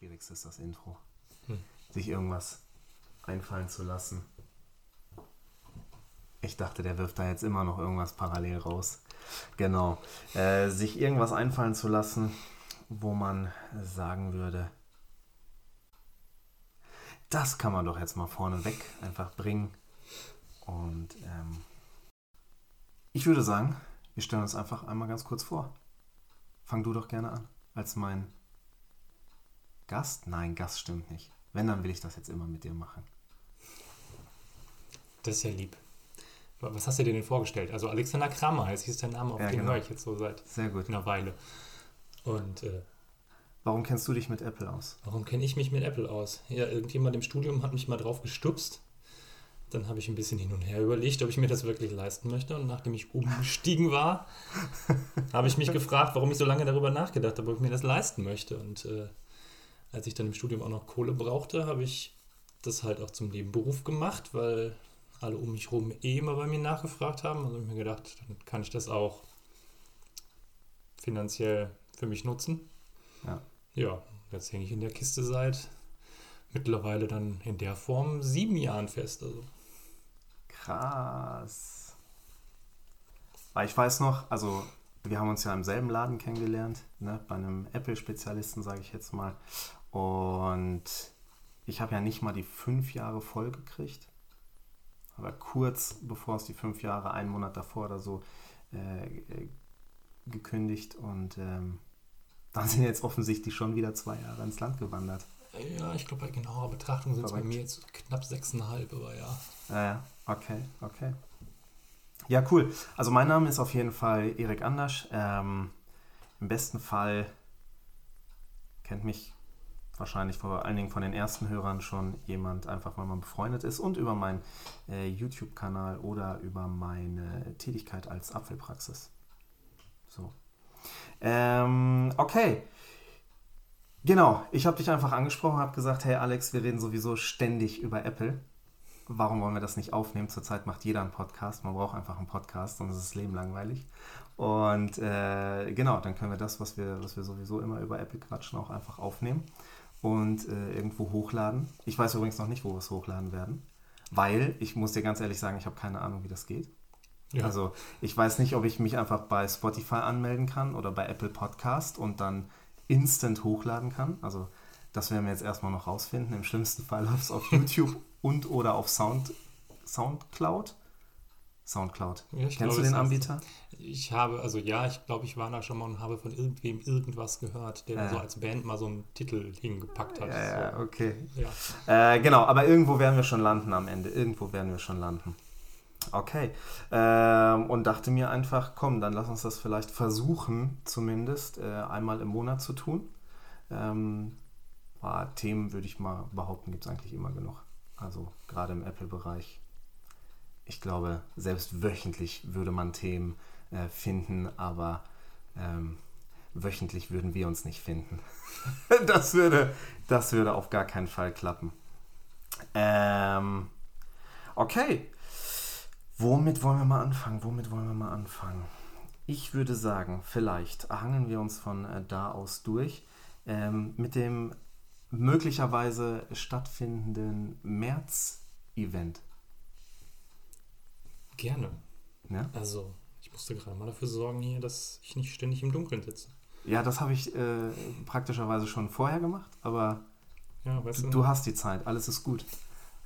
Schwierigste ist das Intro. Hm. Sich irgendwas einfallen zu lassen. Ich dachte, der wirft da jetzt immer noch irgendwas parallel raus. Genau. Äh, sich irgendwas einfallen zu lassen, wo man sagen würde, das kann man doch jetzt mal vorne weg einfach bringen. Und ähm, ich würde sagen, wir stellen uns einfach einmal ganz kurz vor. Fang du doch gerne an, als mein Gast? Nein, Gast stimmt nicht. Wenn, dann will ich das jetzt immer mit dir machen. Das ist ja lieb. Was hast du dir denn vorgestellt? Also Alexander Kramer heißt, hieß der Name, auf ja, den genau. höre ich jetzt so seit Sehr gut. einer Weile. Und äh, warum kennst du dich mit Apple aus? Warum kenne ich mich mit Apple aus? Ja, irgendjemand im Studium hat mich mal drauf gestupst. Dann habe ich ein bisschen hin und her überlegt, ob ich mir das wirklich leisten möchte. Und nachdem ich umgestiegen war, habe ich mich gefragt, warum ich so lange darüber nachgedacht habe, ob ich mir das leisten möchte. Und äh, als ich dann im Studium auch noch Kohle brauchte, habe ich das halt auch zum Nebenberuf gemacht, weil alle um mich herum eh immer bei mir nachgefragt haben. Also habe ich mir gedacht, dann kann ich das auch finanziell für mich nutzen. Ja. Ja, jetzt hänge ich in der Kiste seit mittlerweile dann in der Form sieben Jahren fest. Also. Krass. Weil ich weiß noch, also wir haben uns ja im selben Laden kennengelernt, ne, bei einem Apple-Spezialisten, sage ich jetzt mal. Und ich habe ja nicht mal die fünf Jahre voll gekriegt. Aber kurz bevor es die fünf Jahre, einen Monat davor oder so, äh, gekündigt. Und ähm, dann sind jetzt offensichtlich schon wieder zwei Jahre ins Land gewandert. Ja, ich glaube, bei genauer Betrachtung sind es bei mir jetzt knapp sechseinhalb, aber ja. Ja, ja, okay, okay. Ja, cool. Also mein Name ist auf jeden Fall Erik Anders. Ähm, Im besten Fall kennt mich wahrscheinlich vor allen Dingen von den ersten Hörern schon jemand, einfach weil man befreundet ist und über meinen äh, YouTube-Kanal oder über meine Tätigkeit als Apfelpraxis. So. Ähm, okay. Genau, ich habe dich einfach angesprochen, habe gesagt, hey Alex, wir reden sowieso ständig über Apple. Warum wollen wir das nicht aufnehmen? Zurzeit macht jeder einen Podcast. Man braucht einfach einen Podcast, sonst ist das Leben langweilig. Und äh, genau, dann können wir das, was wir, was wir sowieso immer über Apple quatschen, auch einfach aufnehmen und äh, irgendwo hochladen. Ich weiß übrigens noch nicht, wo wir es hochladen werden, weil ich muss dir ganz ehrlich sagen, ich habe keine Ahnung, wie das geht. Ja. Also ich weiß nicht, ob ich mich einfach bei Spotify anmelden kann oder bei Apple Podcast und dann instant hochladen kann. Also das werden wir jetzt erstmal noch rausfinden. Im schlimmsten Fall läuft es auf YouTube und oder auf Sound, Soundcloud. Soundcloud. Ja, Kennst glaube, du den Anbieter? Ich habe, also ja, ich glaube, ich war da schon mal und habe von irgendwem irgendwas gehört, der äh. so als Band mal so einen Titel hingepackt hat. Ja, so. okay. Ja. Äh, genau, aber irgendwo werden wir schon landen am Ende. Irgendwo werden wir schon landen. Okay. Ähm, und dachte mir einfach, komm, dann lass uns das vielleicht versuchen, zumindest äh, einmal im Monat zu tun. Ähm, Themen würde ich mal behaupten, gibt es eigentlich immer genug. Also gerade im Apple-Bereich ich glaube, selbst wöchentlich würde man Themen äh, finden, aber ähm, wöchentlich würden wir uns nicht finden. das, würde, das würde auf gar keinen Fall klappen. Ähm, okay. Womit wollen wir mal anfangen? Womit wollen wir mal anfangen? Ich würde sagen, vielleicht hangeln wir uns von äh, da aus durch ähm, mit dem möglicherweise stattfindenden März-Event. Gerne. Ja? Also, ich musste gerade mal dafür sorgen hier, dass ich nicht ständig im Dunkeln sitze. Ja, das habe ich äh, praktischerweise schon vorher gemacht, aber ja, weißt du, du hast die Zeit, alles ist gut.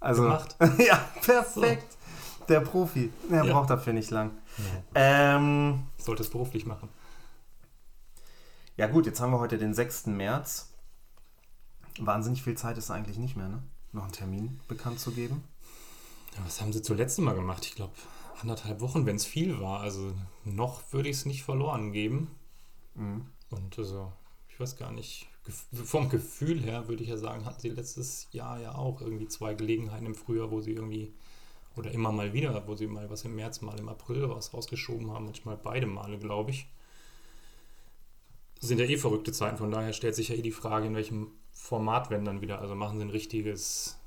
Also, gemacht. ja, perfekt. So. Der Profi, der ja. braucht dafür nicht lang. Ja. Ähm, Sollte es beruflich machen. Ja gut, jetzt haben wir heute den 6. März. Wahnsinnig viel Zeit ist eigentlich nicht mehr, ne? Noch einen Termin bekannt zu geben. Ja, was haben sie zuletzt mal gemacht? Ich glaube, anderthalb Wochen, wenn es viel war. Also noch würde ich es nicht verloren geben. Mhm. Und also, ich weiß gar nicht, vom Gefühl her würde ich ja sagen, hatten sie letztes Jahr ja auch irgendwie zwei Gelegenheiten im Frühjahr, wo sie irgendwie, oder immer mal wieder, wo sie mal was im März, mal im April was rausgeschoben haben, manchmal beide Male, glaube ich. Das sind ja eh verrückte Zeiten, von daher stellt sich ja eh die Frage, in welchem Format wenn dann wieder. Also machen sie ein richtiges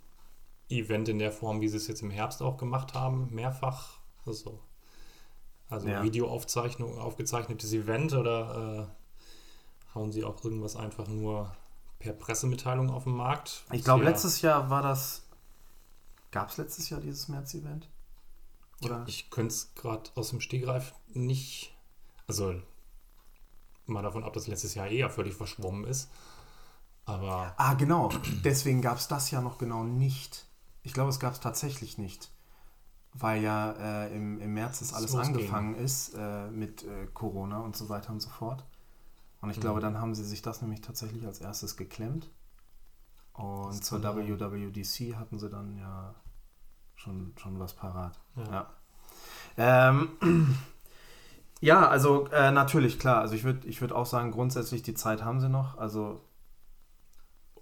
Event in der Form, wie sie es jetzt im Herbst auch gemacht haben, mehrfach so. Also ja. Videoaufzeichnung, aufgezeichnetes Event oder äh, hauen sie auch irgendwas einfach nur per Pressemitteilung auf dem Markt. Ich glaube, letztes Jahr war das. Gab es letztes Jahr dieses März-Event? Oder? Ich könnte es gerade aus dem Stegreif nicht. Also, mal davon ab, dass letztes Jahr eher völlig verschwommen ist. Aber. Ah, genau. Deswegen gab es das ja noch genau nicht. Ich glaube, es gab es tatsächlich nicht. Weil ja äh, im, im März das alles angefangen ist äh, mit äh, Corona und so weiter und so fort. Und ich mhm. glaube, dann haben sie sich das nämlich tatsächlich als erstes geklemmt. Und zur WWDC hatten sie dann ja schon, schon was parat. Ja. Ja, ähm, ja also äh, natürlich, klar. Also ich würde ich würd auch sagen, grundsätzlich die Zeit haben sie noch. Also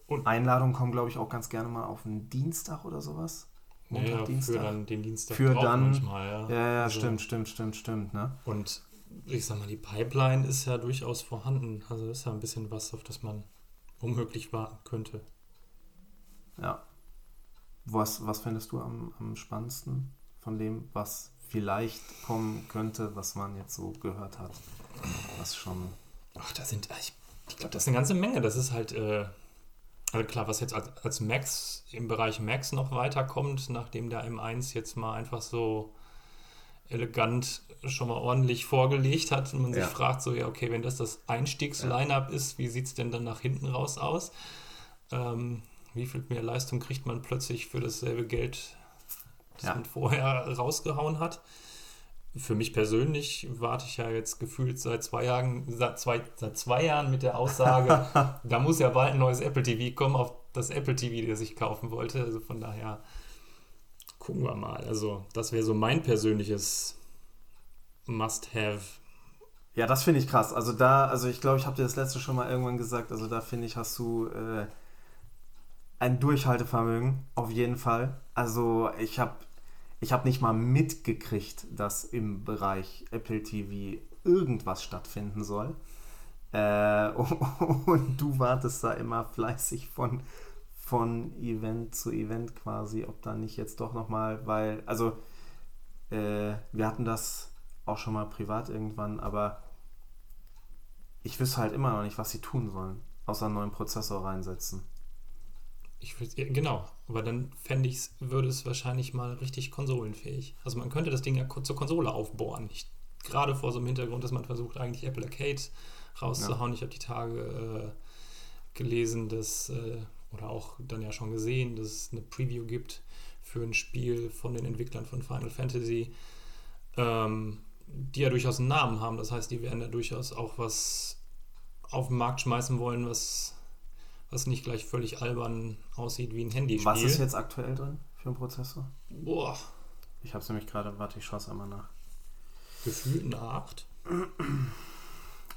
und Einladungen kommen, glaube ich, auch ganz gerne mal auf einen Dienstag oder sowas. Montag, ja, Dienstag. Für dann den Dienstag für dann, manchmal, ja. Ja, ja, also, stimmt, stimmt, stimmt, stimmt. Ne? Und ich sag mal, die Pipeline ist ja durchaus vorhanden. Also ist ja ein bisschen was, auf das man womöglich warten könnte. Ja. Was, was findest du am, am spannendsten von dem, was vielleicht kommen könnte, was man jetzt so gehört hat? Was schon. Ach, da sind. Ich, ich glaube, das ist eine ganze Menge. Das ist halt. Äh, also klar, was jetzt als, als Max im Bereich Max noch weiterkommt, nachdem der M1 jetzt mal einfach so elegant schon mal ordentlich vorgelegt hat und man sich fragt, so, ja, okay, wenn das das Einstiegs-Line-Up ja. ist, wie sieht es denn dann nach hinten raus aus? Ähm, wie viel mehr Leistung kriegt man plötzlich für dasselbe Geld, das ja. man vorher rausgehauen hat? Für mich persönlich warte ich ja jetzt gefühlt seit zwei Jahren, seit zwei, seit zwei Jahren mit der Aussage, da muss ja bald ein neues Apple TV kommen, auf das Apple TV, das ich kaufen wollte. Also von daher gucken wir mal. Also das wäre so mein persönliches Must-Have. Ja, das finde ich krass. Also da, also ich glaube, ich habe dir das letzte schon mal irgendwann gesagt. Also da finde ich, hast du äh, ein Durchhaltevermögen auf jeden Fall. Also ich habe ich habe nicht mal mitgekriegt, dass im Bereich Apple TV irgendwas stattfinden soll. Äh, und du wartest da immer fleißig von, von Event zu Event quasi, ob da nicht jetzt doch nochmal, weil, also äh, wir hatten das auch schon mal privat irgendwann, aber ich wüsste halt immer noch nicht, was sie tun sollen, außer einen neuen Prozessor reinsetzen. Ich genau, aber dann fände ich würde es wahrscheinlich mal richtig konsolenfähig. Also man könnte das Ding ja zur Konsole aufbohren. Ich, gerade vor so einem Hintergrund, dass man versucht, eigentlich Apple Arcade rauszuhauen. Ja. Ich habe die Tage äh, gelesen, dass, äh, oder auch dann ja schon gesehen, dass es eine Preview gibt für ein Spiel von den Entwicklern von Final Fantasy, ähm, die ja durchaus einen Namen haben. Das heißt, die werden ja durchaus auch was auf den Markt schmeißen wollen, was was nicht gleich völlig albern aussieht wie ein Handyspiel. Was ist jetzt aktuell drin für einen Prozessor? Boah. Ich habe es nämlich gerade, warte, ich schaue es einmal nach. Gefühlt eine 8.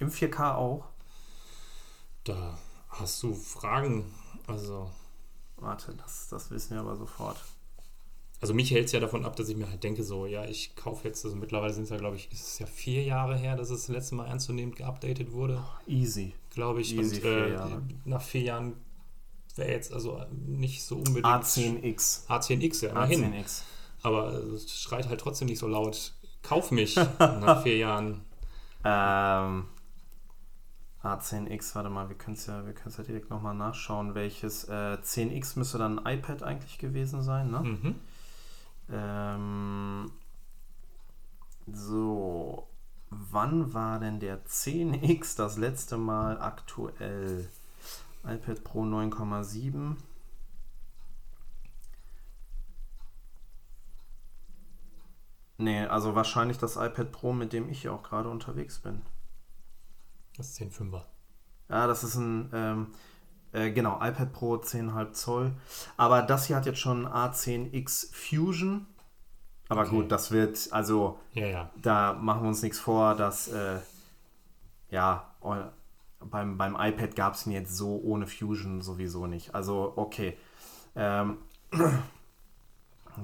Im 4K auch. Da hast du Fragen, also. Warte, das, das wissen wir aber sofort. Also mich hält es ja davon ab, dass ich mir halt denke, so, ja, ich kaufe jetzt, also mittlerweile sind es ja, glaube ich, ist es ja vier Jahre her, dass es das letzte Mal ernstzunehmend geupdatet wurde. Easy glaube ich. Easy und äh, Jahre. nach vier Jahren wäre jetzt also nicht so unbedingt. A10X. A10X, ja, immerhin. A10X. Aber es schreit halt trotzdem nicht so laut. Kauf mich nach vier Jahren. Ähm, A10X, warte mal, wir können es ja, ja direkt nochmal nachschauen, welches. Äh, 10X müsste dann ein iPad eigentlich gewesen sein, ne? Mhm. Ähm, so, Wann war denn der 10X das letzte Mal aktuell? iPad Pro 9,7. Nee, also wahrscheinlich das iPad Pro, mit dem ich auch gerade unterwegs bin. Das 10,5er. Ja, das ist ein, ähm, äh, genau, iPad Pro 10,5 Zoll. Aber das hier hat jetzt schon A10X Fusion. Aber okay. gut, das wird, also ja, ja. da machen wir uns nichts vor, dass äh, ja, beim, beim iPad gab es ihn jetzt so ohne Fusion sowieso nicht. Also okay. Ähm,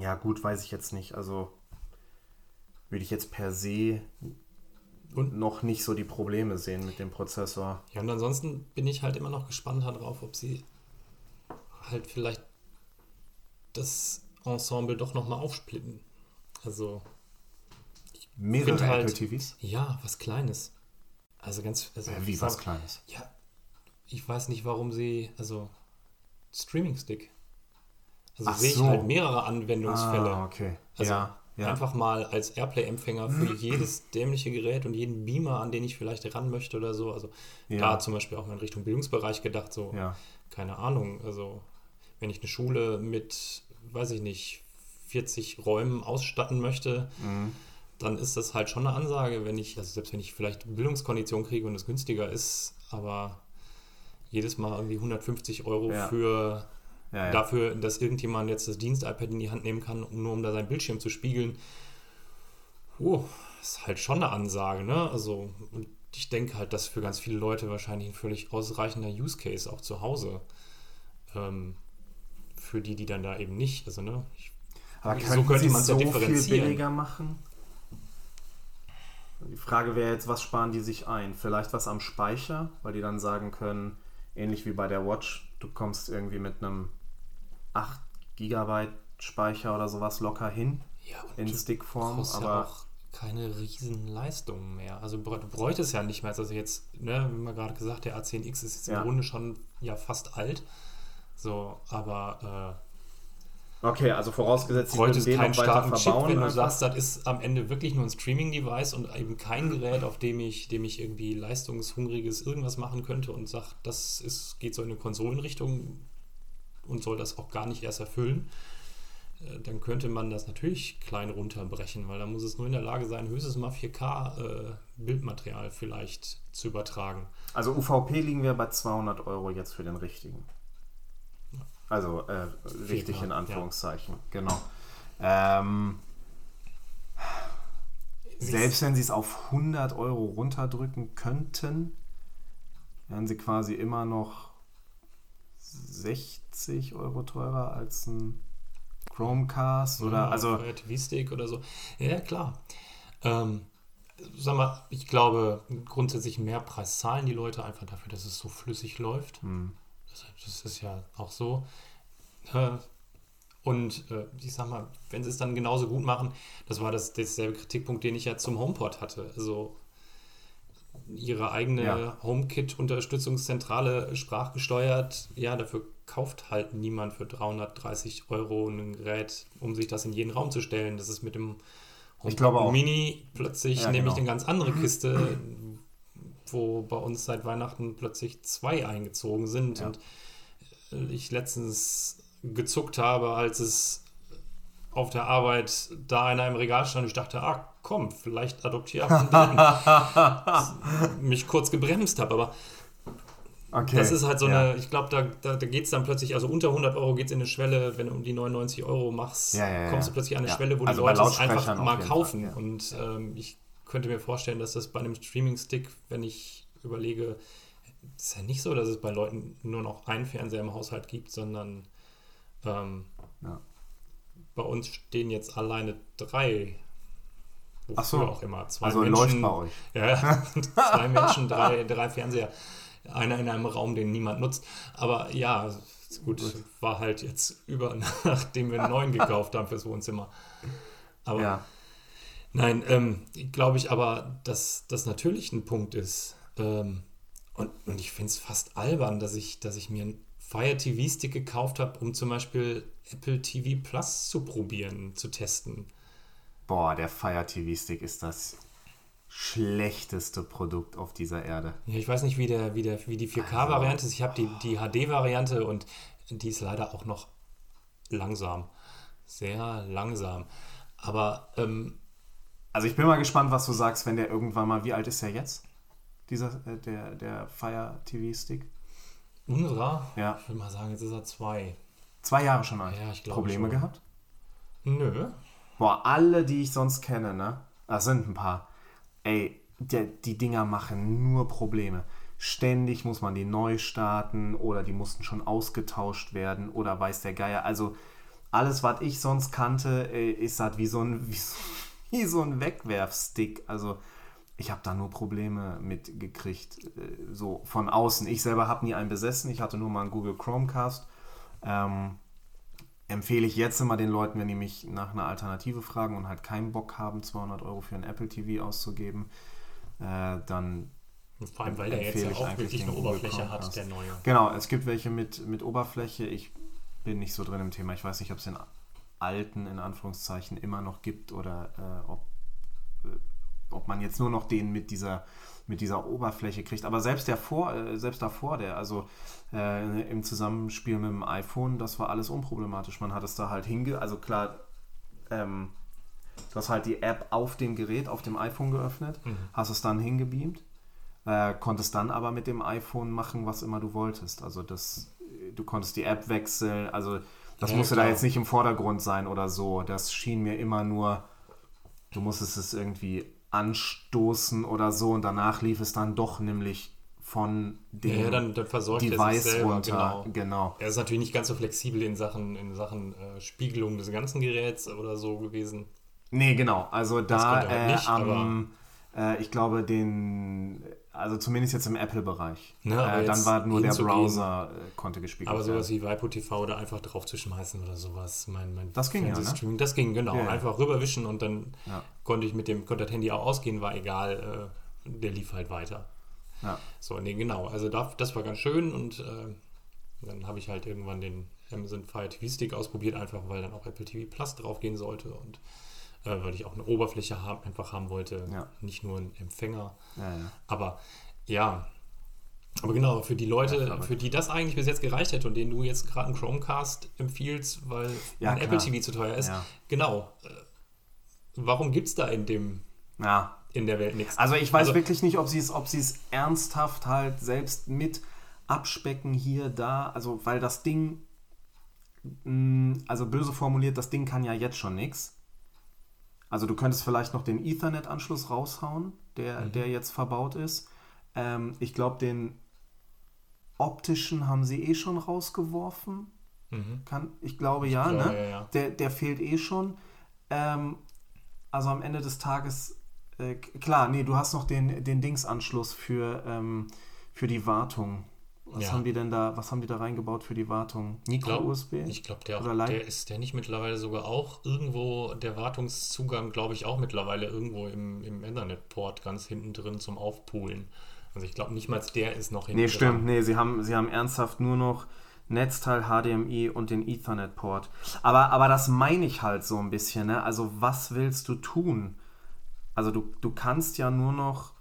ja, gut, weiß ich jetzt nicht. Also würde ich jetzt per se und noch nicht so die Probleme sehen mit dem Prozessor. Ja, und ansonsten bin ich halt immer noch gespannt darauf, ob sie halt vielleicht das Ensemble doch nochmal aufsplitten. Also. Mehrere halt, Apple TVs? Ja, was Kleines. Also ganz. Also ja, wie was Kleines? Ja. ich weiß nicht, warum sie, also Streaming-Stick. Also Ach sehe ich so. halt mehrere Anwendungsfälle. Ah, okay. Also ja, ja. einfach mal als Airplay-Empfänger für jedes dämliche Gerät und jeden Beamer, an den ich vielleicht ran möchte oder so. Also Ja. da zum Beispiel auch mal in Richtung Bildungsbereich gedacht, so, keine Ahnung, also wenn ich eine Schule mit, weiß ich nicht, 40 Räumen ausstatten möchte, Mhm. dann ist das halt schon eine Ansage, wenn ich, also selbst wenn ich vielleicht Bildungskondition kriege und es günstiger ist, aber jedes Mal irgendwie 150 Euro Ja. für Ja, ja. dafür, dass irgendjemand jetzt das Dienst-iPad in die Hand nehmen kann, nur um da seinen Bildschirm zu spiegeln. Oh, ist halt schon eine Ansage, ne? Also, ich denke halt, dass für ganz viele Leute wahrscheinlich ein völlig ausreichender Use Case auch zu Hause. Ähm, für die, die dann da eben nicht, also, ne? Ich, Aber so könnten könnte sie man es es ja so viel billiger machen? Die Frage wäre jetzt, was sparen die sich ein? Vielleicht was am Speicher, weil die dann sagen können, ähnlich wie bei der Watch, du kommst irgendwie mit einem 8 GB Speicher oder sowas locker hin ja, und in Stickform, brauchst ja aber auch keine riesen Leistungen mehr. Also du bräuchtest ja nicht mehr. Also jetzt, ne, wie man gerade gesagt, der A10X ist jetzt Ja. im Grunde schon ja fast alt. So, aber okay, also vorausgesetzt, sie bräuchtest den noch weiter starken Chip, verbauen. wenn du einfach. sagst, das ist am Ende wirklich nur ein Streaming-Device und eben kein Gerät, auf dem ich, dem ich irgendwie leistungshungriges irgendwas machen könnte und sag, das ist, geht so in eine Konsolenrichtung und soll das auch gar nicht erst erfüllen. äh, Dann könnte man das natürlich klein runterbrechen, weil dann muss es nur in der Lage sein, höchstens mal 4K äh, vielleicht zu übertragen. Also UVP liegen wir bei 200 Euro jetzt für den richtigen. Also äh, richtig in ja. Anführungszeichen, genau. Ähm, selbst wenn sie es auf 100 Euro runterdrücken könnten, wären sie quasi immer noch 60 Euro teurer als ein Chromecast oder Ja, also Fire TV Stick oder so. Ja, klar. Ähm, sag mal, ich glaube, grundsätzlich mehr Preis zahlen die Leute einfach dafür, dass es so flüssig läuft. hm, Das, ist ja auch so. Und äh, ich sag mal, wenn sie es dann genauso gut machen, das war das derselbe Kritikpunkt, den ich ja zum HomePod hatte. Also ihre eigene Ja. HomeKit-Unterstützungszentrale sprachgesteuert, ja, dafür kauft halt niemand für 330 Euro ein Gerät, um sich das in jeden Raum zu stellen. Das ist mit dem Ich glaube auch. Mini plötzlich Ja, nämlich genau. eine ganz andere Kiste, wo bei uns seit Weihnachten plötzlich zwei eingezogen sind Ja. und äh, ich letztens gezuckt habe, als es auf der Arbeit da in einem Regal stand. Ich dachte, ah, komm, vielleicht adoptiere ich. Mich kurz gebremst habe, aber okay. das ist halt so ja. eine, ich glaube, da, da, da geht es dann plötzlich, also unter 100 Euro geht es in eine Schwelle, wenn du um die 99 Euro machst, Ja, ja, ja, kommst du plötzlich an eine Ja. Schwelle, wo Also die Leute es einfach mal kaufen. Fall, ja. Und ähm, ich könnte mir vorstellen, dass das bei einem Streaming-Stick, wenn ich überlege, ist ja nicht so, dass es bei Leuten nur noch einen Fernseher im Haushalt gibt, sondern ähm, Ja. bei uns stehen jetzt alleine drei. Ach so. auch immer. Zwei Also läuft Menschen, bei euch. ja, zwei Menschen, drei, drei Fernseher. Einer in einem Raum, den niemand nutzt. Aber ja, gut, Gut. war halt jetzt über, nachdem wir einen neuen gekauft haben fürs Wohnzimmer. Aber Ja. Nein, ähm, glaube ich aber, dass das natürlich ein Punkt ist. Ähm, und, und ich finde es fast albern, dass ich, dass ich mir einen Fire TV Stick gekauft habe, um zum Beispiel Apple TV Plus zu probieren, zu testen. Boah, der Fire TV Stick ist das schlechteste Produkt auf dieser Erde. Ja, ich weiß nicht, wie, der, wie, der, wie die 4K-Variante ist. Ich habe die, die HD-Variante und die ist leider auch noch langsam. Sehr langsam. Aber ähm, Also ich bin mal gespannt, was du sagst, wenn der irgendwann mal, wie alt ist der jetzt? Dieser, äh, der, der Fire TV Stick? unserer, Ja. ich würde mal sagen, jetzt ist er zwei. Zwei Jahre schon alt. Ja, ich glaube Probleme schon. gehabt? Nö. Boah, alle, die ich sonst kenne, ne? Das sind ein paar. Ey, der, die Dinger machen nur Probleme. Ständig muss man die neu starten oder die mussten schon ausgetauscht werden oder weiß der Geier. Also alles, was ich sonst kannte, ist halt wie so ein, wie so, wie so ein Wegwerfstick. Also ich habe da nur Probleme mit gekriegt, äh, so von außen. Ich selber habe nie einen besessen. Ich hatte nur mal einen Google Chromecast. Ähm, empfehle ich jetzt immer den Leuten, wenn die mich nach einer Alternative fragen und halt keinen Bock haben, 200 Euro für ein Apple TV auszugeben, äh, dann Vor allem, weil der jetzt ja auch wirklich eine Oberfläche hat, der neue. Genau, es gibt welche mit, mit Oberfläche. Ich bin nicht so drin im Thema. Ich weiß nicht, ob es den alten, in Anführungszeichen, immer noch gibt oder äh, ob, äh, ob man jetzt nur noch den mit dieser mit dieser Oberfläche kriegt. Aber selbst der vor, äh, selbst davor, der, also äh, im Zusammenspiel mit dem iPhone, das war alles unproblematisch. Man hat es da halt hinge, also klar, ähm, du hast halt die App auf dem Gerät, auf dem iPhone geöffnet, mhm. hast es dann hingebeamt, äh, konntest dann aber mit dem iPhone machen, was immer du wolltest. Also das, du konntest die App wechseln, also das ja, musste klar. da jetzt nicht im Vordergrund sein oder so. Das schien mir immer nur, du musstest es irgendwie anstoßen oder so und danach lief es dann doch nämlich von dem ja, dann, dann Device selber, runter. Genau. genau. Er ist natürlich nicht ganz so flexibel in Sachen, in Sachen äh, Spiegelung des ganzen Geräts oder so gewesen. Nee, genau. Also da halt äh, nicht, am, äh, ich glaube, den also zumindest jetzt im Apple-Bereich. Ne, äh, dann war nur der Browser äh, konnte gespielt werden. Aber sowas wie Vipo TV oder einfach drauf zu schmeißen oder sowas. Mein, mein das ging ja, ne? Das ging, genau. Ja, einfach rüberwischen und dann ja. konnte ich mit dem konnte das Handy auch ausgehen, war egal. Äh, der lief halt weiter. Ja. So, nee, genau. Also das, das war ganz schön und äh, dann habe ich halt irgendwann den Amazon Fire TV Stick ausprobiert, einfach weil dann auch Apple TV Plus draufgehen sollte und äh, weil ich auch eine Oberfläche haben, einfach haben wollte, ja. nicht nur einen Empfänger. Ja, ja. Aber ja, aber genau, für die Leute, für die das eigentlich bis jetzt gereicht hätte und denen du jetzt gerade einen Chromecast empfiehlst, weil ein Apple TV zu teuer ist, genau. Äh, warum gibt es da in dem in der Welt nichts? Also ich weiß also, wirklich nicht, ob sie es, ob es ernsthaft halt selbst mit abspecken hier, da, also weil das Ding, mm, also böse formuliert, das Ding kann ja jetzt schon nichts. Also du könntest vielleicht noch den Ethernet-Anschluss raushauen, der, mhm. der jetzt verbaut ist. Ähm, ich glaube, den optischen haben sie eh schon rausgeworfen. Mhm. Kann, ich glaube ich ja, glaube, ne? Ja, ja. Der, der fehlt eh schon. Ähm, also am Ende des Tages, äh, klar, nee, du hast noch den, den Dingsanschluss für, ähm, für die Wartung. Was ja. haben die denn da, was haben die da reingebaut für die Wartung? Micro-USB? Ich glaube, der, der ist der nicht mittlerweile sogar auch irgendwo, der Wartungszugang, glaube ich, auch mittlerweile irgendwo im, im Ethernet-Port ganz hinten drin zum Aufpolen. Also ich glaube nicht mal der ist noch hinten Nee, stimmt, dran. nee, sie haben, sie haben ernsthaft nur noch Netzteil, HDMI und den Ethernet-Port. Aber, aber das meine ich halt so ein bisschen, ne? Also was willst du tun? Also du, du kannst ja nur noch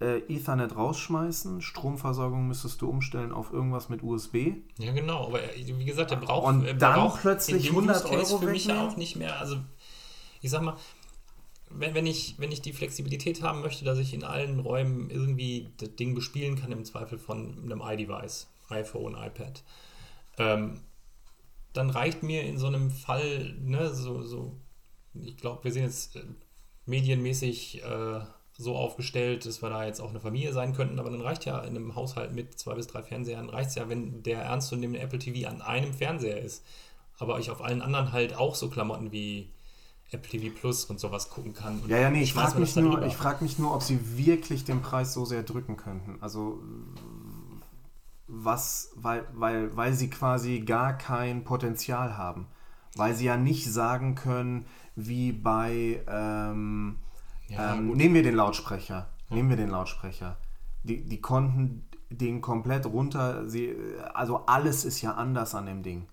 äh, Ethernet rausschmeißen. Stromversorgung müsstest du umstellen auf irgendwas mit USB. Ja, genau. Aber wie gesagt, der braucht, und er dann braucht plötzlich 100 Euro für mich auch nicht mehr. Also ich sag mal, wenn, wenn, ich, wenn ich die Flexibilität haben möchte, dass ich in allen Räumen irgendwie das Ding bespielen kann, im Zweifel von einem iDevice, iPhone, iPad, ähm, dann reicht mir in so einem Fall, ne, so, so ich glaube, wir sind jetzt äh, medienmäßig äh, so aufgestellt, dass wir da jetzt auch eine Familie sein könnten, aber dann reicht ja in einem Haushalt mit zwei bis drei Fernsehern, reicht es ja, wenn der ernstzunehmende Apple TV an einem Fernseher ist. Aber ich auf allen anderen halt auch so Klamotten wie Apple TV Plus und sowas gucken kann. ja, ja, nee, ich frage mich, nur, frag mich nur, ob sie wirklich den Preis so sehr drücken könnten. Also was, weil, weil, weil sie quasi gar kein Potenzial haben. Weil sie ja nicht sagen können, wie bei ähm, ja, ähm, nehmen wir den Lautsprecher. Ja. Nehmen wir den Lautsprecher. Die, die konnten den komplett runter. Sie, also alles ist ja anders an dem Ding.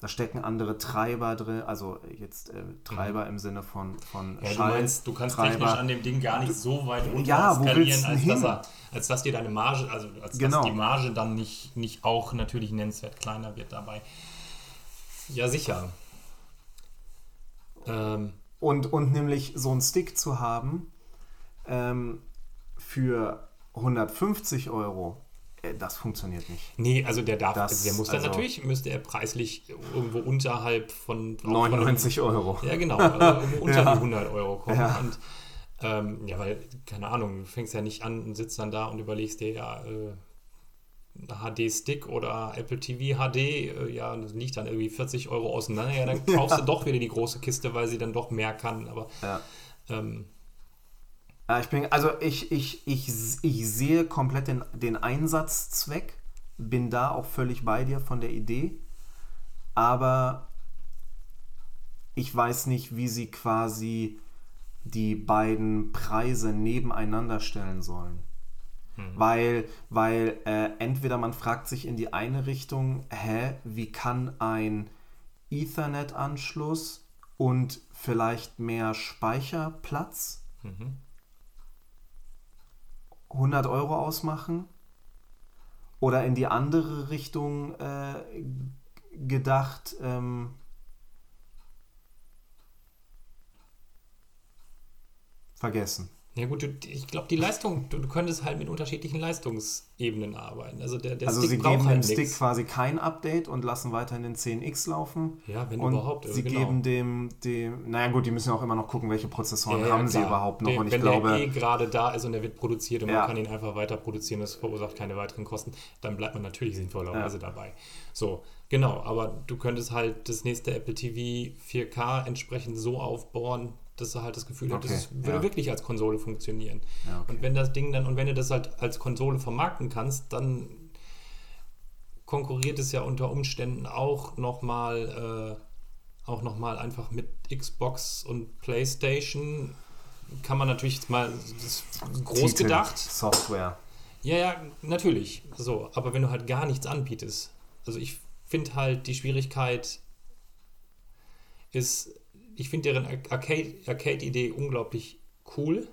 Da stecken andere Treiber drin, also jetzt äh, Treiber mhm. im Sinne von, von ja, Schall. Du, meinst, du kannst Treiber. technisch an dem Ding gar nicht so weit runter ja, skalieren, als dass, er, als dass dir deine Marge, also als genau. dass die Marge dann nicht, nicht auch natürlich nennenswert kleiner wird dabei. Ja, sicher. Ähm, und, und nämlich so einen Stick zu haben ähm, für 150 Euro, äh, das funktioniert nicht. Nee, also der darf, das, der muss dann also natürlich, müsste er preislich irgendwo unterhalb von 99 von, Euro. Ja, genau, also unter ja. die 100 Euro kommen. Ja. Und, ähm, ja, weil, keine Ahnung, du fängst ja nicht an und sitzt dann da und überlegst dir, ja, äh, HD-Stick oder Apple TV HD, äh, ja, das liegt dann irgendwie 40 Euro auseinander, ja, dann kaufst ja. du doch wieder die große Kiste, weil sie dann doch mehr kann. Aber ja. Ähm, ja, ich bin, also ich, ich, ich, ich sehe komplett den, den Einsatzzweck, bin da auch völlig bei dir von der Idee, aber ich weiß nicht, wie sie quasi die beiden Preise nebeneinander stellen sollen. Mhm. Weil, weil äh, entweder man fragt sich in die eine Richtung, hä, wie kann ein Ethernet-Anschluss und vielleicht mehr Speicherplatz mhm. 100 Euro ausmachen? Oder in die andere Richtung äh, gedacht, ähm, vergessen. Ja gut, du, ich glaube, die Leistung, du, du, könntest halt mit unterschiedlichen Leistungsebenen arbeiten. Also, der, der also Stick sie geben halt dem Stick nix. quasi kein Update und lassen weiterhin den 10X laufen. Ja, wenn und überhaupt. Sie genau. geben dem, dem, naja gut, die müssen auch immer noch gucken, welche Prozessoren ja, haben ja, sie überhaupt noch. Den, und ich wenn glaube, der eh gerade da ist und der wird produziert und ja. man kann ihn einfach weiter produzieren, das verursacht keine weiteren Kosten, dann bleibt man natürlich sinnvollerweise dabei. So, genau, aber du könntest halt das nächste Apple TV 4K entsprechend so aufbauen, dass er halt das Gefühl okay, hat, das würde ja. wirklich als Konsole funktionieren. Ja, okay. Und wenn das Ding dann, und wenn du das halt als Konsole vermarkten kannst, dann konkurriert es ja unter Umständen auch nochmal äh, auch noch einfach mit Xbox und Playstation. Kann man natürlich mal groß Titel, gedacht. Software. Ja, ja, natürlich. So, aber wenn du halt gar nichts anbietest. Also ich finde halt die Schwierigkeit ist, ich finde deren Arcade-Idee unglaublich cool.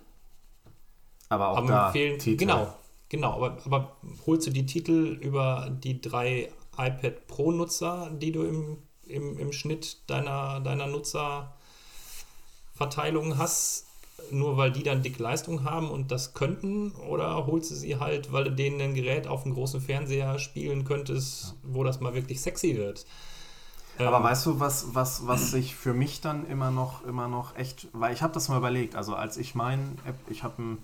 Aber auch aber da fehlen, Titel. Genau, genau. Aber, aber holst du die Titel über die drei iPad Pro-Nutzer, die du im, im, im Schnitt deiner, deiner Nutzerverteilung hast, nur weil die dann dick Leistung haben und das könnten? Oder holst du sie halt, weil du denen ein Gerät auf dem großen Fernseher spielen könntest, wo das mal wirklich sexy wird? Aber ähm, weißt du, was, was, was sich für mich dann immer noch, immer noch echt, weil ich habe das mal überlegt, also als ich mein, ich habe ein,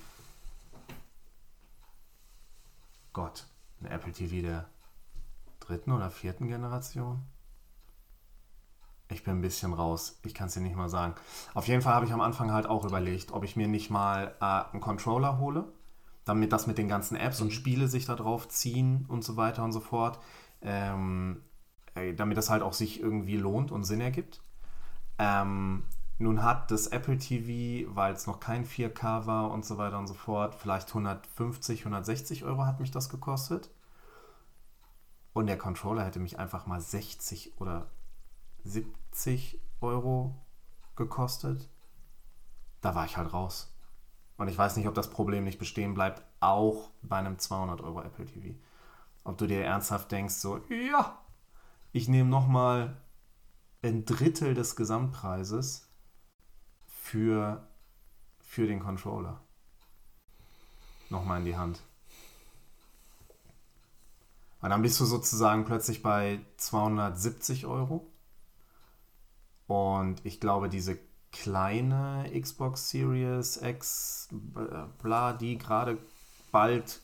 Gott, ein Apple TV der dritten oder vierten Generation. Ich bin ein bisschen raus. Ich kann es dir nicht mal sagen. Auf jeden Fall habe ich am Anfang halt auch überlegt, ob ich mir nicht mal äh, einen Controller hole, damit das mit den ganzen Apps und mhm. Spiele sich da drauf ziehen und so weiter und so fort. Ähm, damit das halt auch sich irgendwie lohnt und Sinn ergibt. Ähm, nun hat das Apple TV, weil es noch kein 4K war und so weiter und so fort, vielleicht 150, 160 Euro hat mich das gekostet. Und der Controller hätte mich einfach mal 60 oder 70 Euro gekostet. Da war ich halt raus. Und ich weiß nicht, ob das Problem nicht bestehen bleibt, auch bei einem 200 Euro Apple TV. Ob du dir ernsthaft denkst, so, ja, ich nehme nochmal ein Drittel des Gesamtpreises für, für den Controller. Nochmal in die Hand. Und dann bist du sozusagen plötzlich bei 270 Euro. Und ich glaube, diese kleine Xbox Series X, bla, die gerade bald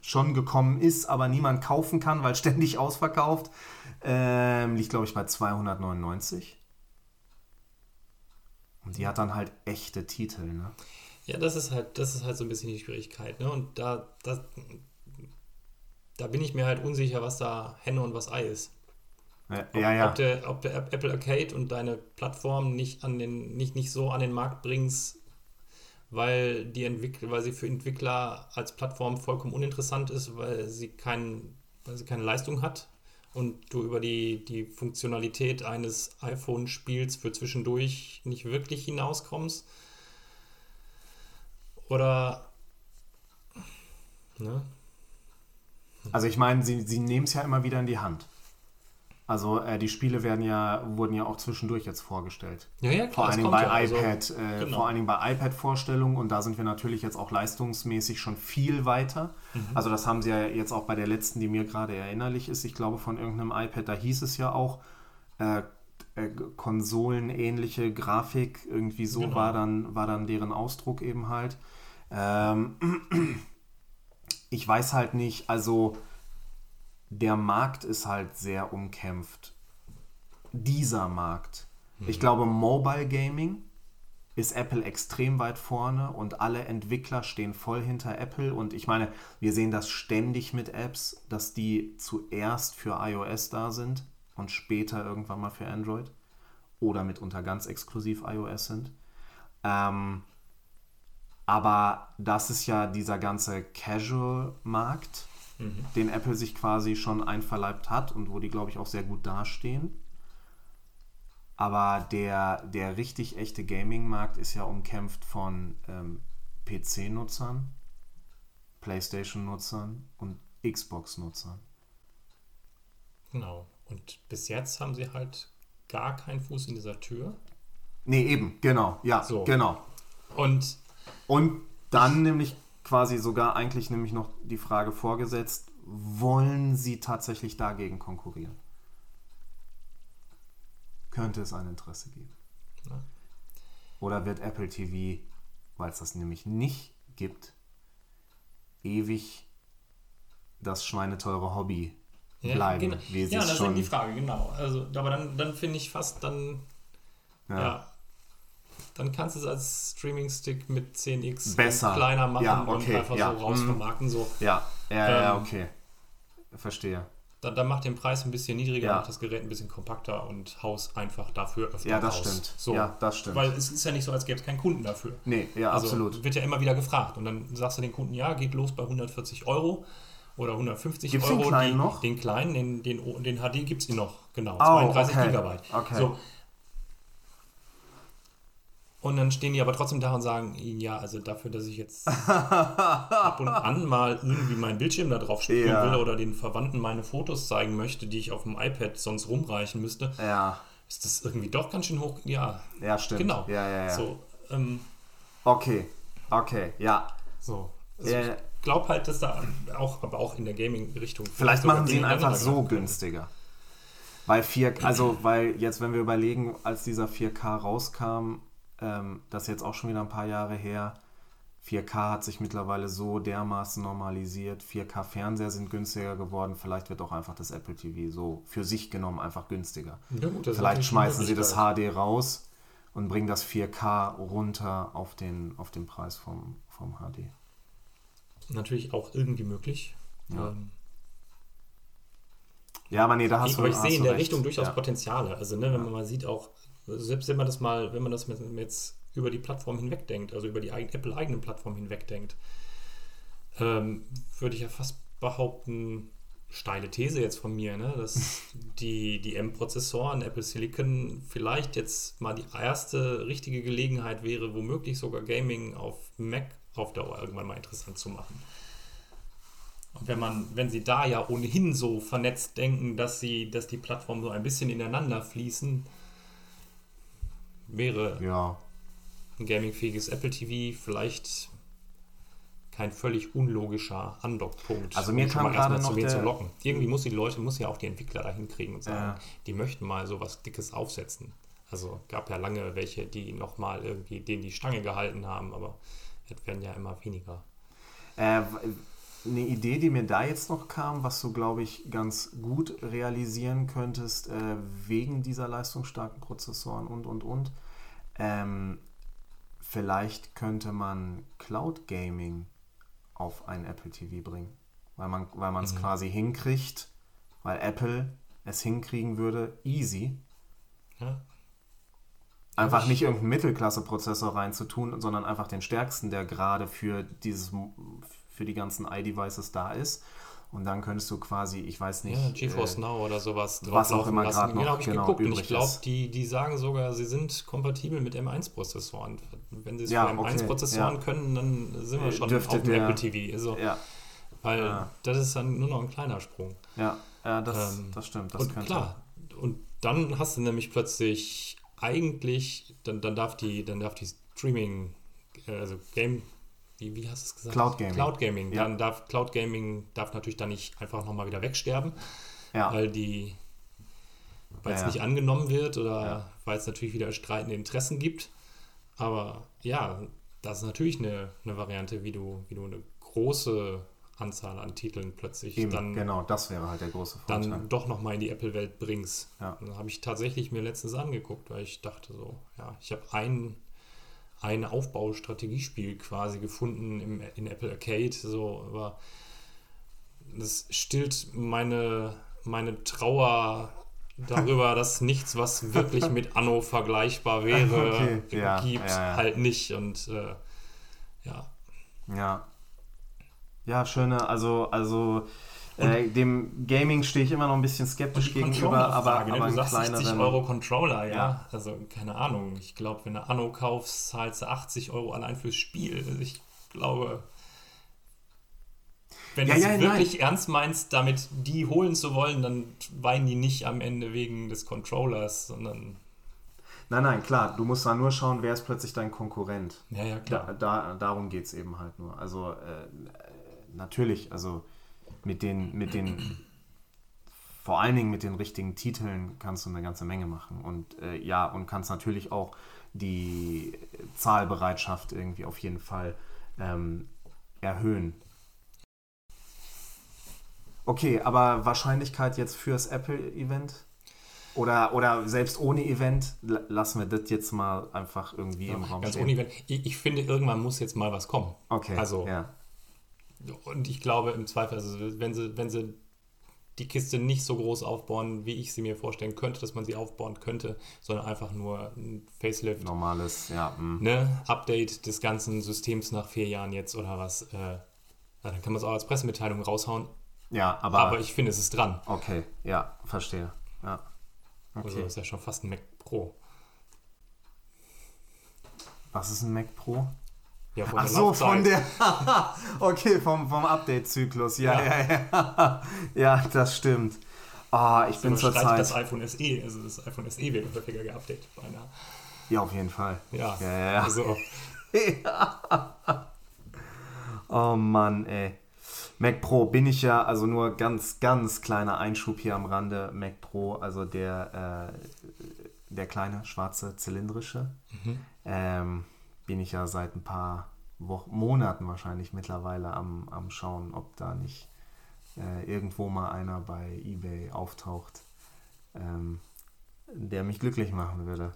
schon gekommen ist, aber niemand kaufen kann, weil ständig ausverkauft, ähm, liegt, glaube ich, bei 299. Und die hat dann halt echte Titel, ne? Ja, das ist halt, das ist halt so ein bisschen die Schwierigkeit, ne? Und da, da, da bin ich mir halt unsicher, was da Henne und was Ei ist. Ja, ob, ja, ja. Ob, der, ob der Apple Arcade und deine Plattform nicht, an den, nicht, nicht so an den Markt bringst, weil, die Entwickler, weil sie für Entwickler als Plattform vollkommen uninteressant ist, weil sie, kein, weil sie keine Leistung hat und du über die, die Funktionalität eines iPhone-Spiels für zwischendurch nicht wirklich hinauskommst. Oder. Ne? Also ich meine, sie, sie nehmen es ja immer wieder in die Hand. Also äh, die Spiele werden ja, wurden ja auch zwischendurch jetzt vorgestellt. Ja, ja, klar, vor allen Dingen bei ja, iPad, also, äh, genau. vor allen Dingen bei iPad-Vorstellungen und da sind wir natürlich jetzt auch leistungsmäßig schon viel weiter. Mhm. Also das haben sie ja jetzt auch bei der letzten, die mir gerade erinnerlich ist, ich glaube von irgendeinem iPad, da hieß es ja auch, äh, äh, konsolenähnliche Grafik, irgendwie so genau. war, dann, war dann deren Ausdruck eben halt. Ähm, ich weiß halt nicht, also der Markt ist halt sehr umkämpft. Dieser Markt. Mhm. Ich glaube, Mobile Gaming ist Apple extrem weit vorne und alle Entwickler stehen voll hinter Apple. Und ich meine, wir sehen das ständig mit Apps, dass die zuerst für iOS da sind und später irgendwann mal für Android oder mitunter ganz exklusiv iOS sind. Ähm, Aber das ist ja dieser ganze Casual-Markt, mhm. den Apple sich quasi schon einverleibt hat und wo die, glaube ich, auch sehr gut dastehen. Aber der, der richtig echte Gaming-Markt ist ja umkämpft von ähm, PC-Nutzern, PlayStation-Nutzern und Xbox-Nutzern. Genau. Und bis jetzt haben sie halt gar keinen Fuß in dieser Tür. Nee, eben, genau, ja, so. genau. Und, und dann nämlich quasi sogar eigentlich nämlich noch die Frage vorgesetzt, wollen sie tatsächlich dagegen konkurrieren? Könnte es ein Interesse geben? Ja. Oder wird Apple TV, weil es das nämlich nicht gibt, ewig das schweineteure Hobby ja, bleiben. Genau. Ja, das ist die Frage, genau. Also, aber dann, dann finde ich fast dann, ja. ja. Dann kannst du es als Streaming-Stick mit 10x Besser. kleiner machen ja, okay, und einfach ja. so rausvermarkten. So. Ja, ja, ähm, ja, okay. Verstehe. Dann, dann macht den Preis ein bisschen niedriger, ja. macht das Gerät ein bisschen kompakter und haus einfach dafür öfter Ja, das raus. stimmt. So. Ja, das stimmt. Weil es ist ja nicht so, als gäbe es keinen Kunden dafür. Nee, ja, also, absolut. Wird ja immer wieder gefragt. Und dann sagst du den Kunden, ja, geht los bei 140 Euro oder 150 gibt's Euro. Den kleinen die, noch? Den kleinen, den, den, den HD gibt es noch, genau. Oh, 32 okay. Gigabyte. Okay. So. Und dann stehen die aber trotzdem da und sagen, ja, also dafür, dass ich jetzt ab und an mal irgendwie meinen Bildschirm da drauf spielen Ja. will oder den Verwandten meine Fotos zeigen möchte, die ich auf dem iPad sonst rumreichen müsste, Ja, ist das irgendwie doch ganz schön hoch. Ja, ja, stimmt. genau. Ja, ja, ja. So, ähm, Okay, okay, ja. so. Also Ja, ich glaube halt, dass da auch, aber auch in der Gaming-Richtung. Vielleicht sogar machen sie ihn einfach so günstiger. Weil 4, also weil jetzt, wenn wir überlegen, als dieser 4K rauskam, ähm, das ist jetzt auch schon wieder ein paar Jahre her, 4K hat sich mittlerweile so dermaßen normalisiert, 4K-Fernseher sind günstiger geworden, vielleicht wird auch einfach das Apple TV so für sich genommen einfach günstiger. Ja, gut, Vielleicht schmeißen sie das. HD raus und bringen das 4K runter auf den, auf den Preis vom, vom HD. Natürlich auch irgendwie möglich. Ja. Ähm, Ja, aber nee, da hast ich, du aber ich sehe in der recht. Richtung durchaus ja. Potenziale. Also, ne, wenn man mal sieht, auch, selbst wenn man das mal, wenn man das jetzt über die Plattform hinweg denkt, also über die eigen- Apple-eigene Plattform hinweg denkt, ähm, würde ich ja fast behaupten, steile These jetzt von mir, ne, dass die, die M-Prozessoren, Apple Silicon, vielleicht jetzt mal die erste richtige Gelegenheit wäre, womöglich sogar Gaming auf Mac auf Dauer irgendwann mal interessant zu machen. Und wenn man, wenn sie da ja ohnehin so vernetzt denken, dass sie, dass die Plattformen so ein bisschen ineinander fließen, wäre Ja, ein gamingfähiges Apple TV vielleicht kein völlig unlogischer Andockpunkt. Also mir um schon kam mal erstmal gerade zu noch zu der- locken. Irgendwie muss die Leute, muss ja auch die Entwickler dahin kriegen und sagen, Ja. die möchten mal so was Dickes aufsetzen. Also gab ja lange welche, die nochmal irgendwie denen die Stange gehalten haben, aber es werden ja immer weniger. Äh, eine Idee, die mir da jetzt noch kam, was du, glaube ich, ganz gut realisieren könntest, äh, wegen dieser leistungsstarken Prozessoren und, und, und. Ähm, vielleicht könnte man Cloud Gaming auf ein Apple TV bringen, weil man es Mhm. quasi hinkriegt, weil Apple es hinkriegen würde, easy, Ja? einfach ich- nicht irgendeinen Mittelklasse-Prozessor reinzutun, sondern einfach den stärksten, der gerade für dieses für die ganzen iDevices da ist. Und dann könntest du quasi, ich weiß nicht, Ja, GeForce äh, Now oder sowas was auch immer gerade noch genau, ich genau geguckt und ich glaube, die, die sagen sogar, sie sind kompatibel mit M1-Prozessoren. Wenn sie es Ja, okay, M1-Prozessoren ja. können, dann sind wir schon dürfte auf dem der- Apple TV. Also, ja, weil Ja. das ist dann nur noch ein kleiner Sprung. ja, ja, das, Ähm, das stimmt. Das und könnte. klar, und dann hast du nämlich plötzlich eigentlich, dann, dann darf die, dann darf die Streaming, äh, also Game, wie, wie hast du es gesagt? Cloud Gaming. Cloud Gaming. Ja. Dann darf Cloud Gaming darf natürlich dann nicht einfach nochmal wieder wegsterben, Ja, weil die, weil es Ja, nicht angenommen wird oder weil es natürlich wieder streitende Interessen gibt. Aber ja, das ist natürlich eine, eine Variante, wie du, wie du eine große Anzahl an Titeln plötzlich eben, dann genau, das wäre halt der große Vorteil. dann doch nochmal in die Apple-Welt bringst. Ja. Dann habe ich tatsächlich mir letztens angeguckt, weil ich dachte so, ja, ich habe ein, ein Aufbaustrategiespiel quasi gefunden im, in Apple Arcade, so, aber das stillt meine, meine Trauer darüber, dass nichts, was wirklich mit Anno vergleichbar wäre, Okay, ja, gibt, ja, ja. halt nicht. Und äh, Ja. Ja. Ja, schöne, also, also äh, dem Gaming stehe ich immer noch ein bisschen skeptisch gegenüber, aber, ne? aber du sagst 60 Euro Controller, ja? Ja. Also, keine Ahnung. Ich glaube, wenn du Anno kaufst, zahlst du 80 Euro allein fürs Spiel. Also ich glaube, wenn Ja, du es ja, wirklich ernst meinst, damit die holen zu wollen, dann weinen die nicht am Ende wegen des Controllers, sondern Nein, nein, klar, du musst da nur schauen, wer ist plötzlich dein Konkurrent. ja, ja, Da, klar. da, darum geht es eben halt nur. Also äh, natürlich, also mit den, mit den, vor allen Dingen mit den richtigen Titeln kannst du eine ganze Menge machen. Und äh, ja, und kannst natürlich auch die Zahlbereitschaft irgendwie auf jeden Fall ähm, erhöhen. Okay, aber Wahrscheinlichkeit jetzt fürs Apple-Event? Oder, oder selbst ohne Event, la- lassen wir das jetzt mal einfach irgendwie im Raum Ganz stehen. ohne Event. Ich, ich finde, irgendwann muss jetzt mal was kommen. Okay, Also- ja. Und ich glaube im Zweifel, also wenn sie, wenn sie die Kiste nicht so groß aufbauen, wie ich sie mir vorstellen könnte, dass man sie aufbauen könnte, sondern einfach nur ein Facelift, Normales, ja. mm. ne, Update des ganzen Systems nach vier Jahren jetzt oder was, äh, dann kann man es auch als Pressemitteilung raushauen. Ja, aber, Aber ich finde, es ist dran. okay, ja, verstehe. Ja. Also Okay. ist ja schon fast ein Mac Pro. Was ist ein Mac Pro? Ja, von Ach der so, Laufzeit. von der. okay, vom, vom Update-Zyklus. Ja, ja, Ja. ja. Ja, das stimmt. Ah, ich bin Überschreitet zurzeit. das iPhone SE, also das iPhone SE wird häufiger geupdatet beinahe. Ja, auf jeden Fall. Ja, Ja, ja, ja. also Oh Mann, ey. Mac Pro bin ich ja, also nur ganz, ganz kleiner Einschub hier am Rande. Mac Pro, also der, äh, der kleine, schwarze, zylindrische. Ähm, bin ich ja seit ein paar Wochen, Monaten wahrscheinlich mittlerweile am, am Schauen, ob da nicht äh, irgendwo mal einer bei eBay auftaucht, ähm, der mich glücklich machen würde.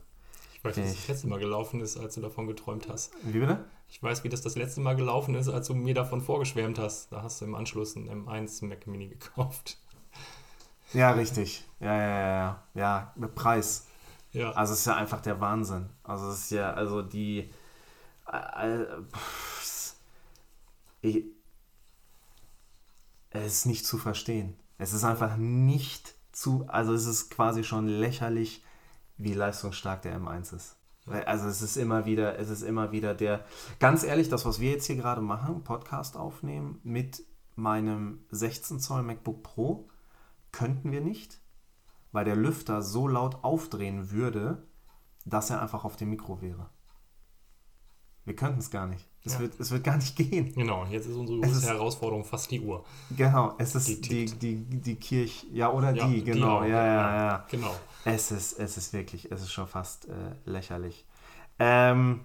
ich weiß, wie das letzte Mal gelaufen ist, als du davon geträumt hast. Wie bitte? Ich weiß, wie das das letzte Mal gelaufen ist, als du mir davon vorgeschwärmt hast. Da hast du im Anschluss einen M1 Mac Mini gekauft. Ja, richtig. Ja, ja, ja, ja. Ja, mit Preis. Ja, Also es ist ja einfach der Wahnsinn. Also es ist ja, also die. Äh, äh, es ist nicht zu verstehen. Es ist einfach nicht zu. Also es ist quasi schon lächerlich, wie leistungsstark der M1 ist. Also es ist immer wieder, es ist immer wieder der. Ganz ehrlich, das, was wir jetzt hier gerade machen, Podcast aufnehmen mit meinem 16 Zoll MacBook Pro, könnten wir nicht weil der Lüfter so laut aufdrehen würde, dass er einfach auf dem Mikro wäre. Wir könnten es gar nicht. Es, Ja. wird, es wird gar nicht gehen. genau. Jetzt ist unsere größte ist- Herausforderung fast die Uhr. Genau, es ist Die die, die, die, Kirche, ja, oder Ja, die, die genau, auch, ja, ja. ja, ja. Genau. Es ist, es ist wirklich, es ist schon fast äh, lächerlich. Ähm,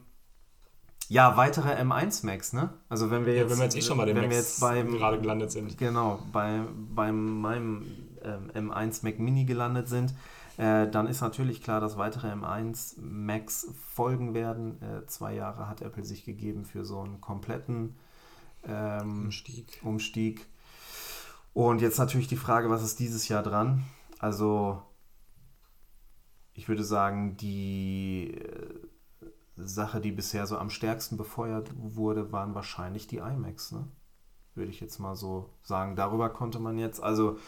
ja, weitere M1 Max, ne? Also wenn wir Ja, jetzt, wenn wir jetzt eh schon bei den wenn Macs wir jetzt beim, gerade gelandet sind. Genau, bei, bei meinem ähm, M1 Mac Mini gelandet sind, äh, dann ist natürlich klar, dass weitere M1 Macs folgen werden. Äh, zwei Jahre hat Apple sich gegeben für so einen kompletten ähm, Umstieg. Umstieg. Und jetzt natürlich die Frage, was ist dieses Jahr dran? Also, ich würde sagen, die äh, Sache, die bisher so am stärksten befeuert wurde, waren wahrscheinlich die iMacs, ne? Würde ich jetzt mal so sagen. Darüber konnte man jetzt, also,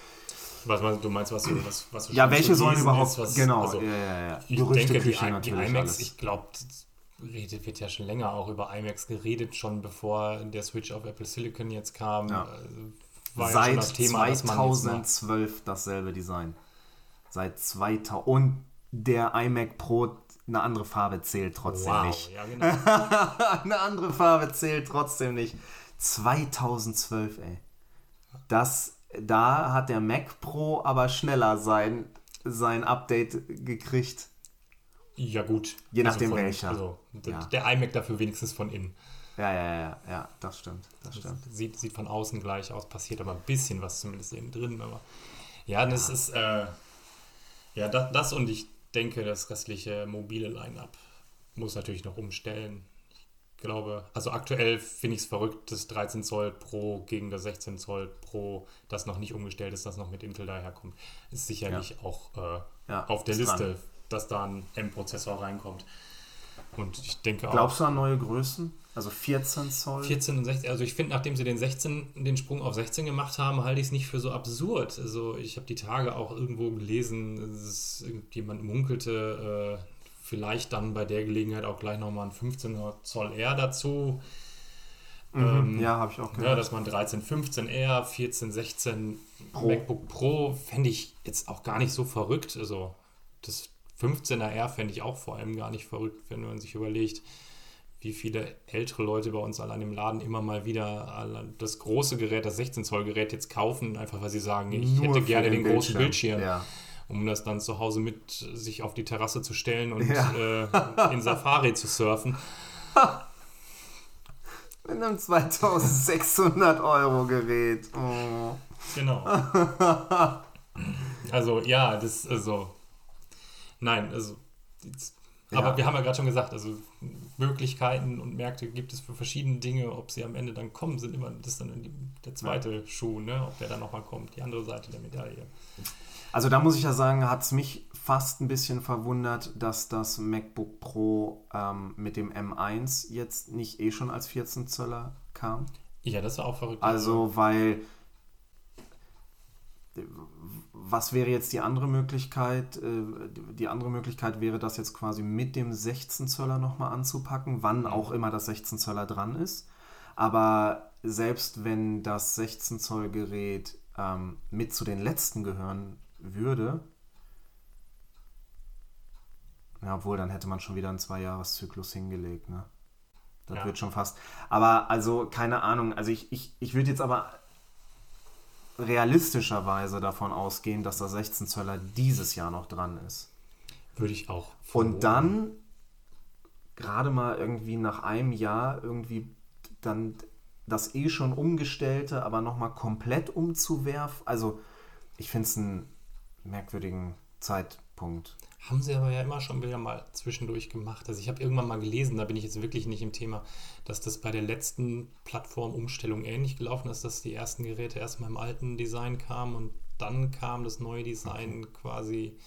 Was du meinst, was, du- was, was ja, welche sollen überhaupt, ist, genau, Also, ja, ja, ja. ich denke, die, Gerüchteküche I- die natürlich iMacs, alles. ich glaube, redet wird ja schon länger auch über iMacs geredet, schon bevor der Switch auf Apple Silicon jetzt kam. Ja. Ja Seit das Thema, dass man jetzt mal- 2012 dasselbe Design. Seit 2000. Und der iMac Pro, eine andere Farbe zählt trotzdem wow, nicht. ja genau. eine andere Farbe zählt trotzdem nicht. 2012, ey. Das, da hat der Mac Pro aber schneller sein, sein Update gekriegt. Ja gut. Je nachdem von, welcher. Also, Ja. der iMac dafür wenigstens von innen. Ja, ja, ja, ja, das stimmt. Das stimmt. Sieht, sieht von außen gleich aus, passiert aber ein bisschen was zumindest innen drin. Aber ja, das ist äh, ja das, das und ich denke, das restliche mobile Line-up muss natürlich noch umstellen. Glaube, also aktuell finde ich es verrückt, das 13 Zoll Pro gegen das 16 Zoll Pro, das noch nicht umgestellt ist, das noch mit Intel daherkommt, ist sicherlich auch äh, Ja, auf der ist Liste, dran. dass da ein M-Prozessor reinkommt. Und ich denke auch. Glaubst du an neue Größen? Also 14 Zoll? 14 und 16. Also ich finde, nachdem sie den 16, den Sprung auf 16 gemacht haben, halte ich es nicht für so absurd. Also ich habe die Tage auch irgendwo gelesen, dass irgendjemand munkelte, äh, vielleicht dann bei der Gelegenheit auch gleich nochmal ein 15 Zoll R dazu. Mhm, ähm, ja, habe ich auch gehört. Ja, dass man 13, 15 R, 14, 16 Pro. MacBook Pro fände ich jetzt auch gar nicht so verrückt. Also das 15er R fände ich auch vor allem gar nicht verrückt, wenn man sich überlegt, wie viele ältere Leute bei uns allein im Laden immer mal wieder das große Gerät, das 16 Zoll Gerät jetzt kaufen, einfach weil sie sagen, ich Nur hätte gerne den, den großen Bildschirm. Bildschirm. Ja. Um das dann zu Hause mit sich auf die Terrasse zu stellen und ja. äh, in Safari zu surfen. Mit einem 2600 Euro Gerät. Oh. Genau. also, ja, das, also, nein, also, jetzt, ja. aber wir haben ja gerade schon gesagt, also, Möglichkeiten und Märkte gibt es für verschiedene Dinge. Ob sie am Ende dann kommen, sind immer, das ist dann der zweite ja. Schuh, ne? ob der dann nochmal kommt, die andere Seite der Medaille. Also, da muss ich ja sagen, hat es mich fast ein bisschen verwundert, dass das MacBook Pro ähm, mit dem M1 jetzt nicht eh schon als 14 Zöller kam. Ja, das ist auch verrückt. Also, weil was wäre jetzt die andere Möglichkeit? Äh, die andere Möglichkeit wäre, das jetzt quasi mit dem 16 Zöller nochmal anzupacken, wann auch immer das 16 Zöller dran ist. Aber selbst wenn das 16 Zoll Gerät ähm, mit zu den letzten gehören würde, ja, obwohl, dann hätte man schon wieder einen Zweijahreszyklus hingelegt, ne? Das ja. wird schon fast. Aber also, keine Ahnung. Also ich, ich, ich würde jetzt aber realistischerweise davon ausgehen, dass der 16 Zöller dieses Jahr noch dran ist. Würde ich auch. Vermuten. Und dann gerade mal irgendwie nach einem Jahr irgendwie dann das eh schon umgestellte, aber nochmal komplett umzuwerfen. Also ich finde es einen merkwürdigen Zeitpunkt. Haben sie aber ja immer schon wieder mal zwischendurch gemacht. Also ich habe irgendwann mal gelesen, da bin ich jetzt wirklich nicht im Thema, dass das bei der letzten Plattformumstellung ähnlich gelaufen ist, dass die ersten Geräte erstmal im alten Design kamen und dann kam das neue Design okay. quasi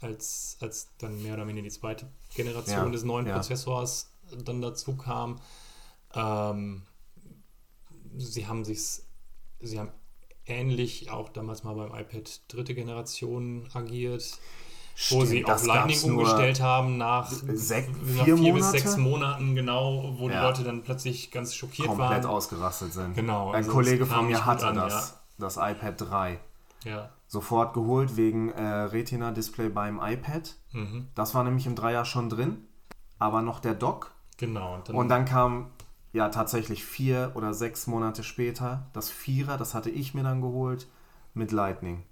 als, als dann mehr oder weniger die zweite Generation ja, des neuen ja. Prozessors dann dazu kam. Ähm, sie haben sich sie haben ähnlich auch damals mal beim iPad dritte Generation agiert. Stimmt, wo sie auf Lightning umgestellt haben nach, sech, nach vier, vier bis sechs Monaten, genau, wo ja. die Leute dann plötzlich ganz schockiert Komplett waren. Komplett ausgerastet sind. Genau. Ein also Kollege von mir hatte an, das, ja. das iPad 3. Ja. Sofort geholt wegen äh, Retina-Display beim iPad. Mhm. Das war nämlich im Dreier schon drin, aber noch der Dock. Genau. Und dann, und dann kam ja tatsächlich vier oder sechs Monate später das Vierer, das hatte ich mir dann geholt, mit Lightning.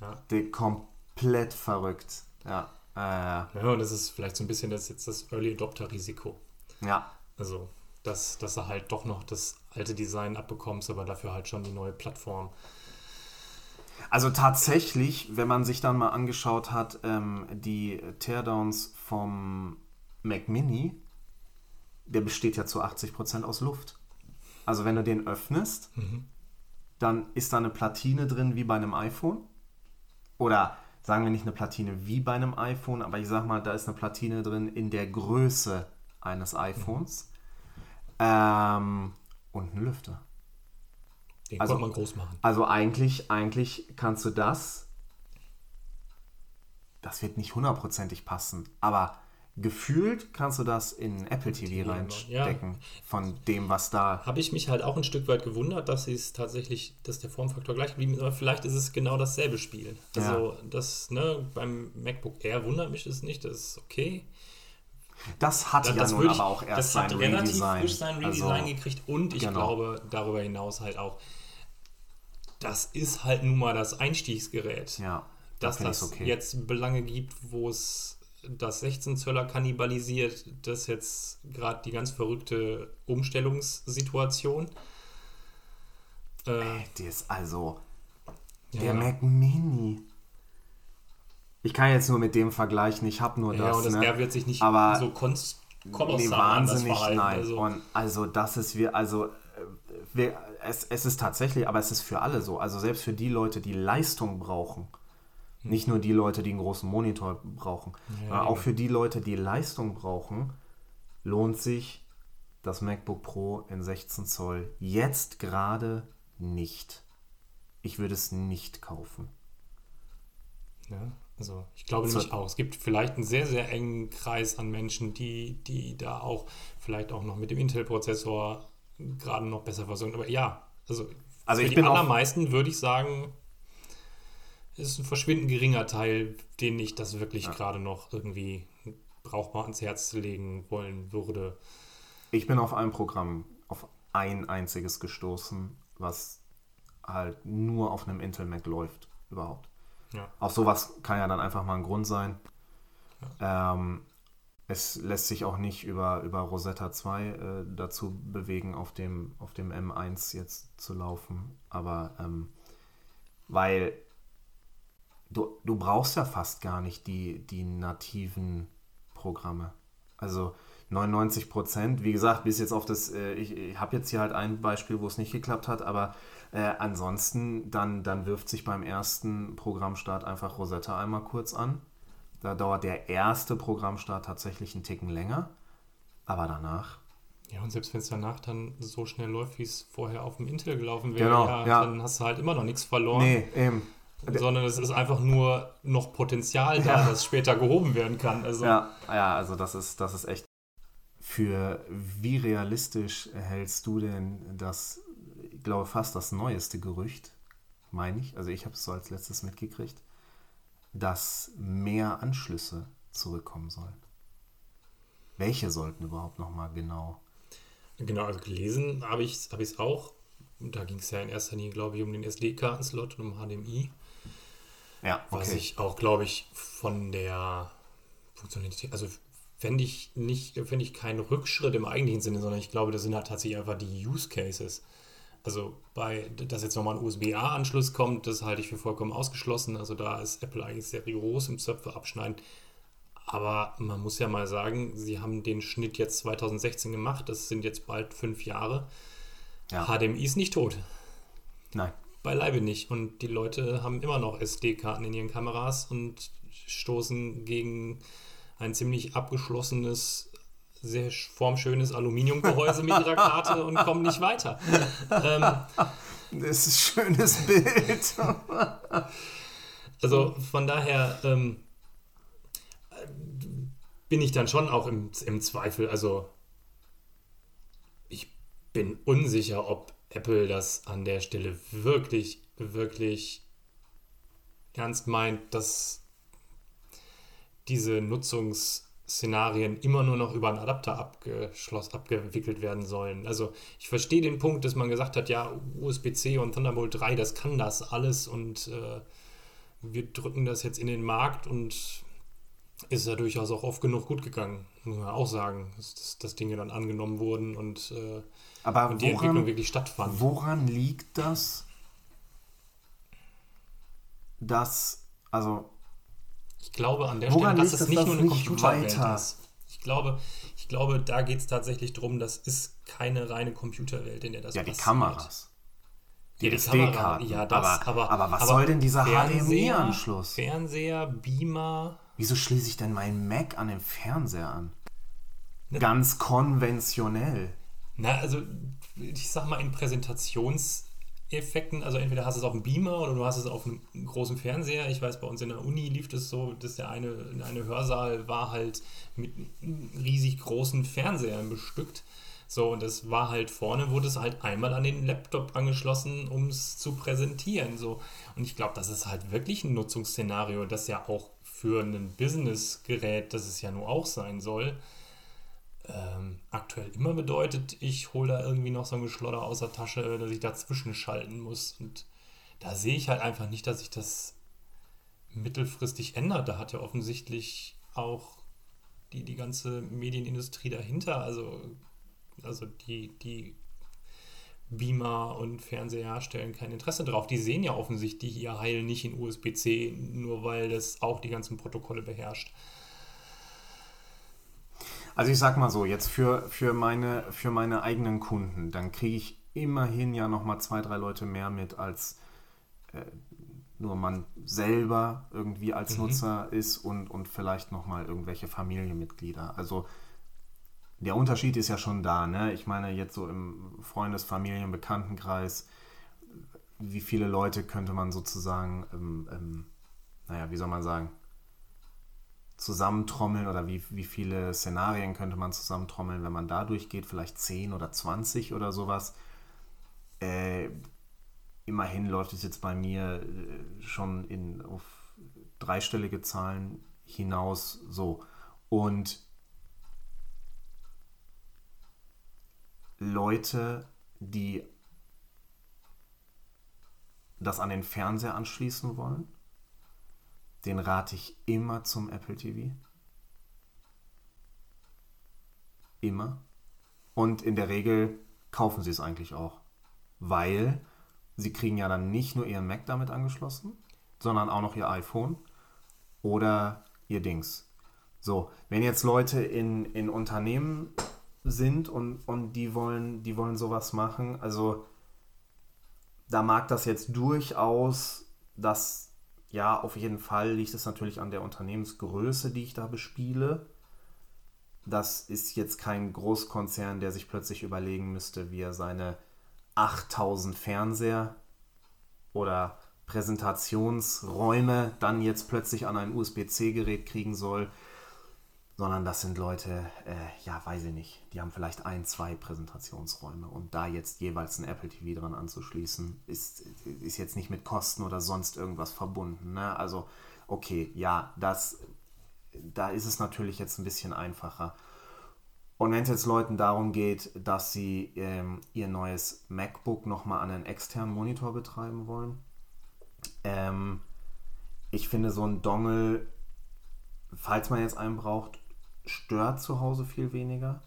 Ja. Der komplett verrückt. Ja. Äh, ja, und das ist vielleicht so ein bisschen das jetzt das Early Adopter-Risiko. Ja. Also, dass, dass du halt doch noch das alte Design abbekommst, aber dafür halt schon die neue Plattform. Also tatsächlich, wenn man sich dann mal angeschaut hat, ähm, die Teardowns vom Mac Mini, der besteht ja zu 80% aus Luft. Also wenn du den öffnest, mhm. dann ist da eine Platine drin wie bei einem iPhone. Oder sagen wir nicht eine Platine wie bei einem iPhone, aber ich sag mal, da ist eine Platine drin in der Größe eines iPhones. Ähm, und ein Lüfter. Den also, man groß machen. Also eigentlich, eigentlich kannst du das. Das wird nicht hundertprozentig passen, aber gefühlt kannst du das in Apple TV reinstecken ja. von dem, was da. Habe ich mich halt auch ein Stück weit gewundert, dass es tatsächlich, dass der Formfaktor gleich geblieben ist, aber vielleicht ist es genau dasselbe Spiel. Also ja. das, ne, beim MacBook Air wundert mich es nicht, das ist okay. Das hat das, ja das nun aber auch erst sein. Das hat relativ frisch sein Redesign also, gekriegt und ich genau. glaube darüber hinaus halt auch, das ist halt nun mal das Einstiegsgerät. Ja. Dass das okay. jetzt Belange gibt, wo es das 16 Zöller kannibalisiert, das jetzt gerade die ganz verrückte Umstellungssituation. Äh, Ey, ist also der ja. Mac Mini. Ich kann jetzt nur mit dem vergleichen, ich habe nur ja, das. Ja, und das ne? R wird sich nicht Aber so konst kolossal nee, wahnsinnig, nein. Also. Und also das ist wir, also äh, wir, es, es ist tatsächlich, aber es ist für alle so. Also selbst für die Leute, die Leistung brauchen, Nicht nur die Leute, die einen großen Monitor brauchen. Ja, auch für die Leute, die Leistung brauchen, lohnt sich das MacBook Pro in 16 Zoll jetzt gerade nicht. Ich würde es nicht kaufen. Ja, also ich glaube nämlich auch, es gibt vielleicht einen sehr, sehr engen Kreis an Menschen, die, die da auch vielleicht auch noch mit dem Intel-Prozessor gerade noch besser versorgt. Aber ja, also, Also für ich die bin allermeisten würde ich sagen, ist ein verschwindend geringer Teil, den ich das wirklich gerade noch irgendwie brauchbar ans Herz legen wollen würde. Ich bin auf ein Programm, auf ein einziges gestoßen, was halt nur auf einem Intel Mac läuft, überhaupt. Ja. Auch sowas kann ja dann einfach mal ein Grund sein. Ähm, es lässt sich auch nicht über, über Rosetta 2 äh, dazu bewegen, auf dem, auf dem M1 jetzt zu laufen. Aber ähm, weil du, du brauchst ja fast gar nicht die, die nativen Programme. Also 99 Prozent, wie gesagt, bis jetzt auf das, äh, ich, ich habe jetzt hier halt ein Beispiel, wo es nicht geklappt hat, aber äh, ansonsten dann, dann wirft sich beim ersten Programmstart einfach Rosetta einmal kurz an. Da dauert der erste Programmstart tatsächlich einen Ticken länger, aber danach. Ja, und selbst wenn es danach dann so schnell läuft, wie es vorher auf dem Intel gelaufen wäre, Genau, ja, ja. dann hast du halt immer noch nichts verloren. Nee, eben. Sondern es ist einfach nur noch Potenzial da, Ja. das später gehoben werden kann. Also, Ja, ja, also das ist, das ist echt. Für wie realistisch hältst du denn das, ich glaube fast das neueste Gerücht, meine ich, also ich habe es so als letztes mitgekriegt, dass mehr Anschlüsse zurückkommen sollen. Welche sollten überhaupt nochmal genau? Genau, also gelesen habe ich es hab ich's auch. Da ging es ja in erster Linie, glaube ich, um den SD-Kartenslot und um HDMI. Ja, Was okay. ich auch, glaube ich, von der Funktionalität, also fände ich nicht, fände ich keinen Rückschritt im eigentlichen Sinne, sondern ich glaube, das sind halt tatsächlich einfach die Use Cases. Also bei, dass jetzt nochmal ein USB-A-Anschluss kommt, das halte ich für vollkommen ausgeschlossen. Also da ist Apple eigentlich sehr rigoros im Zöpfe abschneiden. Aber man muss ja mal sagen, sie haben den Schnitt jetzt 2016 gemacht, das sind jetzt bald fünf Jahre. Ja. HDMI ist nicht tot Nein. Beileibe nicht. Und die Leute haben immer noch SD-Karten in ihren Kameras und stoßen gegen ein ziemlich abgeschlossenes, sehr formschönes Aluminiumgehäuse mit ihrer Karte und kommen nicht weiter. Ähm, Das ist ein schönes Bild. also von daher ähm, bin ich dann schon auch im, im Zweifel. Also ich bin unsicher, ob Apple das an der Stelle wirklich, wirklich ernst meint, dass diese Nutzungsszenarien immer nur noch über einen Adapter abgeschlossen, abgewickelt werden sollen. Also ich verstehe den Punkt, dass man gesagt hat, ja, USB-C und Thunderbolt 3, das kann das alles und äh, wir drücken das jetzt in den Markt und ist ja durchaus auch oft genug gut gegangen, muss man auch sagen, dass, dass, Dinge dann angenommen wurden und, äh, Aber und die Entwicklung woran, wirklich stattfand. woran liegt das, dass, also Ich glaube an der Stelle, dass es es, nicht dass nur eine Computerwelt ist. Ich glaube, ich glaube da geht es tatsächlich darum, das ist keine reine Computerwelt, in der das ja, die passiert. Kameras. Die Ja, die Kamera, SD-Karten. ja, das, aber, aber, aber was aber soll denn dieser HDMI-Anschluss? Fernseher, Beamer, Wieso schließe ich denn meinen Mac an den Fernseher an? Ne- Ganz konventionell. Na, also ich sag mal in Präsentationseffekten, also entweder hast du es auf dem Beamer oder du hast es auf einem großen Fernseher. Ich weiß, bei uns in der Uni lief das so, dass der eine, eine Hörsaal war halt mit riesig großen Fernsehern bestückt. So, und das war halt vorne, wurde es halt einmal an den Laptop angeschlossen, um es zu präsentieren. So. Und ich glaube, das ist halt wirklich ein Nutzungsszenario, das ja auch für ein Businessgerät, das es ja nur auch sein soll, ähm, aktuell immer bedeutet, ich hole da irgendwie noch so ein Geschlodder aus der Tasche, dass ich dazwischen schalten muss. Und da sehe ich halt einfach nicht, dass sich das mittelfristig ändert. Da hat ja offensichtlich auch die, die ganze Medienindustrie dahinter, also, also die, die Beamer und Fernseher herstellen kein Interesse drauf. Die sehen ja offensichtlich ihr Heil nicht in USB-C, nur weil das auch die ganzen Protokolle beherrscht. Also ich sag mal so, jetzt für, für, meine, für meine eigenen Kunden, dann kriege ich immerhin ja nochmal zwei, drei Leute mehr mit als äh, nur man selber irgendwie als mhm. Nutzer ist und, und vielleicht nochmal irgendwelche Familienmitglieder. Also der Unterschied ist ja schon da, ne? Ich meine, jetzt so im Freundes-, Familien-, Bekanntenkreis, wie viele Leute könnte man sozusagen, ähm, ähm, naja, wie soll man sagen, zusammentrommeln oder wie, wie viele Szenarien könnte man zusammentrommeln, wenn man da durchgeht, vielleicht 10 oder 20 oder sowas. Äh, immerhin läuft es jetzt bei mir äh, schon in, auf dreistellige Zahlen hinaus so. Und Leute, die das an den Fernseher anschließen wollen, den rate ich immer zum Apple TV. Immer. Und in der Regel kaufen sie es eigentlich auch. Weil sie kriegen ja dann nicht nur ihren Mac damit angeschlossen, sondern auch noch ihr iPhone oder ihr Dings. So, wenn jetzt Leute in, in Unternehmen sind und, und die wollen, die wollen sowas machen, also da mag das jetzt durchaus, dass ja, auf jeden Fall liegt es natürlich an der Unternehmensgröße, die ich da bespiele. Das ist jetzt kein Großkonzern, der sich plötzlich überlegen müsste, wie er seine 8000 Fernseher oder Präsentationsräume dann jetzt plötzlich an ein USB-C-Gerät kriegen soll sondern das sind Leute, äh, ja, weiß ich nicht, die haben vielleicht ein, zwei Präsentationsräume und da jetzt jeweils ein Apple TV dran anzuschließen, ist, ist jetzt nicht mit Kosten oder sonst irgendwas verbunden. Ne? Also, okay, ja, das, da ist es natürlich jetzt ein bisschen einfacher. Und wenn es jetzt Leuten darum geht, dass sie ähm, ihr neues MacBook nochmal an einen externen Monitor betreiben wollen, ähm, ich finde so ein Dongle, falls man jetzt einen braucht, stört zu Hause viel weniger.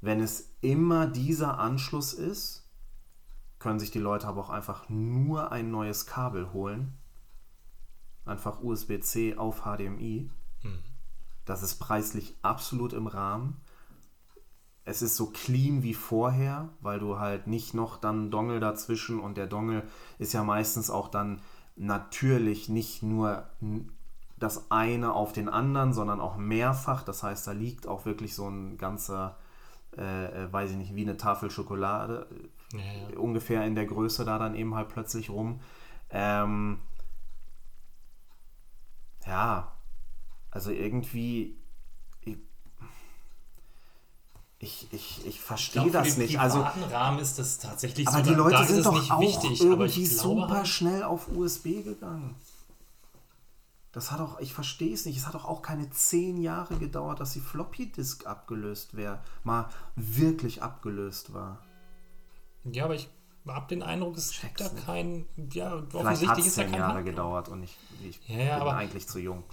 Wenn es immer dieser Anschluss ist, können sich die Leute aber auch einfach nur ein neues Kabel holen. Einfach USB-C auf HDMI. Hm. Das ist preislich absolut im Rahmen. Es ist so clean wie vorher, weil du halt nicht noch dann Dongle dazwischen und der Dongle ist ja meistens auch dann natürlich nicht nur das eine auf den anderen, sondern auch mehrfach. Das heißt, da liegt auch wirklich so ein ganzer, äh, äh, weiß ich nicht, wie eine Tafel Schokolade ja, ja. ungefähr in der Größe da dann eben halt plötzlich rum. Ähm, ja, also irgendwie. Ich, ich, ich verstehe das nicht. Also Rahmen ist das tatsächlich aber so. die Leute sind doch auch wichtig, irgendwie super halt super auf USB gegangen. Das hat auch, ich verstehe es nicht, es hat doch auch keine zehn Jahre gedauert, dass die Floppy Disk abgelöst wäre, mal wirklich abgelöst war. Ja, aber ich habe den Eindruck, es gibt da kein, ja, offensichtlich hat es zehn Jahre gedauert und ich, ich ja, ja, bin aber, eigentlich zu jung.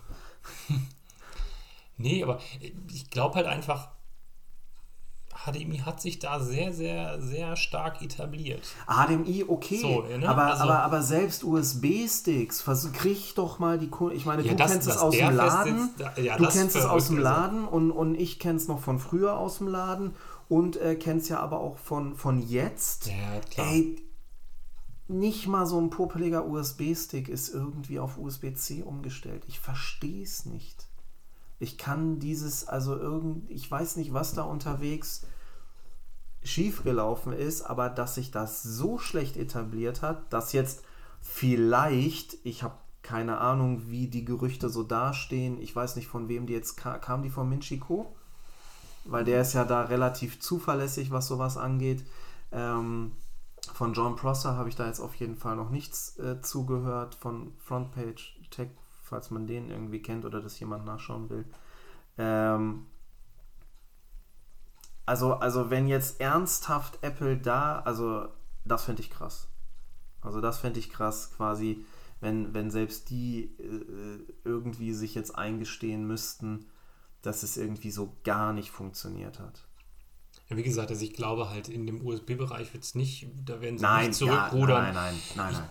nee, aber ich glaube halt einfach, HDMI hat sich da sehr, sehr, sehr stark etabliert. HDMI, okay, so, ne? aber, also, aber, aber selbst USB-Sticks, krieg doch mal die Kunden. Ich meine, ja, du das, kennst das es aus dem Laden, jetzt, ja, du kennst es aus dem Laden und, und ich kenne es noch von früher aus dem Laden und äh, kennst ja aber auch von, von jetzt. Ja, klar. Ey, nicht mal so ein popeliger USB-Stick ist irgendwie auf USB-C umgestellt. Ich verstehe es nicht. Ich kann dieses, also irgend, ich weiß nicht, was da unterwegs schiefgelaufen ist, aber dass sich das so schlecht etabliert hat, dass jetzt vielleicht, ich habe keine Ahnung, wie die Gerüchte so dastehen, ich weiß nicht von wem die jetzt kam, die von Minchiko? Weil der ist ja da relativ zuverlässig, was sowas angeht. Ähm, von John Prosser habe ich da jetzt auf jeden Fall noch nichts äh, zugehört, von Frontpage Tech falls man den irgendwie kennt oder das jemand nachschauen will. Ähm, also, also wenn jetzt ernsthaft Apple da, also das fände ich krass. Also das fände ich krass, quasi, wenn, wenn selbst die äh, irgendwie sich jetzt eingestehen müssten, dass es irgendwie so gar nicht funktioniert hat. Ja, wie gesagt, also ich glaube halt in dem USB-Bereich wird es nicht, da werden sie nein, nicht zurückrudern. Ja, nein, nein, nein, nein.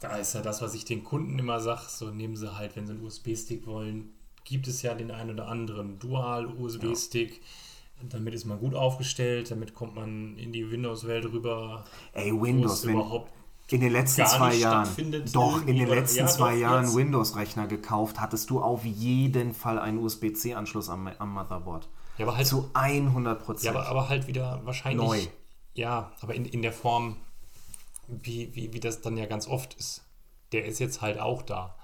Da ist ja das, was ich den Kunden immer sage, so nehmen sie halt, wenn sie einen USB-Stick wollen, gibt es ja den einen oder anderen Dual-USB-Stick. Ja. Damit ist man gut aufgestellt, damit kommt man in die Windows-Welt rüber. Ey, Windows, wenn, überhaupt in den letzten zwei Jahren, doch, in den letzten ja, zwei doch, Jahren Windows-Rechner gekauft, hattest du auf jeden Fall einen USB-C-Anschluss am, am Motherboard. Ja, aber halt. Zu 100 Prozent. Ja, aber, aber halt wieder wahrscheinlich. Neu. Ja, aber in, in der Form, wie, wie, wie das dann ja ganz oft ist. Der ist jetzt halt auch da.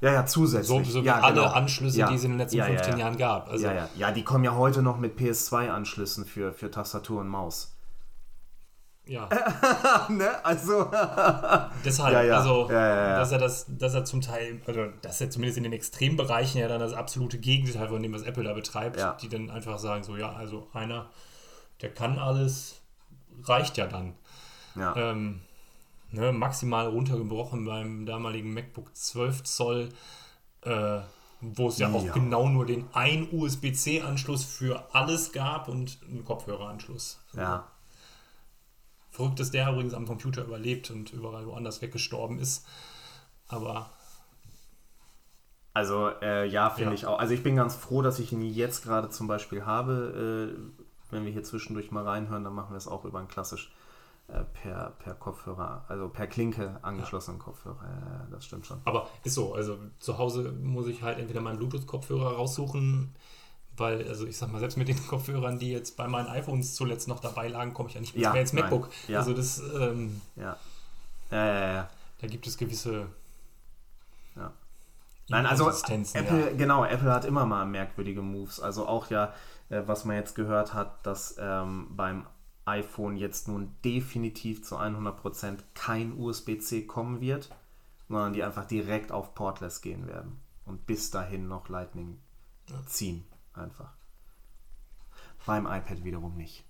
Ja, ja, zusätzlich. So, so wie ja, alle genau. Anschlüsse, ja. die es in den letzten ja, 15 Jahren gab. Also ja, ja. ja, die kommen ja heute noch mit PS2-Anschlüssen für, für Tastatur und Maus. Ja. ne? Also. Deshalb, ja, ja. also, ja, Dass, er das, dass er zum Teil, also, dass er zumindest in den Extrembereichen ja dann das absolute Gegenteil von dem, was Apple da betreibt, die dann einfach sagen, so, ja, also einer, der kann alles, reicht ja dann. Ja. Ähm, ne, maximal runtergebrochen beim damaligen MacBook 12 Zoll, äh, wo es ja, ja auch genau nur den ein USB-C-Anschluss für alles gab und einen Kopfhöreranschluss. Ja. Verrückt, dass der übrigens am Computer überlebt und überall woanders weggestorben ist. Aber. Also, äh, ja, finde ja. ich auch. Also, ich bin ganz froh, dass ich ihn jetzt gerade zum Beispiel habe. Äh, wenn wir hier zwischendurch mal reinhören, dann machen wir es auch über ein klassisch per, per Kopfhörer, also per Klinke angeschlossenen ja. Kopfhörer. Ja, das stimmt schon. Aber ist so, also zu Hause muss ich halt entweder meinen Bluetooth-Kopfhörer raussuchen, weil, also ich sag mal, selbst mit den Kopfhörern, die jetzt bei meinen iPhones zuletzt noch dabei lagen, komme ich ja nicht mehr ja, jetzt MacBook. Ja. Also das, ähm, ja. Ja, ja, ja. Da gibt es gewisse. Ja. Nein, also Apple, genau, Apple hat immer mal merkwürdige Moves. Also auch ja, äh, was man jetzt gehört hat, dass ähm, beim iPhone jetzt nun definitiv zu 100% kein USB-C kommen wird, sondern die einfach direkt auf Portless gehen werden und bis dahin noch Lightning ja. ziehen einfach. Beim iPad wiederum nicht.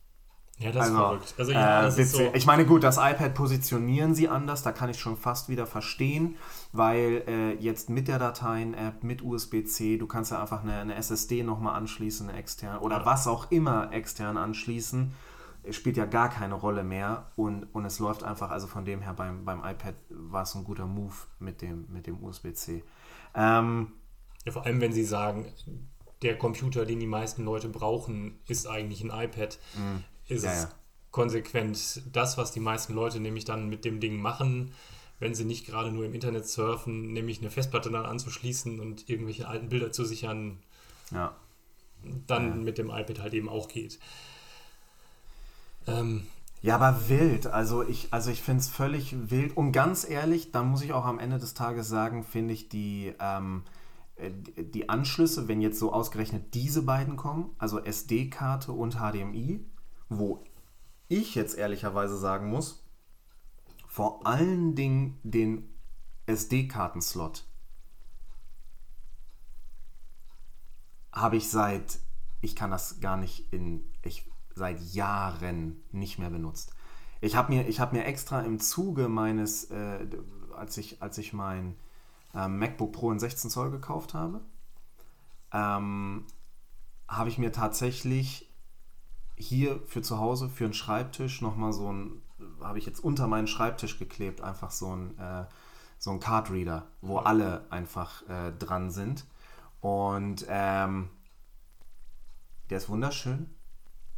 Ja, das also, ist verrückt. Also, ja, äh, ist so. Ich meine, gut, das iPad positionieren sie anders, da kann ich schon fast wieder verstehen, weil äh, jetzt mit der Dateien-App, mit USB-C, du kannst ja einfach eine, eine SSD nochmal anschließen, eine externe oder ja. was auch immer extern anschließen spielt ja gar keine Rolle mehr und, und es läuft einfach, also von dem her beim, beim iPad war es ein guter Move mit dem, mit dem USB-C. Ähm, ja, vor allem, wenn Sie sagen, der Computer, den die meisten Leute brauchen, ist eigentlich ein iPad, mm, ist ja, es ja. konsequent das, was die meisten Leute nämlich dann mit dem Ding machen, wenn sie nicht gerade nur im Internet surfen, nämlich eine Festplatte dann anzuschließen und irgendwelche alten Bilder zu sichern, ja. dann mit dem iPad halt eben auch geht. Ähm, ja, aber wild. Also ich, also ich finde es völlig wild. Und ganz ehrlich, da muss ich auch am Ende des Tages sagen, finde ich die, ähm, äh, die Anschlüsse, wenn jetzt so ausgerechnet diese beiden kommen, also SD-Karte und HDMI, wo ich jetzt ehrlicherweise sagen muss, vor allen Dingen den SD-Karten-Slot habe ich seit, ich kann das gar nicht in, seit Jahren nicht mehr benutzt. Ich habe mir, hab mir extra im Zuge meines, äh, als, ich, als ich mein äh, MacBook Pro in 16 Zoll gekauft habe, ähm, habe ich mir tatsächlich hier für zu Hause, für einen Schreibtisch, nochmal so ein, habe ich jetzt unter meinen Schreibtisch geklebt, einfach so ein, äh, so ein Card Reader, wo alle einfach äh, dran sind. Und ähm, der ist wunderschön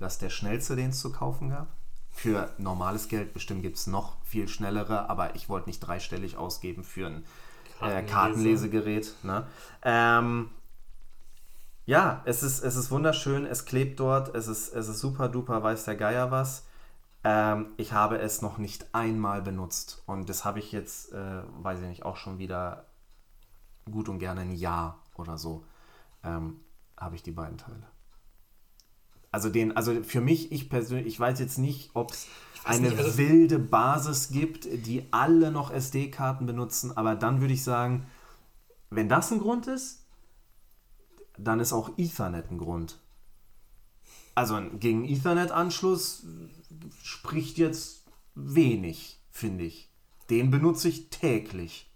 ist der schnellste, den es zu kaufen gab. Für normales Geld bestimmt gibt es noch viel schnellere, aber ich wollte nicht dreistellig ausgeben für ein äh, Kartenlesegerät. Ne? Ähm, ja, es ist, es ist wunderschön, es klebt dort, es ist, es ist super duper, weiß der Geier was. Ähm, ich habe es noch nicht einmal benutzt und das habe ich jetzt, äh, weiß ich nicht, auch schon wieder gut und gerne ein Jahr oder so ähm, habe ich die beiden Teile. Also den, also für mich, ich persönlich, ich weiß jetzt nicht, ob es eine nicht, also wilde Basis gibt, die alle noch SD-Karten benutzen, aber dann würde ich sagen, wenn das ein Grund ist, dann ist auch Ethernet ein Grund. Also gegen Ethernet-Anschluss spricht jetzt wenig, finde ich. Den benutze ich täglich.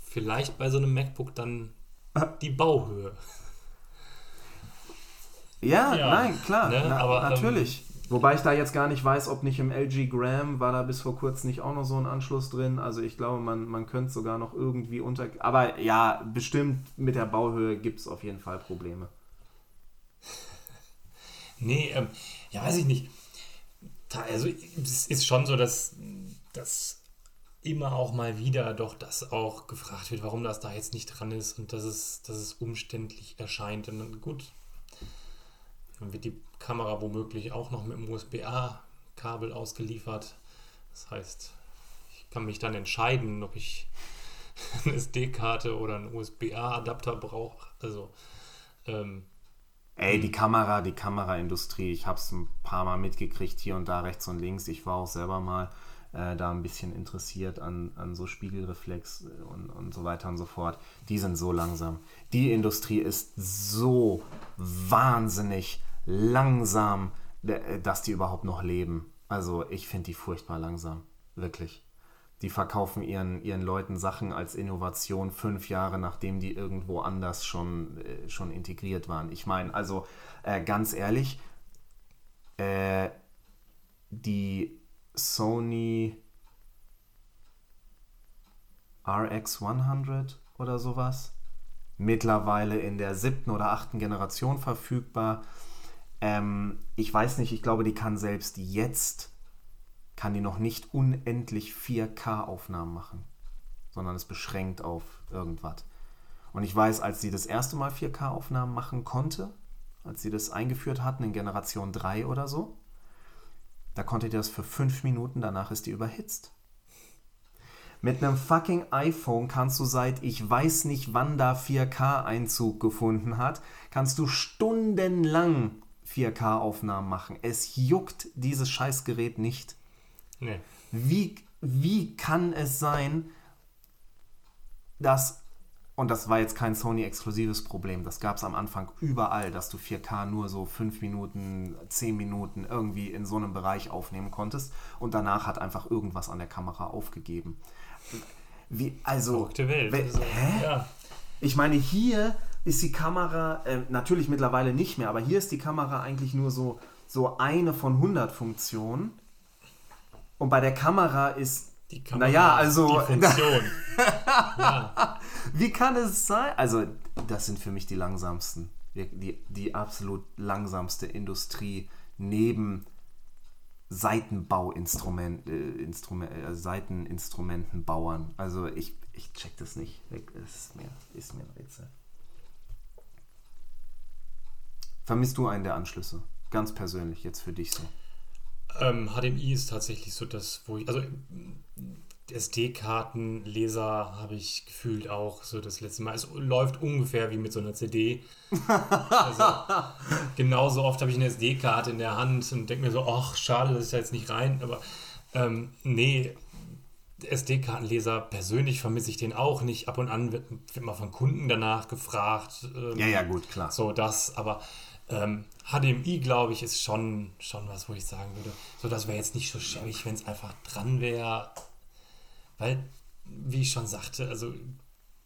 Vielleicht bei so einem MacBook dann die Bauhöhe. Ja, ja. nein, klar, ne? na, aber, ähm, natürlich. Ähm, Wobei ich da jetzt gar nicht weiß, ob nicht im LG Gram war da bis vor kurzem nicht auch noch so ein Anschluss drin. Also ich glaube, man, man könnte sogar noch irgendwie unter... Aber ja, bestimmt mit der Bauhöhe gibt es auf jeden Fall Probleme. Nee, ähm, ja, weiß ich nicht. also es ist schon so, dass, dass immer auch mal wieder doch das auch gefragt wird, warum das da jetzt nicht dran ist und dass es, dass es umständlich erscheint. Und dann, gut, dann wird die Kamera womöglich auch noch mit dem USB-A-Kabel ausgeliefert. Das heißt, ich kann mich dann entscheiden, ob ich eine SD-Karte oder einen USB-A-Adapter brauche. Also ähm, Ey, die Kamera, die Kameraindustrie, ich habe es ein paar Mal mitgekriegt, hier und da rechts und links. Ich war auch selber mal äh, da ein bisschen interessiert an, an so Spiegelreflex und, und so weiter und so fort. Die sind so langsam. Die Industrie ist so wahnsinnig langsam, dass die überhaupt noch leben. Also ich finde die furchtbar langsam. Wirklich. Die verkaufen ihren, ihren Leuten Sachen als Innovation fünf Jahre, nachdem die irgendwo anders schon, äh, schon integriert waren. Ich meine, also äh, ganz ehrlich, äh, die Sony RX100 oder sowas, mittlerweile in der siebten oder achten Generation verfügbar. Ähm, ich weiß nicht, ich glaube, die kann selbst jetzt kann die noch nicht unendlich 4K-Aufnahmen machen, sondern ist beschränkt auf irgendwas. Und ich weiß, als sie das erste Mal 4K-Aufnahmen machen konnte, als sie das eingeführt hatten in Generation 3 oder so, da konnte die das für 5 Minuten, danach ist die überhitzt. Mit einem fucking iPhone kannst du seit ich weiß nicht wann da 4K Einzug gefunden hat, kannst du stundenlang 4K Aufnahmen machen. Es juckt dieses Scheißgerät nicht. Nee. Wie, wie kann es sein, dass, und das war jetzt kein Sony-exklusives Problem, das gab es am Anfang überall, dass du 4K nur so 5 Minuten, 10 Minuten irgendwie in so einem Bereich aufnehmen konntest und danach hat einfach irgendwas an der Kamera aufgegeben. Wie, also. Verrückte Welt. We, also, hä? Ja. Ich meine, hier ist die Kamera, äh, natürlich mittlerweile nicht mehr, aber hier ist die Kamera eigentlich nur so, so eine von 100 Funktionen und bei der Kamera ist. Die Kamera naja, also. Die Funktion. ja. Wie kann es sein? Also, das sind für mich die langsamsten. Die, die absolut langsamste Industrie neben Seitenbauinstrument, äh, Instrument, äh, Seiteninstrumentenbauern. Also ich, ich check das nicht. Ist mir, ist mir ein Rätsel. Vermisst du einen der Anschlüsse? Ganz persönlich jetzt für dich so. Ähm, HDMI ist tatsächlich so das, wo ich, also SD-Kartenleser habe ich gefühlt auch so das letzte Mal. Es läuft ungefähr wie mit so einer CD. also, genauso oft habe ich eine SD-Karte in der Hand und denke mir so, ach, schade, dass ich da jetzt nicht rein. Aber ähm, nee, SD-Kartenleser persönlich vermisse ich den auch nicht. Ab und an wird, wird mal von Kunden danach gefragt. Ähm, ja, ja, gut, klar. So das, aber ähm, HDMI, glaube ich, ist schon, schon was, wo ich sagen würde, so das wäre jetzt nicht so schäbig, wenn es einfach dran wäre. Weil, wie ich schon sagte, also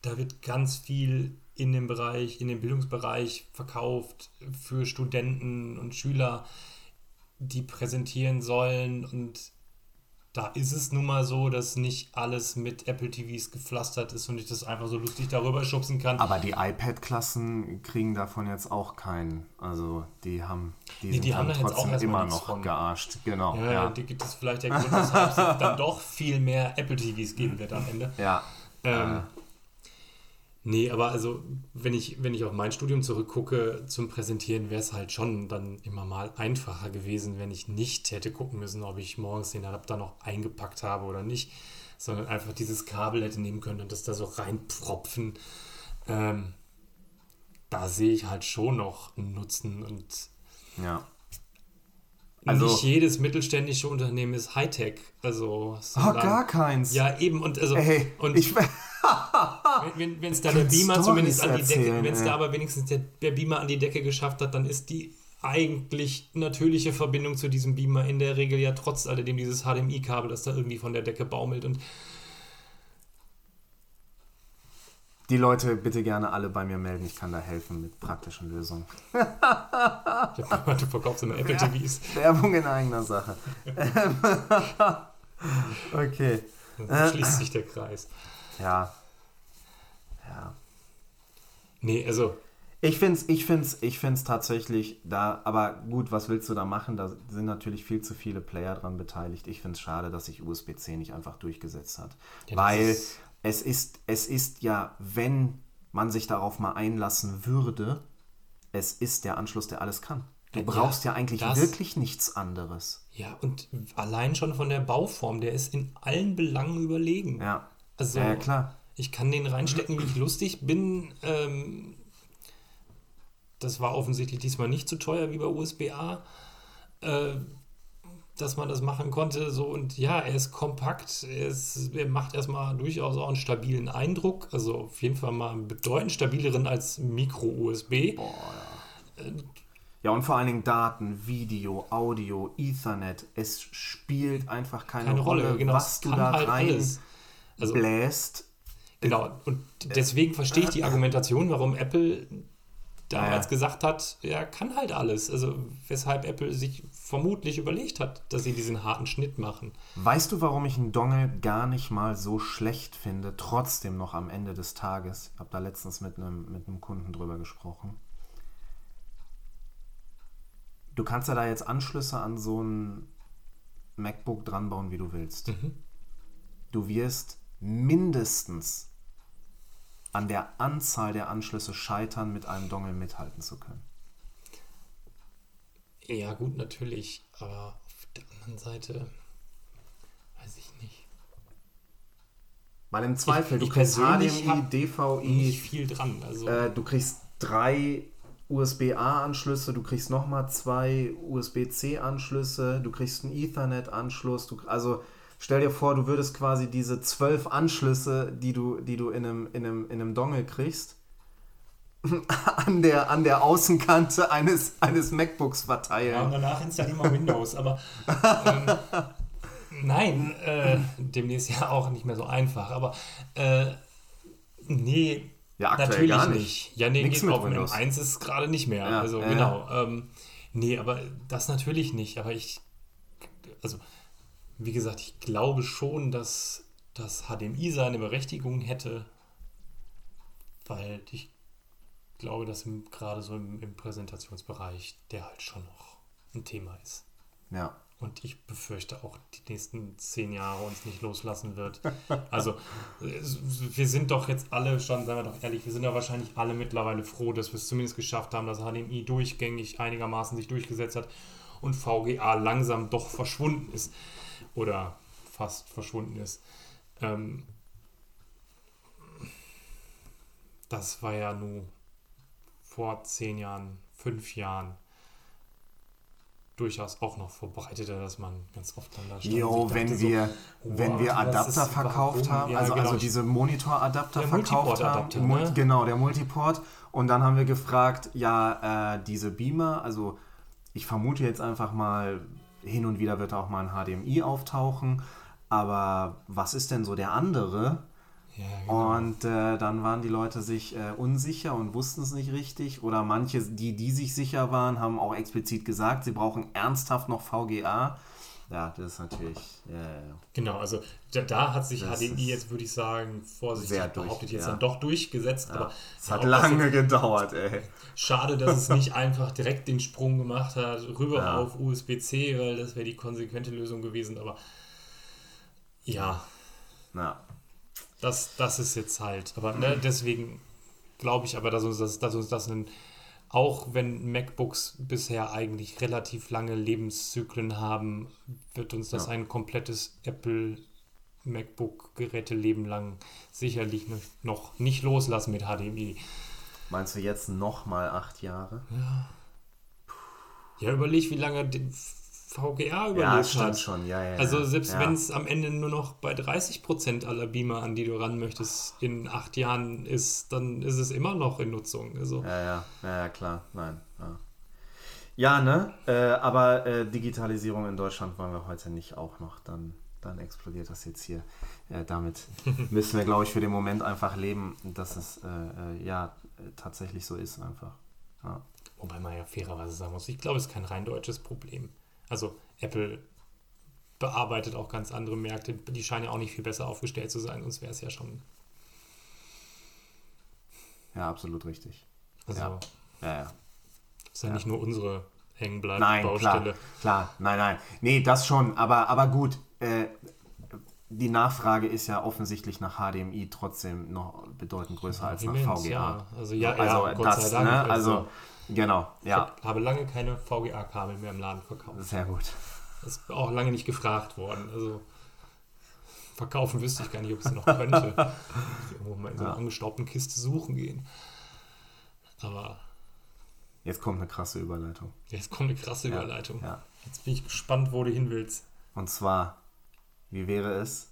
da wird ganz viel in dem Bereich, in dem Bildungsbereich verkauft für Studenten und Schüler, die präsentieren sollen und da ist es nun mal so, dass nicht alles mit Apple TVs gepflastert ist und ich das einfach so lustig darüber schubsen kann. Aber die iPad-Klassen kriegen davon jetzt auch keinen. Also die haben die, nee, die haben trotzdem immer noch von. gearscht. Genau. Ja, ja. die gibt es vielleicht der Grund, weshalb es dann doch viel mehr Apple TVs geben wird am Ende. Ja. Ähm, äh. Nee, aber also, wenn ich, wenn ich auf mein Studium zurückgucke zum Präsentieren, wäre es halt schon dann immer mal einfacher gewesen, wenn ich nicht hätte gucken müssen, ob ich morgens den Adapter noch eingepackt habe oder nicht, sondern einfach dieses Kabel hätte nehmen können und das da so reinpropfen. Ähm, da sehe ich halt schon noch einen Nutzen und ja. Also, nicht jedes mittelständische Unternehmen ist Hightech. Also, oh, gar keins. Ja, eben. Und, also, Ey, und ich, wenn es da der Beamer zumindest an die Decke, wenn es da aber wenigstens der, der Beamer an die Decke geschafft hat, dann ist die eigentlich natürliche Verbindung zu diesem Beamer in der Regel ja trotz alledem dieses HDMI-Kabel, das da irgendwie von der Decke baumelt und die Leute bitte gerne alle bei mir melden. Ich kann da helfen mit praktischen Lösungen. du verkaufst immer Apple TVs. Werbung in eigener Sache. okay. Dann schließt sich der Kreis. Ja. Ja. Nee, also. Ich finde es ich find's, ich find's tatsächlich da, aber gut, was willst du da machen? Da sind natürlich viel zu viele Player dran beteiligt. Ich finde es schade, dass sich USB-C nicht einfach durchgesetzt hat. Ja, Weil es, ist, es ist ja, wenn man sich darauf mal einlassen würde, es ist der Anschluss, der alles kann. Du ja, brauchst ja eigentlich das, wirklich nichts anderes. Ja, und allein schon von der Bauform, der ist in allen Belangen überlegen. Ja. Also, ja, klar. Ich kann den reinstecken, wie ich lustig bin. Ähm, das war offensichtlich diesmal nicht so teuer wie bei USB-A, äh, dass man das machen konnte. So und ja, er ist kompakt, er, ist, er macht erstmal durchaus auch einen stabilen Eindruck. Also auf jeden Fall mal einen bedeutend stabileren als Micro-USB. Boah, ja. Äh, ja, und vor allen Dingen Daten, Video, Audio, Ethernet. Es spielt einfach keine, keine Rolle, Rolle genau, was du da halt rein also, bläst. Genau, und deswegen verstehe ich die Argumentation, warum Apple damals ja. gesagt hat, er kann halt alles. Also weshalb Apple sich vermutlich überlegt hat, dass sie diesen harten Schnitt machen. Weißt du, warum ich einen Dongle gar nicht mal so schlecht finde, trotzdem noch am Ende des Tages? Ich habe da letztens mit einem, mit einem Kunden drüber gesprochen. Du kannst ja da jetzt Anschlüsse an so ein MacBook dran bauen, wie du willst. Mhm. Du wirst mindestens an der Anzahl der Anschlüsse scheitern, mit einem Dongle mithalten zu können. Ja, gut, natürlich. Aber auf der anderen Seite weiß ich nicht. Weil im Zweifel, ich, du kriegst HDMI, DVI. Viel dran. Also. Äh, du kriegst drei USB-A-Anschlüsse, du kriegst nochmal zwei USB-C-Anschlüsse, du kriegst einen Ethernet-Anschluss. Also Stell dir vor, du würdest quasi diese zwölf Anschlüsse, die du, die du in, einem, in, einem, in einem Dongle kriegst, an der, an der Außenkante eines, eines MacBooks verteilen. Ja, und danach installieren wir Windows. Aber ähm, nein, äh, demnächst ja auch nicht mehr so einfach. Aber äh, nee, ja, natürlich gar nicht. nicht. Ja, nee, Nichts geht auf Windows. M1 ist gerade nicht mehr. Ja, also äh, genau. Ähm, nee, aber das natürlich nicht. Aber ich, also wie gesagt, ich glaube schon, dass das HDMI seine Berechtigung hätte, weil ich glaube, dass gerade so im, im, Präsentationsbereich der halt schon noch ein Thema ist. Ja. Und ich befürchte auch, die nächsten zehn Jahre uns nicht loslassen wird. Also, wir sind doch jetzt alle schon, seien wir doch ehrlich, wir sind ja wahrscheinlich alle mittlerweile froh, dass wir es zumindest geschafft haben, dass HDMI durchgängig einigermaßen sich durchgesetzt hat und VGA langsam doch verschwunden ist oder fast verschwunden ist. Ähm, das war ja nur vor zehn Jahren, fünf Jahren durchaus auch noch verbreiteter, dass man ganz oft dann da stand. Jo, wenn wir, so, wenn wir Adapter verkauft haben, ja, also, genau. also diese Monitoradapter verkauft haben, ne? genau, der Multiport. Und dann haben wir gefragt, ja, äh, diese Beamer, also ich vermute jetzt einfach mal, hin und wieder wird auch mal ein HDMI auftauchen. Aber was ist denn so der andere? Ja, genau. Und äh, dann waren die Leute sich äh, unsicher und wussten es nicht richtig. Oder manche, die, die sich sicher waren, haben auch explizit gesagt, sie brauchen ernsthaft noch VGA. Ja, das ist natürlich. Ja, ja. Genau, also da, da hat sich das HDMI jetzt, würde ich sagen, vorsichtig behauptet, jetzt ja. dann doch durchgesetzt. Aber es hat lange gedauert, ey. Schade, dass es nicht einfach direkt den Sprung gemacht hat, rüber auf USB-C, weil das wäre die konsequente Lösung gewesen. Aber ja. Ja. Das, das ist jetzt halt. Aber ne, deswegen glaube ich aber, dass uns das, dass uns das ein auch wenn MacBooks bisher eigentlich relativ lange Lebenszyklen haben, wird uns das ja. ein komplettes Apple MacBook-Geräteleben lang sicherlich noch nicht loslassen mit HDMI. Meinst du jetzt nochmal acht Jahre? Ja. Ja, überleg, wie lange VGA überlebt ja, stimmt hat. schon, ja, ja. Also selbst ja. wenn es am Ende nur noch bei 30% aller Beamer, an die du ran möchtest, in acht Jahren ist, dann ist es immer noch in Nutzung. Also. Ja, ja, ja, klar, nein. Ja, ja ne? Äh, aber äh, Digitalisierung in Deutschland wollen wir heute nicht auch noch, dann, dann explodiert das jetzt hier. Äh, damit müssen wir, glaube ich, für den Moment einfach leben, dass es äh, äh, ja tatsächlich so ist einfach. Ja. Wobei man ja fairerweise sagen muss, ich glaube, es ist kein rein deutsches Problem. Also Apple bearbeitet auch ganz andere Märkte. Die scheinen ja auch nicht viel besser aufgestellt zu sein, sonst wäre es ja schon. Ja, absolut richtig. Also, Ja. Ja, ja. ist ja, nicht nur unsere hängenbleibende Nein, Baustelle. klar, klar, nein, nein. Nee, das schon, aber, aber gut, äh, die Nachfrage ist ja offensichtlich nach HDMI trotzdem noch bedeutend größer als nach Immens, VGA. ja. Also ja, also ja, Gott das, sei Dank. ne? Also, Also, genau, ich ja, hab, habe lange keine VGA-Kabel mehr im Laden verkauft. sehr gut. Das ist auch lange nicht gefragt worden. Also verkaufen wüsste ich gar nicht, ob ich es noch könnte. Ich Irgendwo mal in so einer Ja. angestaubten Kiste suchen gehen. Aber Jetzt kommt eine krasse Überleitung. jetzt kommt eine krasse Ja, Überleitung. Ja. Jetzt bin ich gespannt, wo du hin willst. Und zwar, wie wäre es,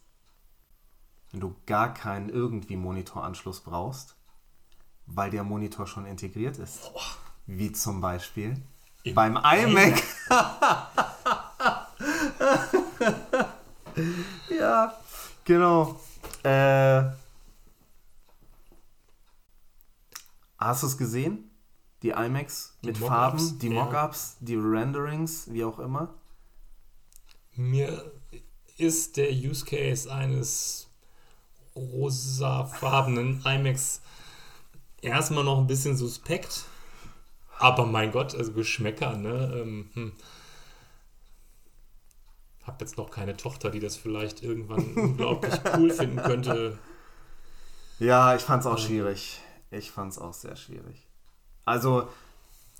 wenn du gar keinen irgendwie Monitoranschluss brauchst, weil der Monitor schon integriert ist? Wie zum Beispiel Im beim iMac. ja, genau. Äh, hast du es gesehen? Die iMacs Die mit Mockups, Farben, die ja. Mockups, die Renderings, wie auch immer. Mir ist der Use Case eines rosafarbenen iMacs erstmal noch ein bisschen suspekt. Aber mein Gott, also Geschmäcker, ne? Ähm, hm. Hab jetzt noch keine Tochter, die das vielleicht irgendwann unglaublich cool finden könnte. Ja, ich fand's auch schwierig. Ich fand's auch sehr schwierig. Also,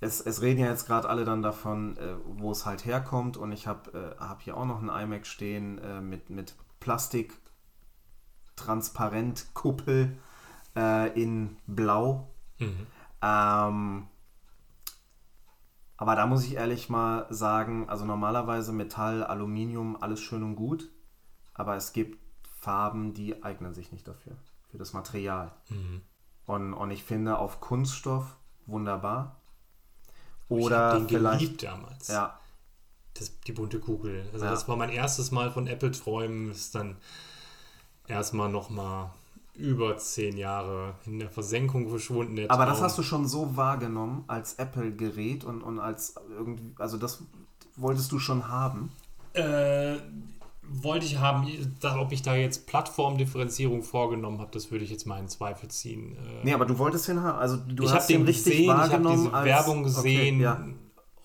es, es reden ja jetzt gerade alle dann davon, äh, wo es halt herkommt. Und ich habe äh, hab hier auch noch einen iMac stehen äh, mit, mit Plastik, transparent Kuppel äh, in Blau. Mhm. Ähm, aber da muss ich ehrlich mal sagen, also normalerweise Metall, Aluminium, alles schön und gut. Aber es gibt Farben, die eignen sich nicht dafür, für das Material. Mhm. Und, und ich finde auf Kunststoff wunderbar. ich Oder hab den vielleicht. geliebt damals. Ja, Das, die bunte Kugel. Also Ja. das war mein erstes Mal von Apple träumen. Ist dann erstmal nochmal über zehn Jahre in der Versenkung verschwunden. Der aber das Traum. hast du schon so wahrgenommen als Apple-Gerät und, und als irgendwie, also das wolltest du schon haben. Äh, wollte ich haben, ob ich da jetzt Plattformdifferenzierung vorgenommen habe, das würde ich jetzt mal in Zweifel ziehen. Äh, Nee, aber du wolltest den haben. Also du ich hast habe den richtig gesehen, ich habe wahrgenommen. diese als- Werbung gesehen Okay, ja.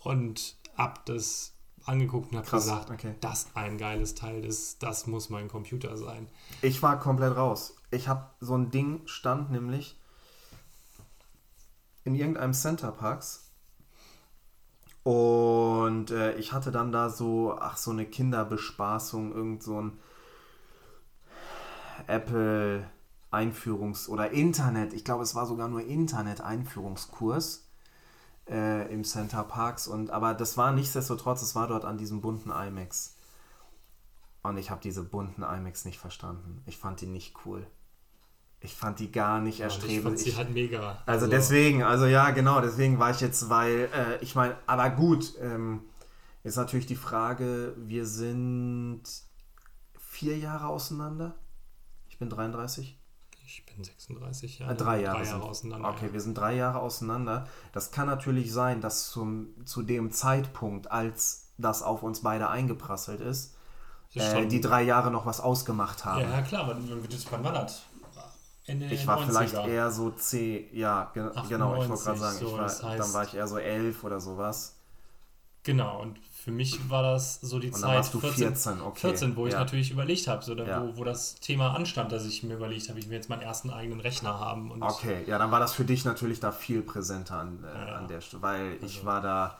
und hab das angeguckt und habe gesagt, okay. das ist ein geiles Teil, das, das muss mein Computer sein. Ich war komplett raus. Ich habe so ein Ding stand nämlich in irgendeinem Center Parks und äh, ich hatte dann da so, ach so eine Kinderbespaßung, irgend so ein Apple Einführungs- oder Internet, ich glaube es war sogar nur Internet-Einführungskurs äh, im Center Parks und aber das war nichtsdestotrotz, es war dort an diesem bunten iMacs. Und ich habe diese bunten iMacs nicht verstanden. Ich fand die nicht cool. Ich fand die gar nicht Und ich fand erstrebenswert. sie halt mega. Also deswegen, also ja, genau, deswegen war ich jetzt, weil, äh, ich meine, aber gut, ähm, ist natürlich die Frage, wir sind vier Jahre auseinander. Ich bin 33. Ich bin 36 Äh, Jahre. drei Jahre, Drei Jahre auseinander. Okay, ja. wir sind drei Jahre auseinander. Das kann natürlich sein, dass zum, zu dem Zeitpunkt, als das auf uns beide eingeprasselt ist, äh, die drei Jahre noch was ausgemacht haben. Ja, klar, wann, war das? Ende Ich der war 90er. vielleicht eher so C, ja, ge 98, genau, ich wollte gerade sagen, so, ich war, das heißt- dann war ich eher so elf oder sowas. Genau, und für mich war das so die Zeit warst du 14, okay. 14, wo ich ja. natürlich überlegt habe, so, da, Ja. wo, wo das Thema anstand, dass ich mir überlegt habe, ich will jetzt meinen ersten eigenen Rechner haben. Und Okay, ja, dann war das für dich natürlich da viel präsenter an, äh, Ja. an der Stelle, weil ich Also- war da.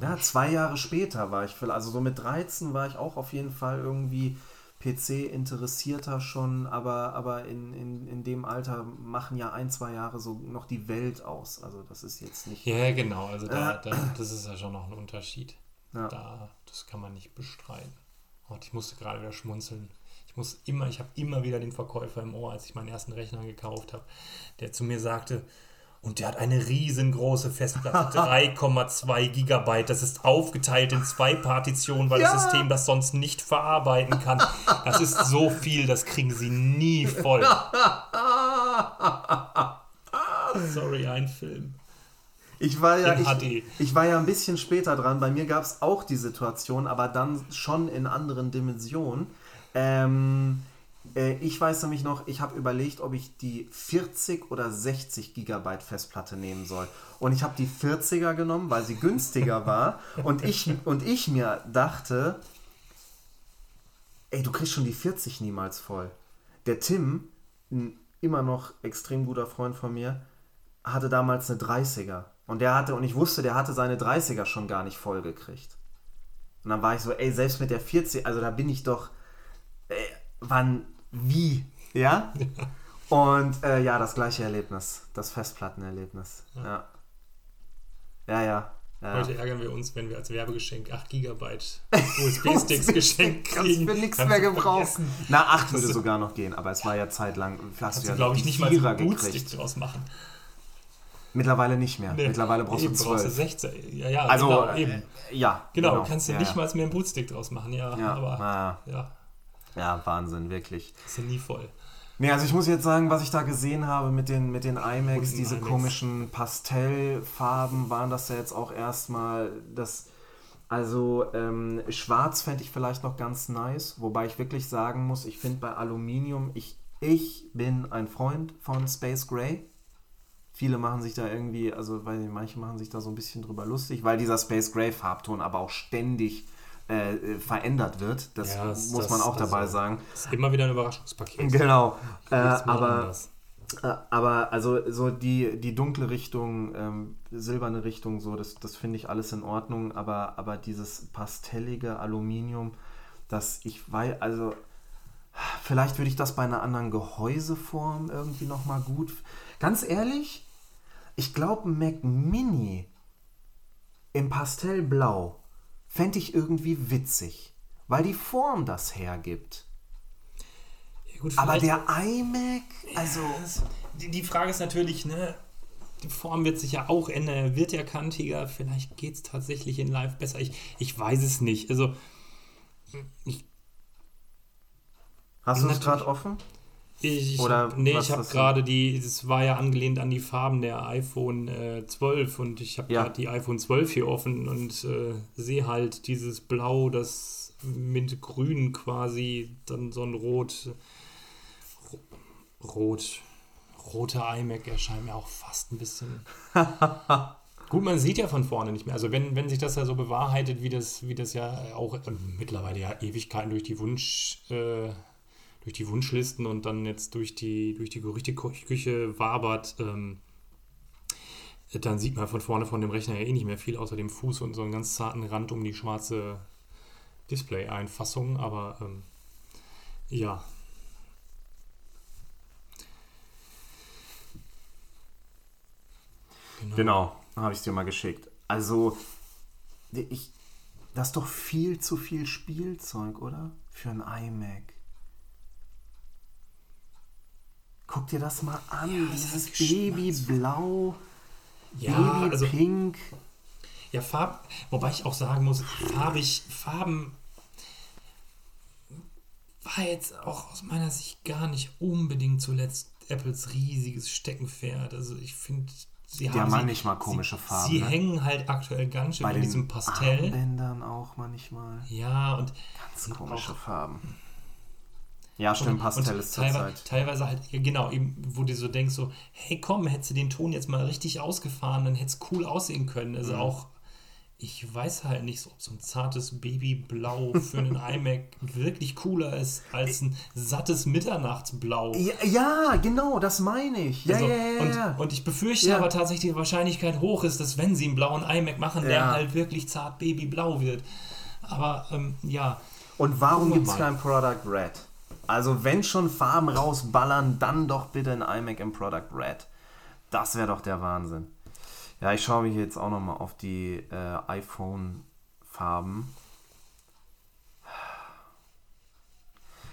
Ja, zwei Jahre später war ich, vielleicht- also so mit 13 war ich auch auf jeden Fall irgendwie PC interessierter schon, aber, aber in, in, in dem Alter machen ja ein, zwei Jahre so noch die Welt aus. Also das ist jetzt nicht. Ja, genau, also da, Äh. da, das ist ja schon noch ein Unterschied. Ja. Da, das kann man nicht bestreiten. Und ich musste gerade wieder schmunzeln. Ich muss immer, ich habe immer wieder den Verkäufer im Ohr, als ich meinen ersten Rechner gekauft habe, der zu mir sagte, und der hat eine riesengroße Festplatte, 3,2 Gigabyte. Das ist aufgeteilt in zwei Partitionen, weil Ja. das System das sonst nicht verarbeiten kann. Das ist so viel, das kriegen sie nie voll. Sorry, ein Film. Ich war ja, ich, ich war ja ein bisschen später dran. Bei mir gab es auch die Situation, aber dann schon in anderen Dimensionen. Ähm, äh, ich weiß nämlich noch, ich habe überlegt, ob ich die 40 oder 60 Gigabyte Festplatte nehmen soll. Und ich habe die 40er genommen, weil sie günstiger war. Und ich, und ich mir dachte, ey, du kriegst schon die 40 niemals voll. Der Tim, ein immer noch extrem guter Freund von mir, hatte damals eine 30er. Und der hatte, und ich wusste, der hatte seine 30er schon gar nicht voll gekriegt. Und dann war ich so, ey, selbst mit der 40, also da bin ich doch, ey, wann, wie, ja? Und äh, ja, das gleiche Erlebnis, das Festplattenerlebnis, ja. Ja, ja. ja. Heute ärgern wir uns, wenn wir als Werbegeschenk 8 GB USB-Sticks geschenkt kriegen. Kannst für nichts mehr gebrauchen. Na, 8 würde sogar noch gehen, aber es war ja zeitlang, hast du ja glaube ich, nicht mal einen Bootstick draus machen. Mittlerweile nicht mehr. Nee, Mittlerweile brauchst eben, du brauchst du 12. 16. Ja, ja, Also, genau, äh, eben. ja. Genau, kannst du ja, nicht ja. mal mehr einen Bootstick draus machen, ja, Ja, aber ja, ja, Wahnsinn, wirklich. ist ja nie voll. Nee, also ich muss jetzt sagen, was ich da gesehen habe mit den, mit den IMAX, diese IMAX. komischen Pastellfarben, waren das ja jetzt auch erstmal das. Also ähm, schwarz fände ich vielleicht noch ganz nice, wobei ich wirklich sagen muss, ich finde bei Aluminium, ich, ich bin ein Freund von Space Gray. Viele machen sich da irgendwie, also weil manche machen sich da so ein bisschen drüber lustig, weil dieser Space Gray Farbton aber auch ständig äh, äh, verändert wird. Das Ja, das- muss man das- auch dabei also- sagen. Ist immer wieder ein Überraschungspaket. Genau. Äh, aber anders. äh, Aber also so die, die dunkle Richtung, ähm, silberne Richtung, so, das, das finde ich alles in Ordnung, aber, aber dieses pastellige Aluminium, das ich weiß, also vielleicht würde ich das bei einer anderen Gehäuseform irgendwie nochmal gut. Ganz ehrlich, ich glaube, Mac Mini im Pastellblau fände ich irgendwie witzig, weil die Form das hergibt. Ja, gut, Aber der iMac, also. Die, die Frage ist natürlich, ne, die Form wird sich ja auch ändern, er wird ja kantiger, vielleicht geht es tatsächlich in Live besser. Ich, ich weiß es nicht. Also, ich, Hast du es gerade offen? Ich, Oder hab, nee, ich habe gerade die, das war ja angelehnt an die Farben der iPhone äh, 12 und ich habe Ja. gerade die iPhone 12 hier offen und äh, sehe halt dieses Blau, das mit Grün quasi, dann so ein Rot, ro- Rot, roter iMac erscheint mir auch fast ein bisschen. Gut, man sieht ja von vorne nicht mehr. Also wenn, wenn sich das ja so bewahrheitet, wie das, wie das ja auch äh, mittlerweile ja Ewigkeiten durch die Wunsch, äh, durch die Wunschlisten und dann jetzt durch die, durch die Gerüchteküche wabert, ähm, dann sieht man von vorne von dem Rechner ja eh nicht mehr viel, außer dem Fuß und so einen ganz zarten Rand um die schwarze Display-Einfassung. Aber ähm, ja. Genau, habe ich dir mal geschickt. Also, ich, das ist doch viel zu viel Spielzeug, oder? Für ein iMac. Guck dir das mal an, Ja, dieses. Babyblau, Ja, also Babypink. Ja, Farb, wobei ich auch sagen muss, farbig, Farben war jetzt auch aus meiner Sicht gar nicht unbedingt zuletzt Apples riesiges Steckenpferd. Also ich finde, sie haben sie, manchmal komische Farben, Sie ne? hängen halt aktuell ganz schön Bei in diesem Pastell. Armbändern auch manchmal. Ja, und Ganz komische auch- Farben. Ja, stimmt, Pastell ist teilwe zurzeit. teilweise halt, genau, eben, wo du so denkst, so, hey komm, hättest du den Ton jetzt mal richtig ausgefahren, dann hätte es cool aussehen können. Also Mhm. auch, ich weiß halt nicht, ob so ein zartes Babyblau für einen iMac wirklich cooler ist als ein sattes Mitternachtsblau. Ja, ja, genau, das meine ich. Ja, Also, ja, ja, und, ja. und ich befürchte Ja. aber tatsächlich, die Wahrscheinlichkeit hoch ist, dass wenn sie einen blauen iMac machen, der halt wirklich zart babyblau wird. Aber ähm, ja, Und warum gibt es kein Product Red? Also wenn schon Farben rausballern, dann doch bitte ein iMac im Product Red. Das wäre doch der Wahnsinn. Ja, ich schaue mich jetzt auch nochmal auf die äh, iPhone-Farben.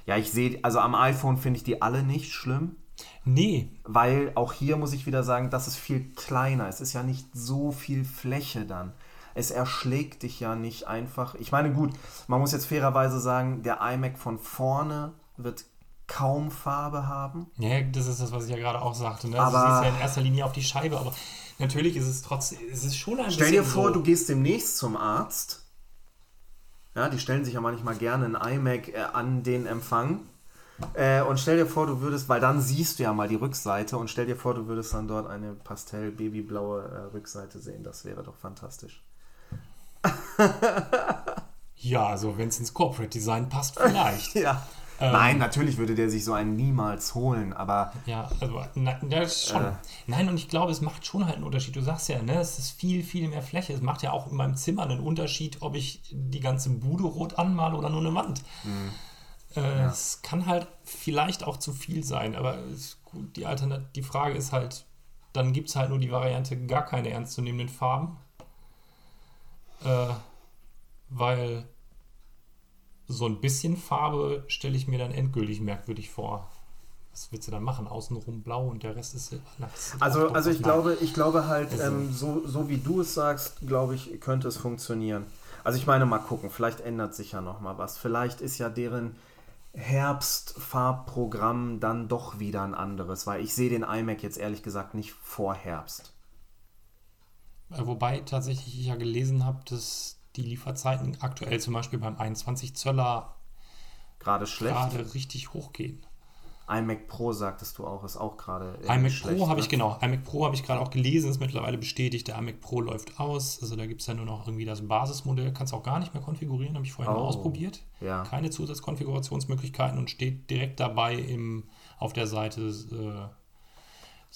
Ja, ich sehe, also am iPhone finde ich die alle nicht schlimm, nee, weil auch hier muss ich wieder sagen, das ist viel kleiner. Es ist ja nicht so viel Fläche dann. Es erschlägt dich ja nicht einfach. Ich meine, gut, man muss jetzt fairerweise sagen, der iMac von vorne wird kaum Farbe haben. Ja, das ist das, was ich ja gerade auch sagte. Ne? Also Aber- du siehst ja in erster Linie auf die Scheibe, aber natürlich ist es trotzdem, es ist schon ein Stell dir vor, so, du gehst demnächst zum Arzt. Ja, die stellen sich ja manchmal gerne ein iMac äh, an den Empfang. Äh, und stell dir vor, du würdest, weil dann siehst du ja mal die Rückseite und stell dir vor, du würdest dann dort eine pastell-babyblaue äh, Rückseite sehen. Das wäre doch fantastisch. Ja, also wenn es ins Corporate Design passt, vielleicht. ja. Ähm, Nein, natürlich würde der sich so einen niemals holen, aber. Ja, also na, das schon. Äh, Nein, und ich glaube, es macht schon halt einen Unterschied. Du sagst ja, ne, es ist viel, viel mehr Fläche. Es macht ja auch in meinem Zimmer einen Unterschied, ob ich die ganze Bude rot anmale oder nur eine Wand. Mhm. Äh, ja. Es kann halt vielleicht auch zu viel sein, aber gut, die, Alternat die Frage ist halt, dann gibt es halt nur die Variante gar keine ernstzunehmenden Farben. Äh, weil so ein bisschen Farbe stelle ich mir dann endgültig merkwürdig vor. Was willst du dann machen? Außenrum blau und der Rest ist. Na, also, also ich glaube, ich glaube halt, also. ähm, so, so wie du es sagst, glaube ich, könnte es funktionieren. Also ich meine, mal gucken, vielleicht ändert sich ja noch mal was. Vielleicht ist ja deren Herbstfarbprogramm dann doch wieder ein anderes, weil ich sehe den iMac jetzt ehrlich gesagt nicht vor Herbst. Äh, wobei tatsächlich ich ja gelesen habe, dass die Lieferzeiten aktuell zum Beispiel beim 21 Zöller gerade schlecht, gerade richtig hochgehen iMac Pro sagtest du auch, ist auch gerade. iMac Pro habe ich ne? genau. iMac Pro habe ich gerade auch gelesen, ist mittlerweile bestätigt. Der iMac Pro läuft aus. Also da gibt es ja nur noch irgendwie das Basismodell. Kannst du auch gar nicht mehr konfigurieren, habe ich vorhin oh, mal ausprobiert. Ja. Keine Zusatzkonfigurationsmöglichkeiten und steht direkt dabei im, auf der Seite, äh,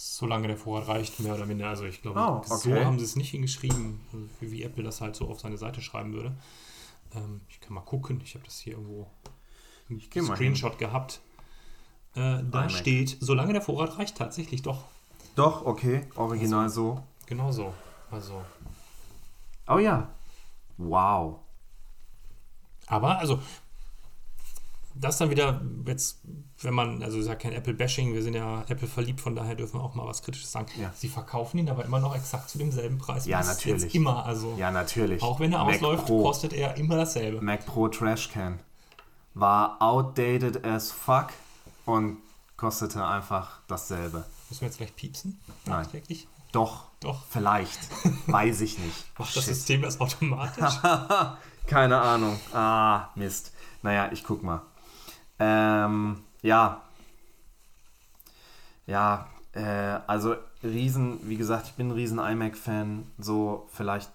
solange der Vorrat reicht, mehr oder minder. Also ich glaube, oh, okay. so haben sie es nicht hingeschrieben, wie Apple das halt so auf seine Seite schreiben würde. Ähm, ich kann mal gucken. Ich habe das hier irgendwo einen Screenshot gehabt. Äh, da steht, solange der Vorrat reicht, tatsächlich doch. Doch, okay, original also, so. Genau so. Also. Oh ja. Wow. Aber, also, das dann wieder, jetzt, wenn man, also ist ja kein Apple-Bashing, wir sind ja Apple verliebt, von daher dürfen wir auch mal was Kritisches sagen. Ja. Sie verkaufen ihn aber immer noch exakt zu demselben Preis. Ja, natürlich. immer, also. Ja, natürlich. Auch wenn er Mac ausläuft, Pro. kostet er immer dasselbe. Mac Pro Trashcan war outdated as fuck und kostete einfach dasselbe. Müssen wir jetzt gleich piepsen? Nein. Doch. Doch. Vielleicht. Weiß ich nicht. Macht das System das automatisch? Keine Ahnung. Ah, Mist. Naja, ich guck mal. Ähm, ja. Ja, äh, also Riesen, wie gesagt, ich bin ein riesen iMac-Fan. So, vielleicht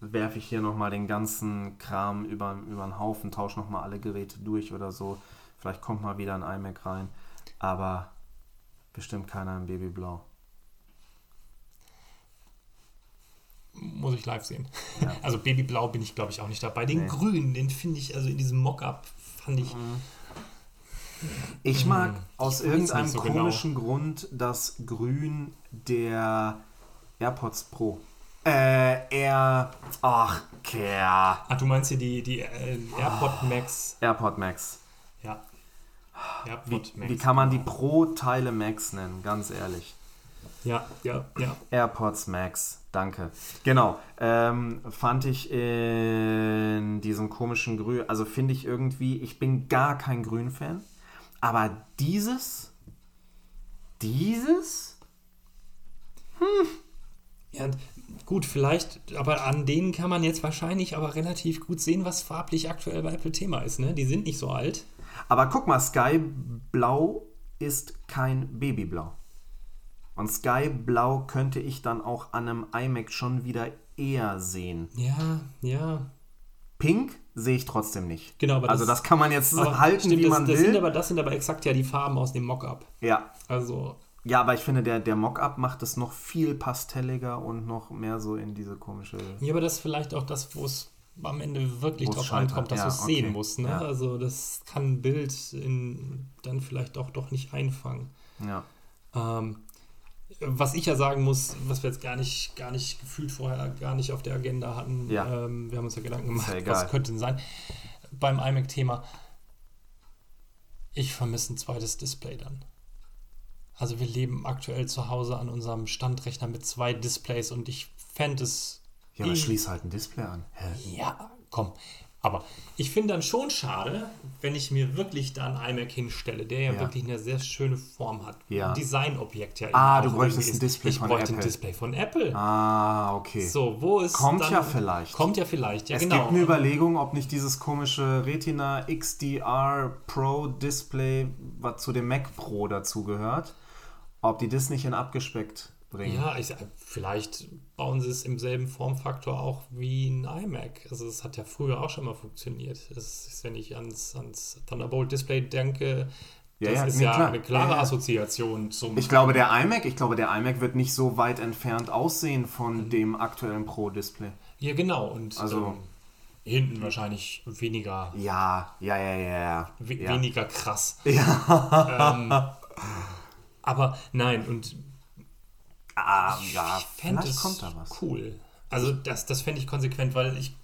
werfe ich hier nochmal den ganzen Kram über, über den Haufen, tausche nochmal alle Geräte durch oder so. Vielleicht kommt mal wieder ein iMac rein, aber bestimmt keiner im Babyblau. Muss ich live sehen. Ja. Also Babyblau bin ich, glaube ich, auch nicht dabei. Den nee. grünen, den finde ich, also in diesem Mockup fand ich. Mhm. Ich mag hm, aus irgendeinem so genau. komischen genau. Grund das Grün der AirPods Pro. Äh, Air. Ach, Kerr. Ach, du meinst hier die, die äh, AirPod Max? AirPod Max. Ja. Wie, wie, kann man die Pro-Teile Max nennen, ganz ehrlich? Ja, ja, ja. AirPods Max, danke. Genau, ähm, fand ich in diesem komischen Grün, also finde ich irgendwie, ich bin gar kein Grün-Fan, aber dieses, dieses, hm. Ja, gut, vielleicht, aber an denen kann man jetzt wahrscheinlich aber relativ gut sehen, was farblich aktuell bei Apple Thema ist, ne? Die sind nicht so alt. Aber guck mal, Sky Blau ist kein Babyblau. Und Sky Blau könnte ich dann auch an einem iMac schon wieder eher sehen. Ja, ja. Pink sehe ich trotzdem nicht. Genau, aber also das, das kann man jetzt halten, stimmt, wie das, man das will. Sind aber, das sind aber exakt ja die Farben aus dem Mockup. Ja. Also. Ja, aber ich finde, der, der Mockup macht es noch viel pastelliger und noch mehr so in diese komische. Ja, aber das ist vielleicht auch das, wo es am Ende wirklich drauf ankommt, dass ja, du es okay. sehen musst. Ne? Ja. Also das kann ein Bild in, dann vielleicht auch doch nicht einfangen. Ja. Ähm, was ich ja sagen muss, was wir jetzt gar nicht, gar nicht gefühlt vorher gar nicht auf der Agenda hatten, ja. ähm, wir haben uns ja Gedanken gemacht, ja was könnte denn sein beim iMac-Thema. Ich vermisse ein zweites Display dann. Also wir leben aktuell zu Hause an unserem Standrechner mit zwei Displays und ich fände es ja, aber schließ halt ein Display an. Hä? Ja, komm. Aber ich finde dann schon schade, wenn ich mir wirklich da einen iMac hinstelle, der ja, Ja. wirklich eine sehr schöne Form hat. Ja. Ein Designobjekt ja Ah, du auch bräuchtest ein. Display ich von bräuchte ein Apple. Display von Apple. Ah, okay. So, wo ist Kommt dann, ja vielleicht. Kommt ja vielleicht, ja es genau. gibt eine Überlegung, ob nicht dieses komische Retina XDR Pro Display, was zu dem Mac Pro dazugehört, ob die das nicht in abgespeckt bringen. Ja, ich, vielleicht bauen sie es im selben Formfaktor auch wie ein iMac. Also es hat ja früher auch schon mal funktioniert. Es ist, wenn ich ans, ans Thunderbolt Display denke, Ja, das ja, ist nee, ja klar. eine klare Ja. Assoziation zum. Ich glaube, der iMac, ich glaube, der iMac wird nicht so weit entfernt aussehen von dem aktuellen Pro Display. ja, genau. Und Also- ähm, hinten wahrscheinlich weniger, Ja, ja, ja, ja, ja. we weniger krass. Ja. ähm, aber nein, und Ah, ja, ich fände es kommt da was. cool. Also das, das fände ich konsequent, weil ich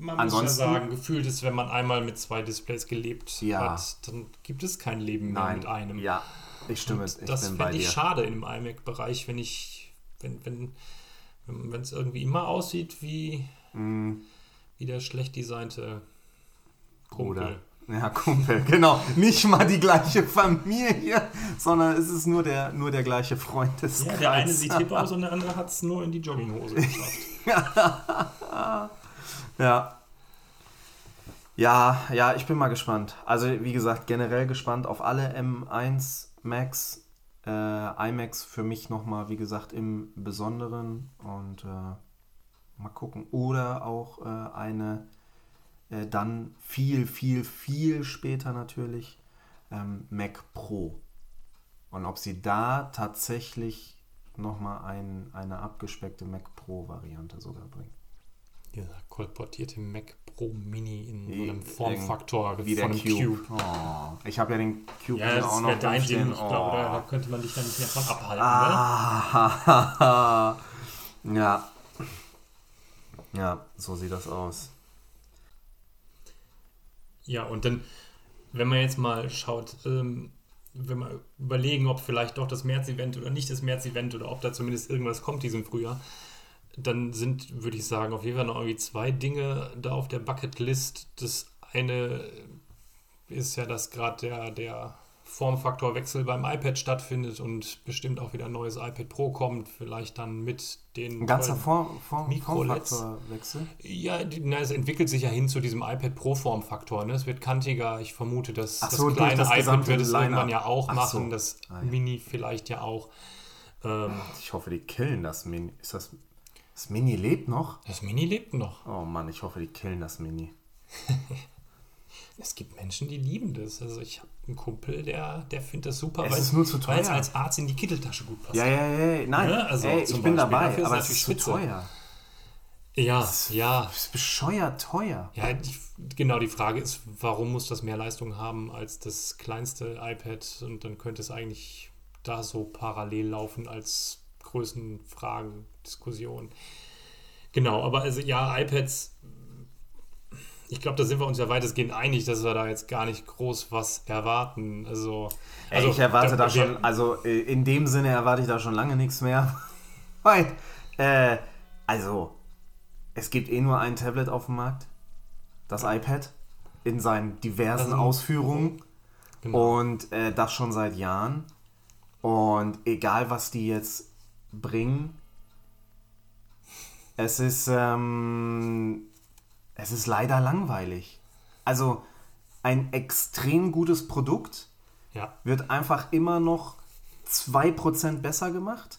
man muss ja Ansonsten- sagen, gefühlt ist, wenn man einmal mit zwei Displays gelebt Ja. hat, dann gibt es kein Leben mehr Nein, mit einem. ja, ich stimme, ich das fände ich dir. schade im iMac-Bereich, wenn ich, wenn, wenn, wenn es irgendwie immer aussieht wie, Mm, wie der schlecht designte Kumpel. Bruder. Ja, Kumpel, genau. Nicht mal die gleiche Familie, sondern es ist nur der, nur der gleiche Freundeskreis. Ja, der eine sieht hip aus und der andere hat es nur in die Jogginghose geschafft. Ja. Ja, ja, ich bin mal gespannt. Also, wie gesagt, generell gespannt auf alle M1 Max, äh, iMacs für mich nochmal, wie gesagt, im Besonderen. Und äh, mal gucken. Oder auch äh, eine äh, dann viel, viel, viel später natürlich ähm, Mac Pro. Und ob sie da tatsächlich nochmal ein, eine abgespeckte Mac Pro-Variante sogar bringen. Dieser kolportierte Mac Pro Mini in so einem Formfaktor Wie der von einem Cube. Oh, ich habe ja den Cube Ja, auch noch dein. Ding. Ich glaube, da, Oh. könnte man dich dann nicht mehr von abhalten. Ah, ja. Ja, so sieht das aus. Ja, und dann, wenn man jetzt mal schaut, ähm, wenn wir überlegen, ob vielleicht doch das März-Event oder nicht das März-Event oder ob da zumindest irgendwas kommt diesem Frühjahr, dann sind, würde ich sagen, auf jeden Fall noch irgendwie zwei Dinge da auf der Bucketlist. Das eine ist ja, dass gerade der, der Formfaktorwechsel beim iPad stattfindet und bestimmt auch wieder ein neues iPad Pro kommt, vielleicht dann mit den Ein ganzer Form, Form, Mikro-LEDs. Formfaktorwechsel. ja, na, es entwickelt sich ja hin zu diesem iPad Pro Formfaktor. Ne? Es wird kantiger. Ich vermute, dass das so, durch kleine das iPad wird es irgendwann ja auch Ach machen. so. Das Ah, ja. Mini vielleicht ja auch. Ähm, Ich hoffe, die killen das Mini. Ist das. Das Mini lebt noch? das Mini lebt noch. Oh Mann, ich hoffe, die killen das Mini. Es gibt Menschen, die lieben das. Also ich einen Kumpel, der, der findet das super, Es weil ist nur zu weil es teuer. als Arzt in die Kitteltasche gut passt. Ja, ja, ja, ja. Nein, Ne? Also ey, ich bin Beispiel. dabei, ist aber es ist zu spitze. teuer. ja, ja. Das ist bescheuert teuer. Ja, die, genau, die Frage ist, warum muss das mehr Leistung haben als das kleinste iPad? Und dann könnte es eigentlich da so parallel laufen als Größenfragen, Diskussion. Genau, aber also ja, iPads, ich glaube, da sind wir uns ja weitestgehend einig, dass wir da jetzt gar nicht groß was erwarten. Also, Ey, also ich erwarte da wir- schon, also äh, in dem Sinne erwarte ich da schon lange nichts mehr. Weil, äh, also, es gibt eh nur ein Tablet auf dem Markt, das iPad, in seinen diversen Ausführungen Genau. und äh, das schon seit Jahren. Und egal, was die jetzt bringen, es ist, ähm, es ist leider langweilig. Also, ein extrem gutes Produkt Ja. wird einfach immer noch 2% besser gemacht.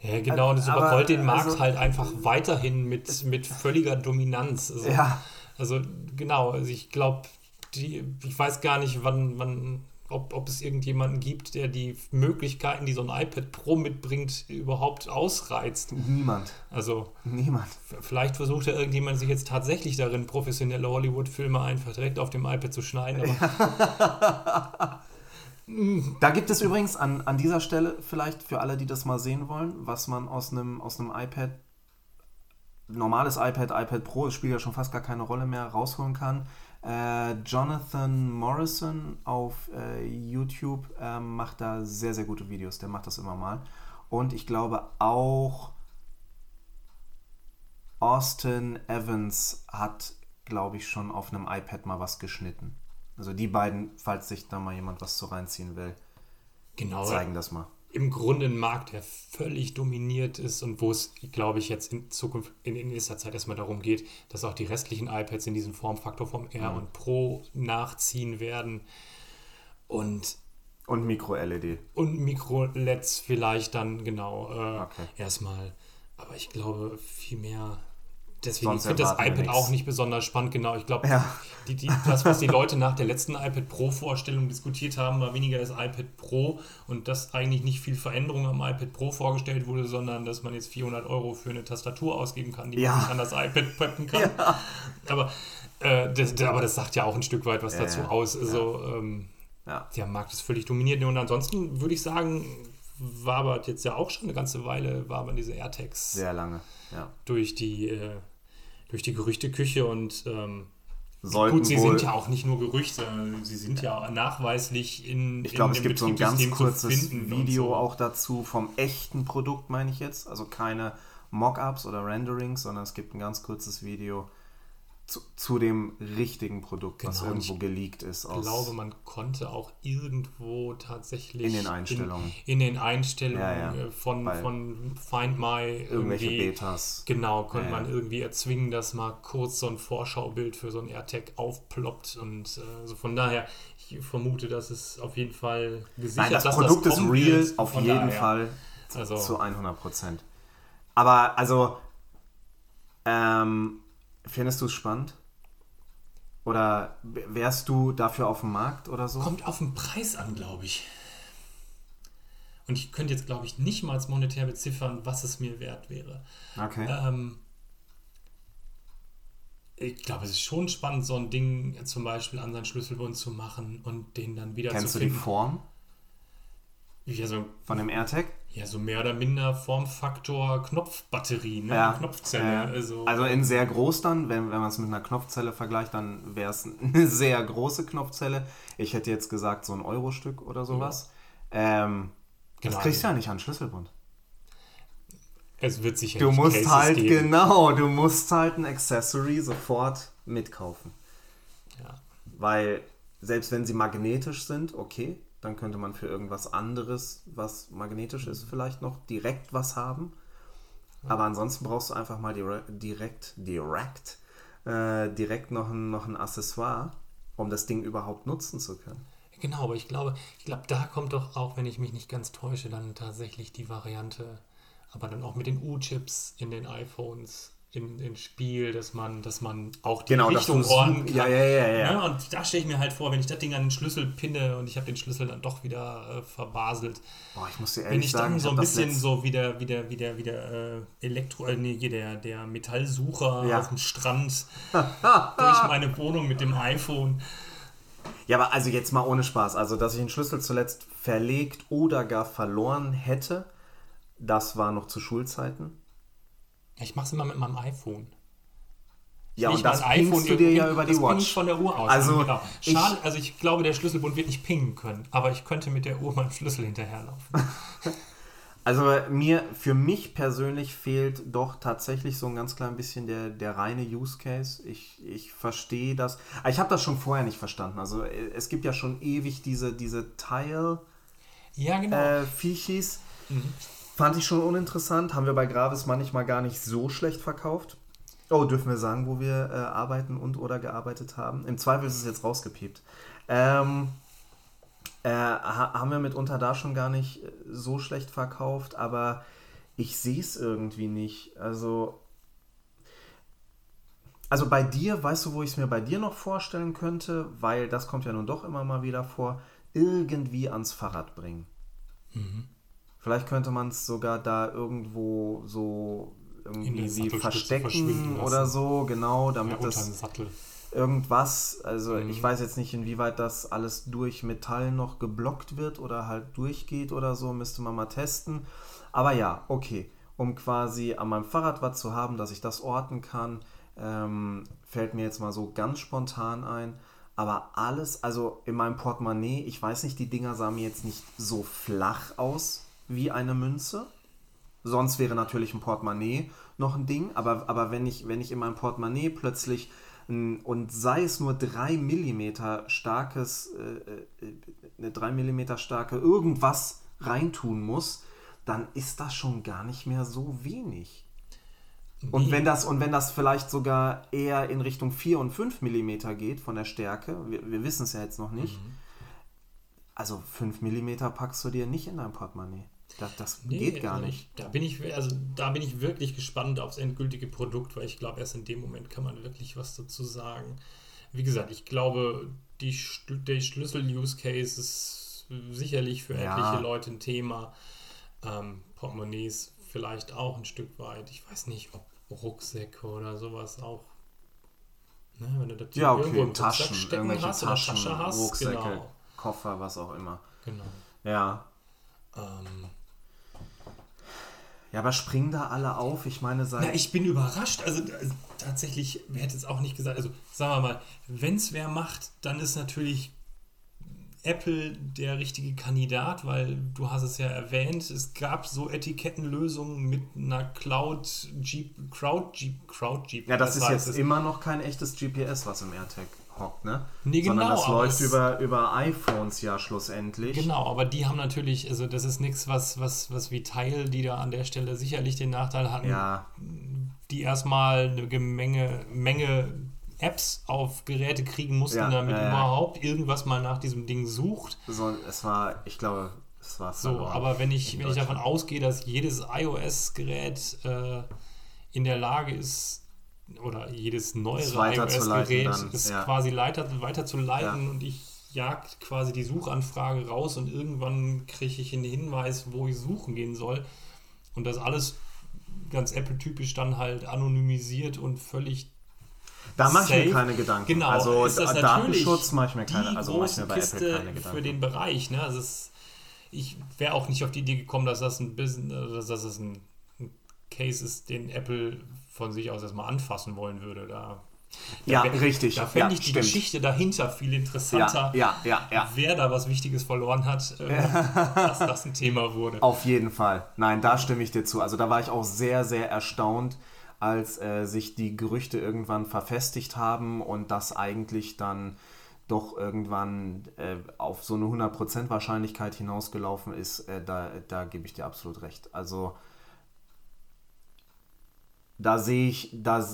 ja, genau, und es Aber, überrollt den Markt also- halt einfach weiterhin mit, mit völliger Dominanz. Also, Ja. Also genau, also ich glaube, die, ich weiß gar nicht, wann, wann, ob, ob es irgendjemanden gibt, der die Möglichkeiten, die so ein iPad Pro mitbringt, überhaupt ausreizt. Niemand. Also Niemand. vielleicht versucht ja irgendjemand sich jetzt tatsächlich darin, professionelle Hollywood-Filme einfach direkt auf dem iPad zu schneiden. Aber Da gibt es übrigens an, an dieser Stelle vielleicht für alle, die das mal sehen wollen, was man aus einem, aus einem iPad, normales iPad, iPad Pro, es spielt ja schon fast gar keine Rolle mehr, rausholen kann. Äh, Jonathan Morrison auf äh, YouTube ähm, macht da sehr, sehr gute Videos. Der macht das immer mal. Und ich glaube auch Austin Evans hat glaube ich, schon auf einem iPad mal was geschnitten. Also die beiden, falls sich da mal jemand was zu reinziehen will, genau, zeigen das mal. Im Grunde ein Markt, der völlig dominiert ist und wo es, glaube ich, jetzt in Zukunft, in, in nächster Zeit erstmal darum geht, dass auch die restlichen iPads in diesem Formfaktor vom R mhm. und Pro nachziehen werden. Und und Micro-LED. Und Mikro-LEDs vielleicht dann, genau, äh, okay. erstmal. Aber ich glaube, viel mehr. Deswegen Sonst finde das iPad auch nicht besonders spannend, genau. Ich glaube, ja. die, die, das, was die Leute nach der letzten iPad Pro-Vorstellung diskutiert haben, war weniger das iPad Pro und dass eigentlich nicht viel Veränderung am iPad Pro vorgestellt wurde, sondern dass man jetzt 400 Euro für eine Tastatur ausgeben kann, die ja. man sich an das iPad packen kann. Ja. Aber, äh, das, aber das sagt ja auch ein Stück weit was dazu aus. Also, ähm, ja. Der Markt ist völlig dominiert. Und ansonsten würde ich sagen, war aber jetzt ja auch schon eine ganze Weile, war aber diese AirTags. Sehr lange, ja. Durch die, äh, durch die Gerüchteküche und ähm, gut, sie sind ja auch nicht nur Gerüchte, sie sind ja nachweislich in. Ich glaube, es gibt so ein ganz kurzes Video so. auch dazu vom echten Produkt, meine ich jetzt. Also keine Mockups oder Renderings, sondern es gibt ein ganz kurzes Video zu, zu, dem richtigen Produkt, genau, was irgendwo geleakt ist. Ich glaube, man konnte auch irgendwo tatsächlich in den Einstellungen, in, in den Einstellungen ja, ja. Äh, von, von Find My irgendwelche Betas. Genau, konnte ja, man irgendwie erzwingen, dass mal kurz so ein Vorschaubild für so ein AirTag aufploppt und äh, also von daher, ich vermute, dass es auf jeden Fall gesichert Nein, das Produkt das ist real, auf jeden daher. Fall also, zu 100 Prozent. Aber also ähm, Findest du es spannend? Oder wärst du dafür auf dem Markt oder so? Kommt auf den Preis an, glaube ich. Und ich könnte jetzt, glaube ich, nicht mal monetär beziffern, was es mir wert wäre. Okay. Ähm, ich glaube, es ist schon spannend, so ein Ding zum Beispiel an seinen Schlüsselbund zu machen und den dann wieder Kennst zu finden. Kennst du die Form? Ja, so, Von dem AirTag? Ja, so mehr oder minder Formfaktor Knopfbatterie, ne? Ja. Knopfzelle. Äh, also. also in sehr groß dann, wenn, wenn man es mit einer Knopfzelle vergleicht, dann wäre es eine sehr große Knopfzelle. Ich hätte jetzt gesagt, so ein Euro-Stück oder sowas. Ja. Ähm, genau. Das kriegst du ja nicht an Schlüsselbund. Es wird sicher Du musst Cases halt, geben. genau, du musst halt ein Accessory sofort mitkaufen. Ja. Weil, selbst wenn sie magnetisch sind, okay, dann könnte man für irgendwas anderes, was magnetisch ist, vielleicht noch direkt was haben. Aber ansonsten brauchst du einfach mal direkt, direkt, äh, direkt noch ein, noch ein Accessoire, um das Ding überhaupt nutzen zu können. Genau, aber ich glaube, ich glaube, da kommt doch auch, wenn ich mich nicht ganz täusche, dann tatsächlich die Variante, aber dann auch mit den U-Chips in den iPhones in, in Spiel, dass man, dass man auch die genau, Richtung orten kann. Ja, ja, ja, ja. Ne? Und da stelle ich mir halt vor, wenn ich das Ding an den Schlüssel pinne und ich habe den Schlüssel dann doch wieder äh, verbaselt. Boah, ich muss dir ehrlich Wenn ich sagen, dann so ein bisschen so wie der, wie der, wie der, wie der äh, Elektro, äh, nee, der, der Metallsucher ja. auf dem Strand durch meine Wohnung mit dem iPhone. Ja, aber also jetzt mal ohne Spaß. Also, dass ich den Schlüssel zuletzt verlegt oder gar verloren hätte, das war noch zu Schulzeiten. Ich mache es immer mit meinem iPhone. Ja, und das pingst du dir ja über die Watch. von der Uhr aus. Also, genau. Schade, ich, also ich glaube, der Schlüsselbund wird nicht pingen können, aber ich könnte mit der Uhr meinem Schlüssel hinterherlaufen. also mir, für mich persönlich fehlt doch tatsächlich so ein ganz klein bisschen der, der reine Use Case. Ich, ich verstehe das. Ich habe das schon vorher nicht verstanden. Also es gibt ja schon ewig diese, diese Tile ja, genau. äh. Mhm. Fand ich schon uninteressant. Haben wir bei Gravis manchmal gar nicht so schlecht verkauft. Oh, dürfen wir sagen, wo wir äh, arbeiten und oder gearbeitet haben? Im Zweifel ist es jetzt rausgepiept. Ähm, äh, haben wir mitunter da schon gar nicht äh, so schlecht verkauft, aber ich sehe es irgendwie nicht. Also, also bei dir, weißt du, wo ich es mir bei dir noch vorstellen könnte, weil das kommt ja nun doch immer mal wieder vor, irgendwie ans Fahrrad bringen. Mhm. Vielleicht könnte man es sogar da irgendwo so irgendwie verstecken oder so, genau, damit ja, das irgendwas, also mhm. ich weiß jetzt nicht, inwieweit das alles durch Metall noch geblockt wird oder halt durchgeht oder so, müsste man mal testen. Aber ja, okay, um quasi an meinem Fahrrad was zu haben, dass ich das orten kann, ähm, fällt mir jetzt mal so ganz spontan ein. Aber alles, also in meinem Portemonnaie, ich weiß nicht, die Dinger sahen mir jetzt nicht so flach aus, wie eine Münze. Sonst wäre natürlich ein Portemonnaie noch ein Ding, aber, aber wenn, ich, wenn ich in meinem Portemonnaie plötzlich und sei es nur 3 mm starkes, äh, äh, eine 3 mm starke irgendwas reintun muss, dann ist das schon gar nicht mehr so wenig. Und wenn das, und wenn das vielleicht sogar eher in Richtung 4 und 5 mm geht von der Stärke, wir, wir wissen es ja jetzt noch nicht, mhm. also 5 mm packst du dir nicht in dein Portemonnaie. Das, das nee, geht gar nicht. Da bin ich, also da bin ich wirklich gespannt aufs endgültige Produkt, weil ich glaube, erst in dem Moment kann man wirklich was dazu sagen. Wie gesagt, ich glaube, die, der Schlüssel-Use-Case ist sicherlich für ja. etliche Leute ein Thema. Ähm, Portemonnaies vielleicht auch ein Stück weit. Ich weiß nicht, ob Rucksäcke oder sowas auch. Ne, wenn du das ja, okay, irgendwo im Taschen, stecken hast Taschen, Tasche hast, Rucksäcke, genau. Koffer, was auch immer. Genau. Ja. Ähm, ja, aber springen da alle auf? Ich meine, seit. Ja, ich bin überrascht. Also, also tatsächlich, wer hätte es auch nicht gesagt. Also, sagen wir mal, wenn es wer macht, dann ist natürlich Apple der richtige Kandidat, weil du hast es ja erwähnt, es gab so Etikettenlösungen mit einer Cloud Jeep, Crowd Jeep, Crowd Jeep. Ja, das, das ist jetzt immer noch kein echtes GPS, was im AirTag hockt, ne? Nee, genau. Sondern das läuft über, über iPhones ja schlussendlich. Genau, aber die haben natürlich, also das ist nichts, was, was, was wie Teil, die da an der Stelle sicherlich den Nachteil hatten, ja. die erstmal eine Menge, Menge Apps auf Geräte kriegen mussten, ja, damit äh, überhaupt irgendwas mal nach diesem Ding sucht. So, es war, ich glaube, es war so. Aber wenn ich, wenn ich davon ausgehe, dass jedes iOS-Gerät äh, in der Lage ist, oder jedes neuere iOS-Gerät ist ja. quasi leiter, weiterzuleiten ja. und ich jagt quasi die Suchanfrage raus und irgendwann kriege ich einen Hinweis, wo ich suchen gehen soll. Und das alles ganz Apple-typisch dann halt anonymisiert und völlig da mache ich mir keine Gedanken. Genau, also ist das Datenschutz mache ich mir keine, also mache ich mir bei Kiste Apple keine Gedanken. Für den Bereich, ne? Also es, ich wäre auch nicht auf die Idee gekommen, dass das ein Business, dass das ein Case ist, den Apple von sich aus erstmal anfassen wollen würde. Da ja, wär, richtig. Da fände ja, ich die stimmt. Geschichte dahinter viel interessanter. Ja, ja, ja, Wer da was Wichtiges verloren hat, äh, dass das ein Thema wurde. Auf jeden Fall. Nein, da stimme ich dir zu. Also da war ich auch sehr, sehr erstaunt, als äh, sich die Gerüchte irgendwann verfestigt haben und das eigentlich dann doch irgendwann äh, auf so eine 100% Wahrscheinlichkeit hinausgelaufen ist, äh, da, da gebe ich dir absolut recht. Also da sehe ich, da,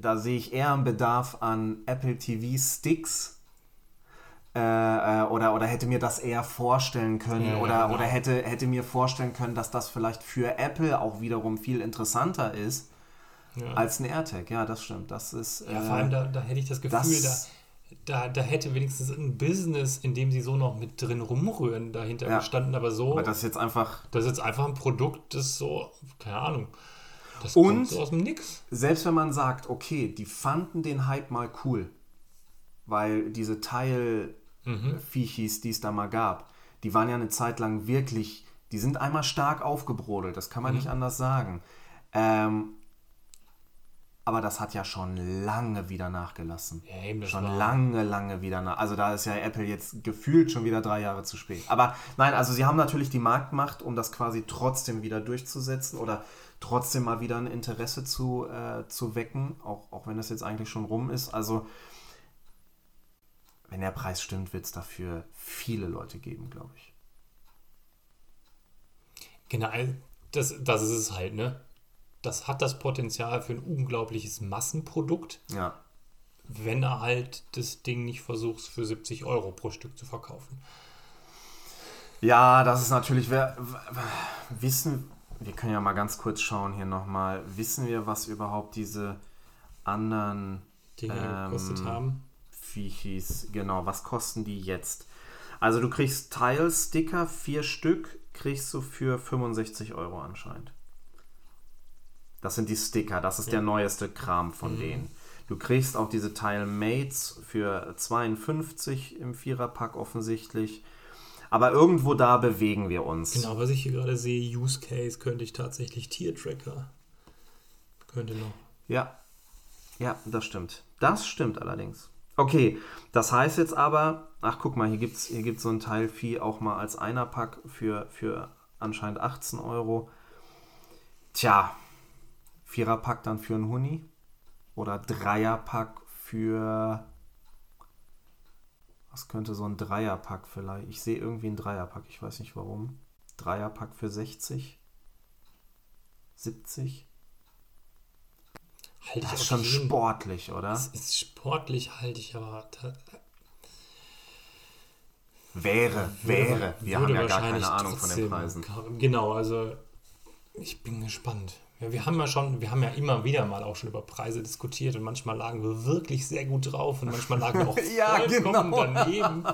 da sehe ich eher einen Bedarf an Apple TV Sticks äh, äh, oder, oder hätte mir das eher vorstellen können ja, oder, genau. oder hätte, hätte mir vorstellen können, dass das vielleicht für Apple auch wiederum viel interessanter ist ja. als ein AirTag. Ja, das stimmt. Das ist. Ja, vor allem da, da hätte ich das Gefühl, das, da, da, da hätte wenigstens ein Business, in dem sie so noch mit drin rumrühren, dahinter ja. gestanden, aber so. Aber das ist jetzt einfach. Das ist jetzt einfach ein Produkt, das so, keine Ahnung. Das und kommt so aus dem Nix. Selbst wenn man sagt, okay, die fanden den Hype mal cool, weil diese Teil-Viechis, mhm. die es da mal gab, die waren ja eine Zeit lang wirklich, die sind einmal stark aufgebrodelt, das kann man mhm. nicht anders sagen. Ähm, aber das hat ja schon lange wieder nachgelassen. Ja, eben, schon war... lange, lange wieder nach. Also da ist ja Apple jetzt gefühlt schon wieder drei Jahre zu spät. Aber nein, also sie haben natürlich die Marktmacht, um das quasi trotzdem wieder durchzusetzen oder trotzdem mal wieder ein Interesse zu, äh, zu wecken, auch, auch wenn das jetzt eigentlich schon rum ist. Also wenn der Preis stimmt, wird es dafür viele Leute geben, glaube ich. Genau, das, das ist es halt, ne? das hat das Potenzial für ein unglaubliches Massenprodukt. Ja. Wenn er halt das Ding nicht versucht, für 70 Euro pro Stück zu verkaufen. Ja, das ist natürlich. Wer, wissen, wir können ja mal ganz kurz schauen hier nochmal. Wissen wir, was überhaupt diese anderen Dinge ähm, gekostet haben? Viechis, genau, was kosten die jetzt? Also du kriegst Teilsticker, vier Stück, kriegst du für 65 Euro anscheinend. Das sind die Sticker, das ist ja. der neueste Kram von mhm. denen. Du kriegst auch diese Teilmates für 52 im Viererpack offensichtlich. Aber irgendwo da bewegen wir uns. Genau, was ich hier gerade sehe, Use Case könnte ich tatsächlich Tier Tracker. Könnte noch. Ja. Ja, das stimmt. Das stimmt allerdings. Okay, das heißt jetzt aber, ach guck mal, hier gibt es hier gibt's so ein Teilvieh auch mal als Einerpack für, für anscheinend 18 Euro. Tja, Viererpack dann für einen Huni oder Dreierpack für. Was könnte so ein Dreierpack vielleicht? Ich sehe irgendwie ein Dreierpack, ich weiß nicht warum. Dreierpack für 60? 70? Halte Das ist schon jeden- sportlich, oder? Das ist sportlich, halte ich aber. Wäre, wäre. Wir haben ja gar keine Ahnung von den Preisen. Genau, also ich bin gespannt. Ja, wir haben ja schon, wir haben ja immer wieder mal auch schon über Preise diskutiert und manchmal lagen wir wirklich sehr gut drauf und manchmal lagen wir auch Ja, vollkommen genau. daneben.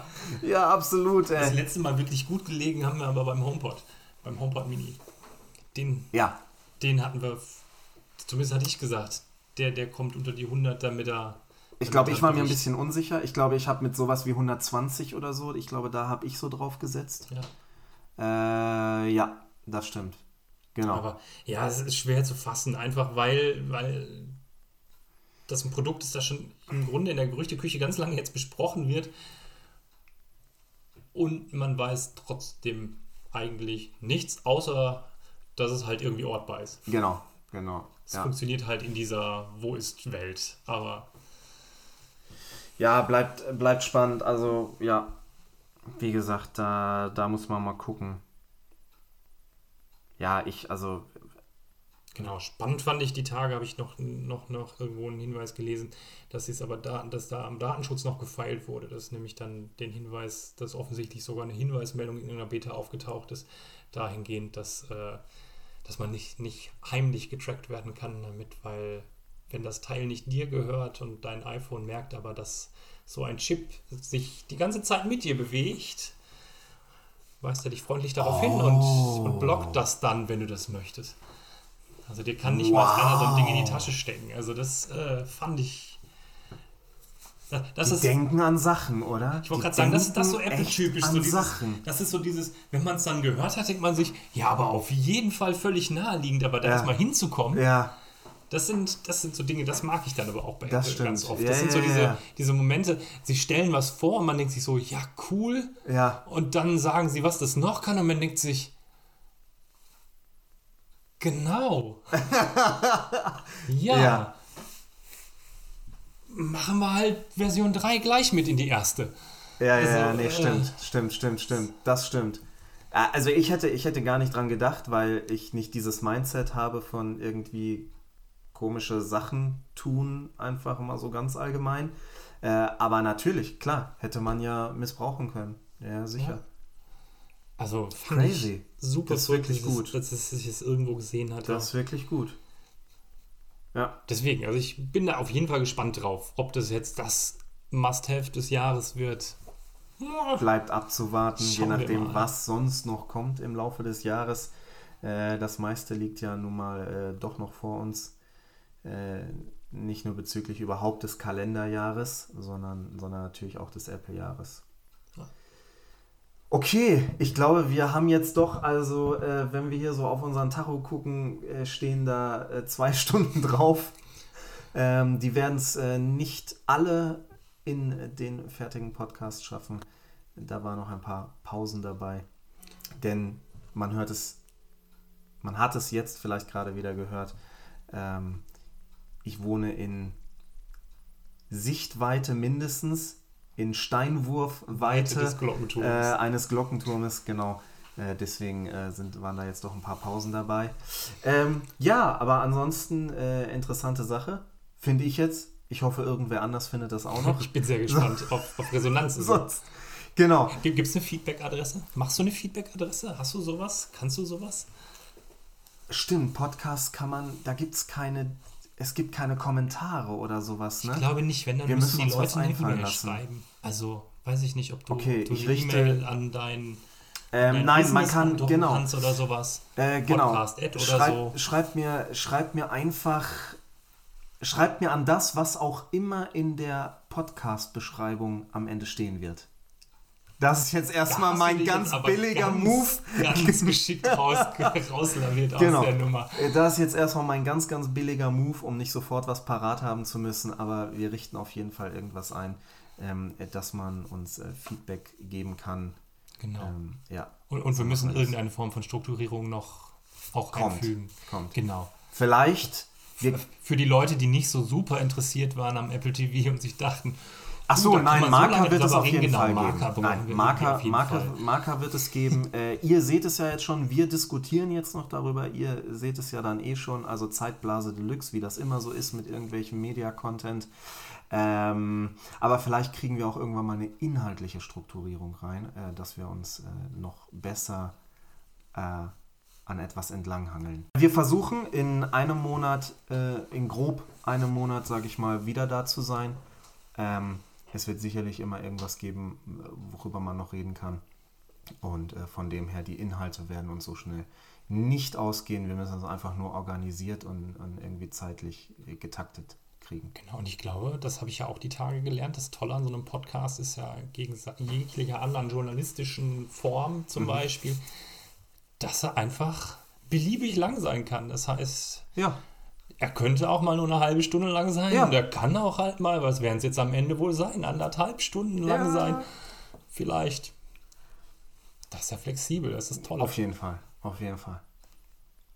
Ja, absolut, Das ey. letzte Mal wirklich gut gelegen haben wir aber beim HomePod, beim HomePod Mini. Den, Ja, den hatten wir, zumindest hatte ich gesagt, der, der kommt unter die 100, damit er. ich glaube, ich war mir ein bisschen unsicher. Ich glaube, ich habe mit sowas wie 120 oder so, ich glaube, da habe ich so drauf gesetzt. Ja. Äh, ja, das stimmt. Genau. Aber ja, es ist schwer zu fassen, einfach weil, weil das ein Produkt ist, das schon im Grunde in der Gerüchteküche ganz lange jetzt besprochen wird. Und man weiß trotzdem eigentlich nichts, außer dass es halt irgendwie ortbar ist. genau, genau. Es Ja. funktioniert halt in dieser Wo ist Welt. Aber Ja, bleibt, bleibt spannend. Also, ja, wie gesagt, da, da muss man mal gucken. Ja, ich, also, Genau, spannend fand ich die Tage, habe ich noch, noch, noch irgendwo einen Hinweis gelesen, dass es aber da, dass da am Datenschutz noch gefeilt wurde. Das ist nämlich dann den Hinweis, dass offensichtlich sogar eine Hinweismeldung in einer Beta aufgetaucht ist, dahingehend, dass, äh, dass man nicht, nicht heimlich getrackt werden kann damit, weil wenn das Teil nicht dir gehört und dein iPhone merkt aber, dass so ein Chip sich die ganze Zeit mit dir bewegt, weist er dich freundlich darauf hin und, und blockt das dann, wenn du das möchtest. Also dir kann nicht mal einer so ein Ding in die Tasche stecken. Also das äh, fand ich. Das, das die ist, denken an Sachen, oder? ich wollte gerade sagen, das ist das so Apple-typisch. So dieses, Sachen. das ist so dieses, wenn man es dann gehört hat, denkt man sich, ja, aber auf jeden Fall völlig naheliegend, aber da Ja. erstmal hinzukommen, Ja, das sind, das sind so Dinge, das mag ich dann aber auch bei Das Apple ganz stimmt. oft. Ja, Das sind so diese, diese Momente, sie stellen was vor und man denkt sich so, ja, cool. ja. Und dann sagen sie, was das noch kann und man denkt sich, genau. ja. Ja. Machen wir halt Version 3 gleich mit in die erste. Ja, Also, ja, ja, nee, äh, stimmt, stimmt, stimmt, stimmt. Das stimmt. Äh, Also ich hätte, ich hätte gar nicht dran gedacht, weil ich nicht dieses Mindset habe von irgendwie komische Sachen tun, einfach mal so ganz allgemein. Äh, aber natürlich, klar, hätte man ja missbrauchen können. Ja, sicher. Also fand Crazy. super Das ist wirklich dass gut. Dass es- ich es irgendwo gesehen hatte. Das ist wirklich gut. Ja, Deswegen, also ich bin da auf jeden Fall gespannt drauf, ob das jetzt das Must-Have des Jahres wird. Ja, bleibt abzuwarten, Schauen je nachdem, was sonst noch kommt im Laufe des Jahres. Äh, das meiste liegt ja nun mal äh, doch noch vor uns. Äh, nicht nur bezüglich überhaupt des Kalenderjahres, sondern, sondern natürlich auch des Apple-Jahres. Ja. Okay, ich glaube, wir haben jetzt doch, also äh, wenn wir hier so auf unseren Tacho gucken, äh, stehen da äh, zwei Stunden drauf. Ähm, die werden es äh, nicht alle in den fertigen Podcast schaffen. Da waren noch ein paar Pausen dabei. Denn man hört es, man hat es jetzt vielleicht gerade wieder gehört. Ähm, ich wohne in Sichtweite mindestens, in Steinwurfweite des Glockenturms. äh, eines Glockenturmes, genau. Äh, deswegen äh, sind, waren da jetzt doch ein paar Pausen dabei. Ähm, ja, aber ansonsten äh, interessante Sache, finde ich jetzt. Ich hoffe, irgendwer anders findet das auch noch. Ich bin sehr gespannt auf, auf Resonanz. Sonst. Genau. Gibt es eine Feedback-Adresse? Machst du eine Feedback-Adresse? Hast du sowas? Kannst du sowas? Stimmt, Podcast kann man, da gibt es keine, es gibt keine Kommentare oder sowas, ne? Ich glaube nicht, wenn dann Wir müssen müssen die uns was Leute eine E-Mail schreiben. Also weiß ich nicht, ob du, Okay, du ich eine richte- E-Mail an dein, ähm, nein, man kann, genau. oder sowas. Äh, genau. Podcast-Ad oder Schreib, so. schreibt, mir, schreibt mir einfach, schreibt mir an das, was auch immer in der Podcast-Beschreibung am Ende stehen wird. Das ist jetzt erstmal mein ganz billiger ganz, Move. Ganz geschickt raus, rauslaviert Genau. aus der Nummer. Das ist jetzt erstmal mein ganz, ganz billiger Move, um nicht sofort was parat haben zu müssen, aber wir richten auf jeden Fall irgendwas ein, ähm, dass man uns äh, Feedback geben kann. Genau. Ähm, ja, und, und wir müssen das. irgendeine Form von Strukturierung noch auch Kommt. einfügen. kommt. Genau. Vielleicht für die Leute, die nicht so super interessiert waren am Apple TV und sich dachten, Ach so, nein, Marker so wird es auf jeden genau, Fall Marker geben. Nein, Marker, Marker, Marker wird es geben. äh, ihr seht es ja jetzt schon, wir diskutieren jetzt noch darüber. Ihr seht es ja dann eh schon. Also Zeitblase Deluxe, wie das immer so ist mit irgendwelchem Media-Content. Ähm, aber vielleicht kriegen wir auch irgendwann mal eine inhaltliche Strukturierung rein, äh, dass wir uns äh, noch besser äh, an etwas entlanghangeln. Wir versuchen in einem Monat, äh, in grob einem Monat, sage ich mal, wieder da zu sein. Ähm, es wird sicherlich immer irgendwas geben, worüber man noch reden kann. Und äh, von dem her, die Inhalte werden uns so schnell nicht ausgehen. Wir müssen es einfach nur organisiert und, und irgendwie zeitlich getaktet kriegen. Genau, und ich glaube, das habe ich ja auch die Tage gelernt. Das Tolle an so einem Podcast ist ja gegen jeglicher anderen journalistischen Form zum mhm. Beispiel, dass er einfach beliebig lang sein kann. Das heißt, ja er könnte auch mal nur eine halbe Stunde lang sein. Ja. Und er kann auch halt mal, was werden es jetzt am Ende wohl sein? Anderthalb Stunden lang ja. sein. Vielleicht. Das ist ja flexibel, das ist toll. Auf jeden Fall, auf jeden Fall.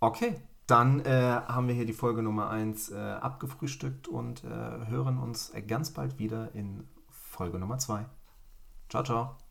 Okay, dann äh, haben wir hier die Folge Nummer 1 äh, abgefrühstückt und äh, hören uns ganz bald wieder in Folge Nummer 2. Ciao, ciao.